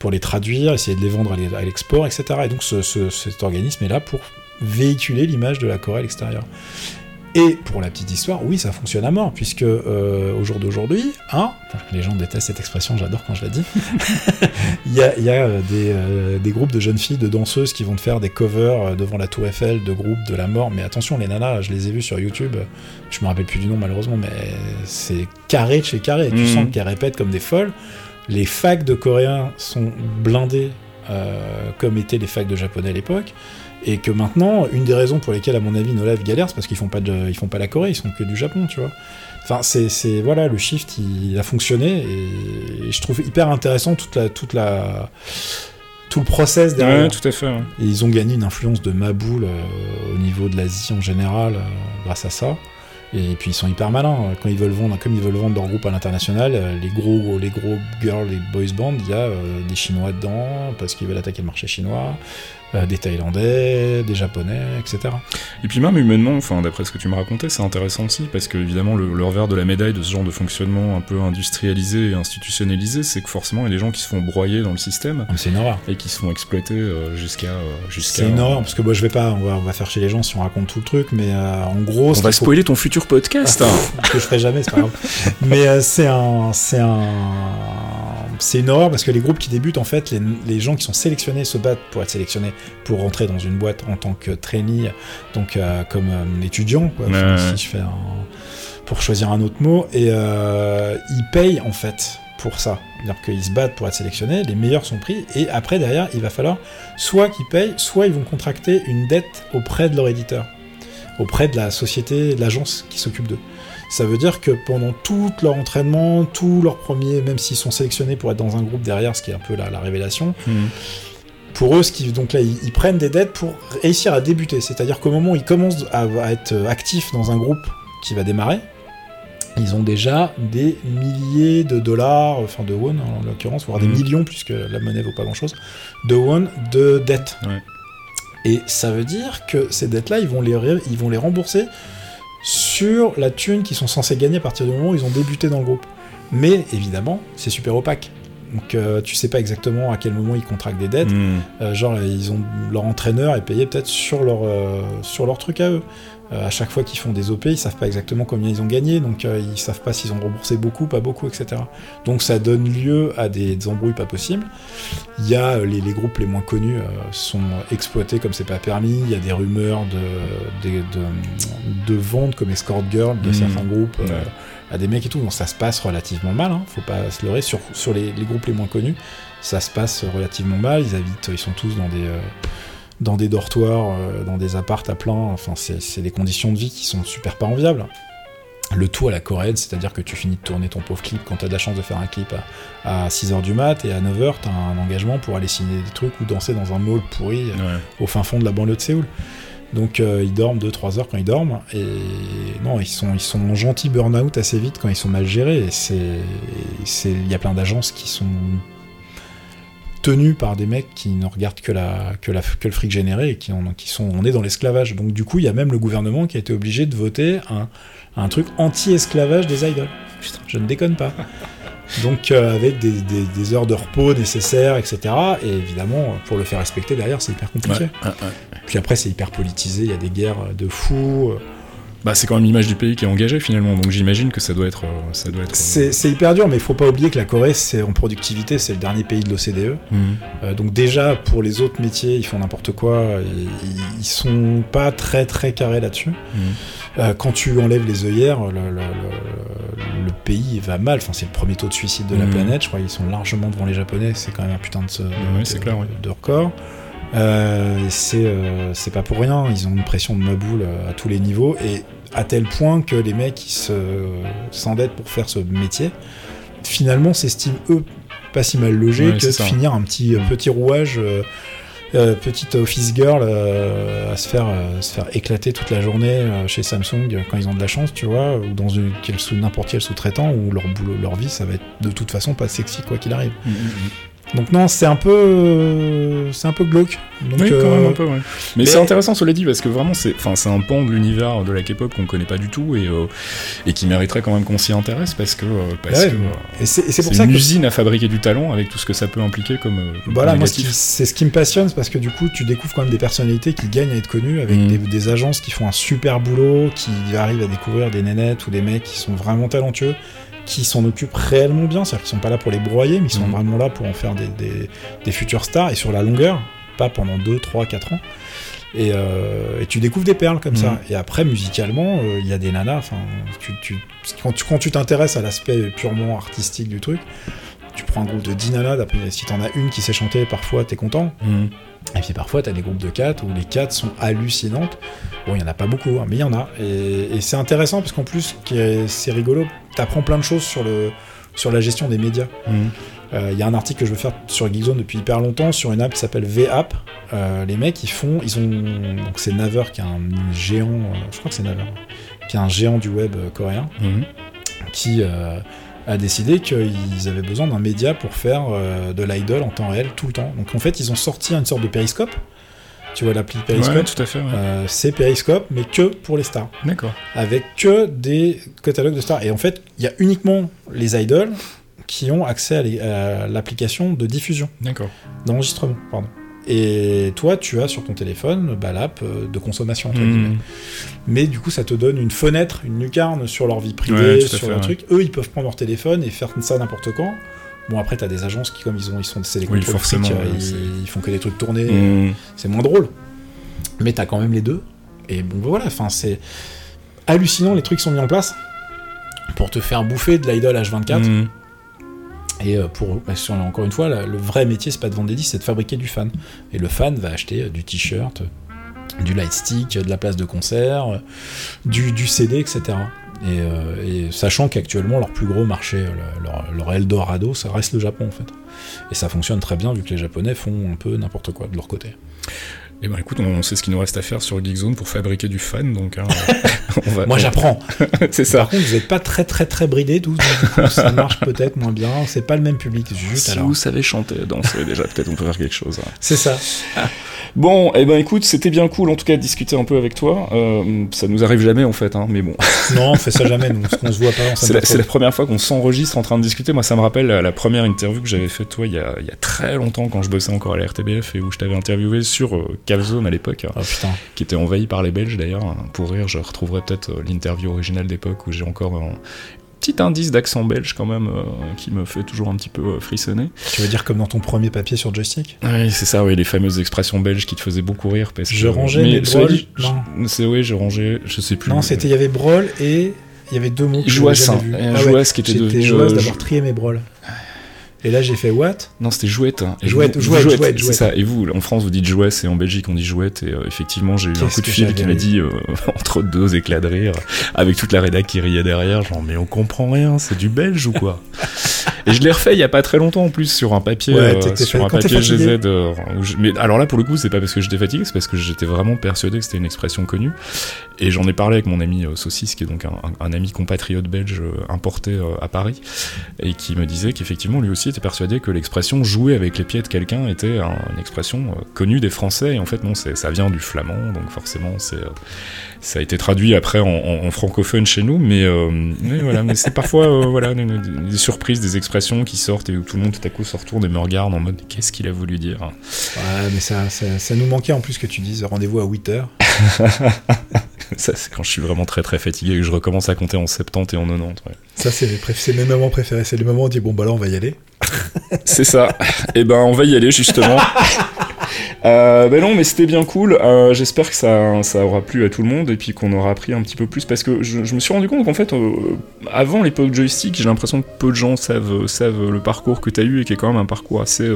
pour les traduire, essayer de les vendre à l'e- à l'export, etc. Et donc ce- ce- cet organisme est là pour véhiculer l'image de la Corée à l'extérieur. Et pour la petite histoire, oui, ça fonctionne à mort, puisque euh, au jour d'aujourd'hui, hein, les gens détestent cette expression, j'adore quand je la dis, il y a, il y a, euh, des, euh, des groupes de jeunes filles, de danseuses qui vont te faire des covers devant la Tour Eiffel de groupes de la mort. Mais attention, les nanas, je les ai vus sur YouTube, je me rappelle plus du nom malheureusement, mais c'est carré de chez carré. Tu Mhm. sens qu'elles répètent comme des folles. Les facs de coréens sont blindés euh, comme étaient les facs de japonais à l'époque. Et que maintenant, une des raisons pour lesquelles, à mon avis, No Life galère, c'est parce qu'ils font pas de, ils font pas la Corée, ils sont que du Japon, tu vois. Enfin, c'est, c'est voilà, le shift, il, a fonctionné et, je trouve hyper intéressant toute la, toute la, tout le process derrière. Ouais, tout à fait. ouais. Et ils ont gagné une influence de Maboul euh, au niveau de l'Asie en général euh, grâce à ça. Et puis ils sont hyper malins quand ils veulent vendre, comme ils veulent vendre leur groupe à l'international, euh, les gros, les gros girls, les boys bands, il y a euh, des Chinois dedans parce qu'ils veulent attaquer le marché chinois, euh, des Thaïlandais, des Japonais, etc. Et puis même humainement, enfin d'après ce que tu me racontais, c'est intéressant aussi parce que évidemment le, le revers de la médaille de ce genre de fonctionnement un peu industrialisé et institutionnalisé, c'est que forcément il y a des gens qui se font broyer dans le système Mais C'est une horreur. et qui se font exploiter jusqu'à jusqu'à. C'est une horreur parce que moi je vais pas, on va, on va faire chez les gens si on raconte tout le truc, mais euh, en gros, On va spoiler ton futur podcast. hein. que je ferai jamais, c'est pas grave. Mais euh, c'est un, c'est un, c'est une horreur parce que les groupes qui débutent, en fait, les, les gens qui sont sélectionnés se battent pour être sélectionnés pour rentrer dans une boîte en tant que trainee, donc euh, comme euh, étudiant, quoi. Enfin, si je fais un, pour choisir un autre mot, et euh, ils payent en fait pour ça. C'est-à-dire qu'ils se battent pour être sélectionnés, les meilleurs sont pris, et après derrière, il va falloir soit qu'ils payent, soit ils vont contracter une dette auprès de leur éditeur, auprès de la société, de l'agence qui s'occupe d'eux. Ça veut dire que pendant tout leur entraînement, tout leur premier, même s'ils sont sélectionnés pour être dans un groupe derrière, ce qui est un peu la, la révélation, Mhm. pour eux, ce qui, donc là, ils, ils prennent des dettes pour réussir à débuter. C'est-à-dire qu'au moment où ils commencent à, à être actifs dans un groupe qui va démarrer, ils ont déjà des milliers de dollars, enfin de won en l'occurrence, voire des Mhm. millions, puisque la monnaie vaut pas grand-chose, de won de dettes. Ouais. Et ça veut dire que ces dettes-là, ils, vont les ils vont les rembourser sur la thune qu'ils sont censés gagner à partir du moment où ils ont débuté dans le groupe. Mais évidemment, c'est super opaque. Donc euh, tu sais pas exactement à quel moment ils contractent des dettes. Mhm. Euh, genre ils ont leur entraîneur est payé peut-être sur leur euh, sur leur truc à eux. Euh, à chaque fois qu'ils font des OP, ils savent pas exactement combien ils ont gagné, donc euh, ils savent pas s'ils ont remboursé beaucoup, pas beaucoup, etc. Donc ça donne lieu à des, des embrouilles pas possibles. Il y a euh, les, les groupes les moins connus euh, sont exploités comme c'est pas permis. Il y a des rumeurs de de, de, de ventes comme escort girl de Mhm. certains groupes. euh, Ouais. à des mecs et tout, donc ça se passe relativement mal, hein, faut pas se leurrer, sur, sur les, les groupes les moins connus, ça se passe relativement mal, ils habitent, ils sont tous dans des, dans des dortoirs, euh, dans des appartes à plein, enfin c'est des conditions de vie qui sont super pas enviables. Le tout à la coréenne, c'est-à-dire que tu finis de tourner ton pauvre clip quand t'as de la chance de faire un clip à, à 6h du mat et à 9h t'as un engagement pour aller signer des trucs ou danser dans un mall pourri euh, Ouais. au fin fond de la banlieue de Séoul. Donc euh, ils dorment 2-3 heures quand ils dorment et non ils sont ils sont en gentil burn-out assez vite quand ils sont mal gérés et c'est c'est il y a plein d'agences qui sont tenues par des mecs qui ne regardent que la que la que le fric généré et qui qui sont on est dans l'esclavage. Donc du coup il y a même le gouvernement qui a été obligé de voter un un truc anti-esclavage des idoles. Putain, je ne déconne pas. Donc euh, avec des, des, des heures de repos nécessaires etc et évidemment pour le faire respecter derrière c'est hyper compliqué. Ouais, ouais, ouais. puis après, c'est hyper politisé, il y a des guerres de fous. Bah c'est quand même l'image du pays qui est engagée finalement, donc j'imagine que ça doit être, euh, ça doit être. euh, C'est hyper dur, mais il faut pas oublier que la Corée, c'est en productivité, c'est le dernier pays de l'OCDE. Mhm. Euh, donc déjà, pour les autres métiers, ils font n'importe quoi. Ils, ils sont pas très très carrés là-dessus. Mhm. Euh, quand tu enlèves les œillères, le, le- le- le pays va mal. Enfin, c'est le premier taux de suicide de la Mhm. planète. Je crois qu'ils sont largement devant les Japonais. C'est quand même un putain de, de, Ouais, c'est de- clair, ouais. de record. Euh, c'est euh, c'est pas pour rien. Ils ont une pression de maboule euh, à tous les niveaux et à tel point que les mecs qui se s'endettent pour faire ce métier, finalement s'estiment eux pas si mal logés Ouais, que de ça. finir un petit petit rouage. euh, petite office girl euh, à se faire euh, se faire éclater toute la journée chez Samsung quand ils ont de la chance tu vois ou dans une sous n'importe quel sous-traitant où leur boulot leur vie ça va être de toute façon pas sexy quoi qu'il arrive Mhm. Donc non, c'est un peu, c'est un peu glauque. Donc, oui, quand euh, même un peu, ouais. Mais, mais- c'est intéressant, cela dit, parce que vraiment, c'est, enfin, c'est un pan de l'univers de la K-pop qu'on connaît pas du tout et, euh, et qui mériterait quand même qu'on s'y intéresse parce que, euh, parce Ouais, que, mais- euh, Et c'est et c'est pour c'est ça une que usine à fabriquer du talent avec tout ce que ça peut impliquer comme. comme Voilà, moi ce qui- négatif. c'est ce qui me passionne, c'est parce que du coup, tu découvres quand même des personnalités qui gagnent à être connues, avec des, des agences qui font un super boulot, qui arrivent à découvrir des nénettes ou des mecs qui sont vraiment talentueux, qui s'en occupent réellement bien, c'est-à-dire qu'ils sont pas là pour les broyer, mais ils sont Mhm. vraiment là pour en faire des, des, des futures stars, et sur la longueur, pas pendant 2, 3, 4 ans. Et, euh, et tu découvres des perles comme ça. Mhm. Et après, musicalement, euh, il y a des nanas. Enfin, tu, tu, quand tu quand tu t'intéresses à l'aspect purement artistique du truc, tu prends un groupe de 10 nanas, si t'en as une qui sait chanter, parfois t'es content. Mhm. Et puis parfois t'as des groupes de 4 où les 4 sont hallucinantes. Bon, il y en a pas beaucoup, hein, mais il y en a. Et, et c'est intéressant parce qu'en plus, c'est rigolo, t'apprends plein de choses sur, le, sur la gestion des médias. Mhm. Euh, Il y a un article que je veux faire sur Geekzone depuis hyper longtemps sur une app qui s'appelle V-App. Euh, les mecs, ils font, ils ont, donc c'est Naver qui est un géant, euh, je crois que c'est Naver, qui est un géant du web euh, coréen, Mhm. qui a décidé qu'ils avaient besoin d'un média pour faire euh, de l'idol en temps réel tout le temps. Donc en fait, ils ont sorti une sorte de périscope. Tu vois l'appli périscope Ouais, tout à fait. ouais. Euh, c'est Periscope, mais que pour les stars D'accord. avec que des catalogues de stars. Et en fait, il y a uniquement les idols qui ont accès à l'application de diffusion, D'accord. d'enregistrement, pardon. Et toi, tu as sur ton téléphone bah, l'app euh, de consommation. Mhm. Mais du coup, ça te donne une fenêtre, une lucarne sur leur vie privée, sur fait, leur ouais. truc. Eux, ils peuvent prendre leur téléphone et faire ça n'importe quand. Bon, après, t'as des agences qui, comme ils ont, ils sont, c'est des Oui, contrôles forcément, fric, ouais, ils, font que des trucs tournés. Mhm. C'est moins drôle. Mais t'as quand même les deux. Et bon, voilà, enfin, c'est hallucinant les trucs qui sont mis en place pour te faire bouffer de l'idol H24. Mhm. Et euh, pour, encore une fois, le vrai métier, c'est pas de vendre des disques, c'est de fabriquer du fan. Et le fan va acheter euh, du t-shirt, euh, du lightstick, de la place de concert, du, CD, etc. Et, sachant qu'actuellement, leur plus gros marché, le- leur, leur Eldorado, ça reste le Japon en fait. Et ça fonctionne très bien vu que les Japonais font un peu n'importe quoi de leur côté. Eh ben écoute, on sait ce qu'il nous reste à faire sur Geekzone pour fabriquer du fan, donc hein, on va. Moi j'apprends. c'est ça. Par contre, vous n'êtes pas très très très bridés tous, coup, ça marche peut-être moins bien. C'est pas le même public, juste Si alors. vous savez chanter, danser, déjà peut-être on peut faire quelque chose. hein. C'est ça. Bon, eh ben écoute, c'était bien cool en tout cas de discuter un peu avec toi. Euh, ça nous arrive jamais en fait, hein, mais bon. Non, on fait ça jamais, nous. Parce qu'on se voit pas, C'est la, première fois qu'on s'enregistre en train de discuter. Moi, ça me rappelle la, la première interview que j'avais faite toi il y, a, il y a très longtemps quand je bossais encore à la RTBF et où je t'avais interviewé sur euh, Calzone à l'époque, hein, Oh qui était envahi par les Belges d'ailleurs. Pour rire, je retrouverai peut-être euh, l'interview originale d'époque où j'ai encore un petit indice d'accent belge quand même euh, qui me fait toujours un petit peu euh, frissonner. Tu veux dire comme dans ton premier papier sur joystick? Oui, c'est ça, oui, les fameuses expressions belges qui te faisaient beaucoup rire. Parce Je que, rangeais mes non. C'est oui, je rangeais, je sais plus. Non, c'était il y avait Brawl et il y avait deux mots que jamais hein, Ah qui était J'étais devenu- je- d'avoir trié mes Brawl. Et là, j'ai fait what? Non, c'était jouette. hein. Et Jouette, vous- jouette, jouette, jouette, C'est ça. Et vous, en France, vous dites jouette, et en Belgique, on dit jouette. Et euh, effectivement, j'ai eu un coup de fil qui m'a dit, euh, entre deux éclats de rire, avec toute la rédac qui riait derrière, genre, mais on comprend rien, c'est du belge ou quoi? Et je l'ai refait il y a pas très longtemps en plus sur un papier, Ouais, euh, sur un papier. GZ. euh, je- Mais alors là, pour le coup, c'est pas parce que j'étais fatigué, c'est parce que j'étais vraiment persuadé que c'était une expression connue. Et j'en ai parlé avec mon ami euh, Saucisse, qui est donc un, un- un ami compatriote belge importé à Paris, et qui me disait qu'effectivement, lui aussi était persuadé que l'expression jouer avec les pieds de quelqu'un était un- une expression connue des Français. Et en fait, non, ça vient du flamand, donc forcément, c'est ça a été traduit après en, en- en francophone chez nous, mais, euh, mais voilà, mais c'est parfois euh, voilà des, surprises, des expressions qui sortent et où tout le monde tout à coup se retourne et me regarde en mode qu'est-ce qu'il a voulu dire. Ouais, mais ça, ça, ça nous manquait en plus que tu dises rendez-vous à 8h. Ça, c'est quand je suis vraiment très très fatigué et que je recommence à compter en 70 et en 90. ouais. Ça, c'est mes, préf- c'est mes moments préférés. C'est les moments où on dit bon, bah là, on va y aller. C'est ça. Et ben, on va y aller justement. Euh, ben non, mais c'était bien cool. Euh, J'espère que ça, ça aura plu à tout le monde et puis qu'on aura appris un petit peu plus parce que je, je me suis rendu compte qu'en fait, euh, avant l'époque joystick, j'ai l'impression que peu de gens savent, savent le parcours que tu as eu et qui est quand même un parcours assez.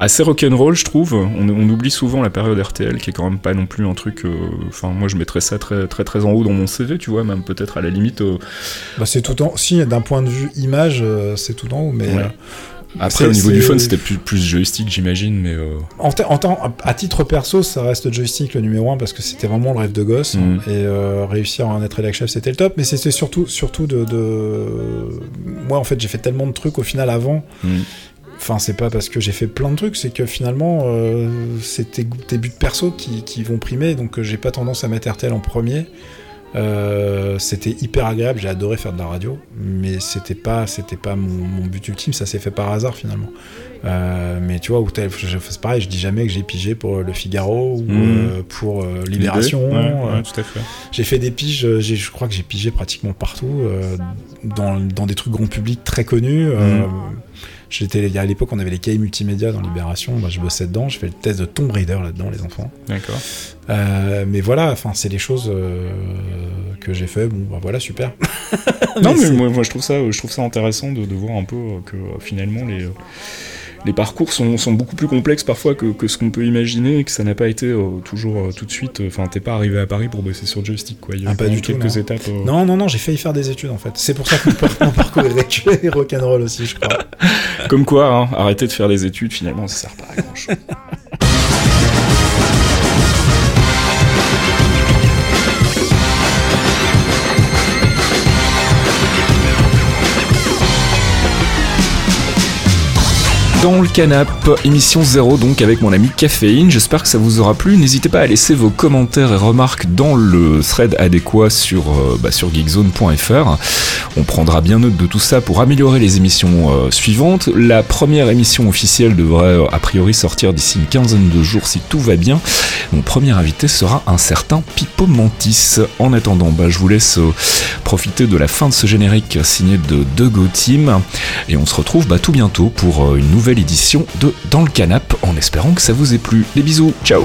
assez rock'n'roll je trouve on, on oublie souvent la période RTL qui est quand même pas non plus un truc euh, enfin moi je mettrais ça très très très en haut dans mon CV tu vois même peut-être à la limite euh, Bah, c'est tout en. Si, d'un point de vue image, euh, c'est tout en haut, mais. Ouais. Après au niveau du fun c'était plus, plus joystick j'imagine mais euh, En, te- en temps- à titre perso, ça reste joystick le numéro 1 parce que c'était vraiment le rêve de gosse. Mhm. Et euh, réussir à en être rédac chef, c'était le top. Mais c'était surtout, surtout de, de- Moi, en fait, j'ai fait tellement de trucs au final avant. Mhm. Enfin, c'est pas parce que j'ai fait plein de trucs, c'est que finalement, euh, c'est tes, tes buts perso qui, qui vont primer, donc euh, j'ai pas tendance à mettre RTL en premier. Euh, c'était hyper agréable, j'ai adoré faire de la radio, mais c'était pas, c'était pas mon, mon but ultime, ça s'est fait par hasard finalement. Euh, mais tu vois, où c'est pareil, je dis jamais que j'ai pigé pour Le Figaro ou Mhm. euh, pour euh, Libération. Ouais, euh, ouais, tout à fait. j'ai fait des piges, euh, je crois que j'ai pigé pratiquement partout, euh, dans, dans des trucs grand public très connus. euh, J'étais à l'époque, on avait les cahiers multimédia dans Libération. Bah, je bossais dedans. Je fais le test de Tomb Raider là-dedans, les enfants. D'accord. Euh, mais voilà, enfin, c'est les choses euh, que j'ai fait. Bon, bah voilà, super. Non, mais moi, moi, je trouve ça, je trouve ça intéressant de, de voir un peu euh, que finalement les, les parcours sont, sont beaucoup plus complexes parfois que, que ce qu'on peut imaginer et que ça n'a pas été euh, toujours euh, tout de suite. euh, Enfin, t'es pas arrivé à Paris pour bosser sur joystick, quoi. Il y a Ah, pas du tout, quelques non. étapes. Non, non, non, j'ai failli faire des études en fait. C'est pour ça que mon par- mon parcours est rock'n'roll aussi, je crois. Comme quoi, hein, arrêter de faire des études, finalement, ça sert pas à grand chose. Dans le canap, émission 0 donc avec mon ami Caféine. J'espère que ça vous aura plu. N'hésitez pas à laisser vos commentaires et remarques dans le thread adéquat sur, euh, bah, sur geekzone.fr. On prendra bien note de tout ça pour améliorer les émissions euh, suivantes. La première émission officielle devrait euh, a priori sortir d'ici une quinzaine de jours si tout va bien. Mon premier invité sera un certain Pipo Mantis. En attendant, bah, je vous laisse profiter de la fin de ce générique signé de The Go Team. Et on se retrouve bah, tout bientôt pour une nouvelle édition de Dans le Canap en espérant que ça vous ait plu. Des bisous, ciao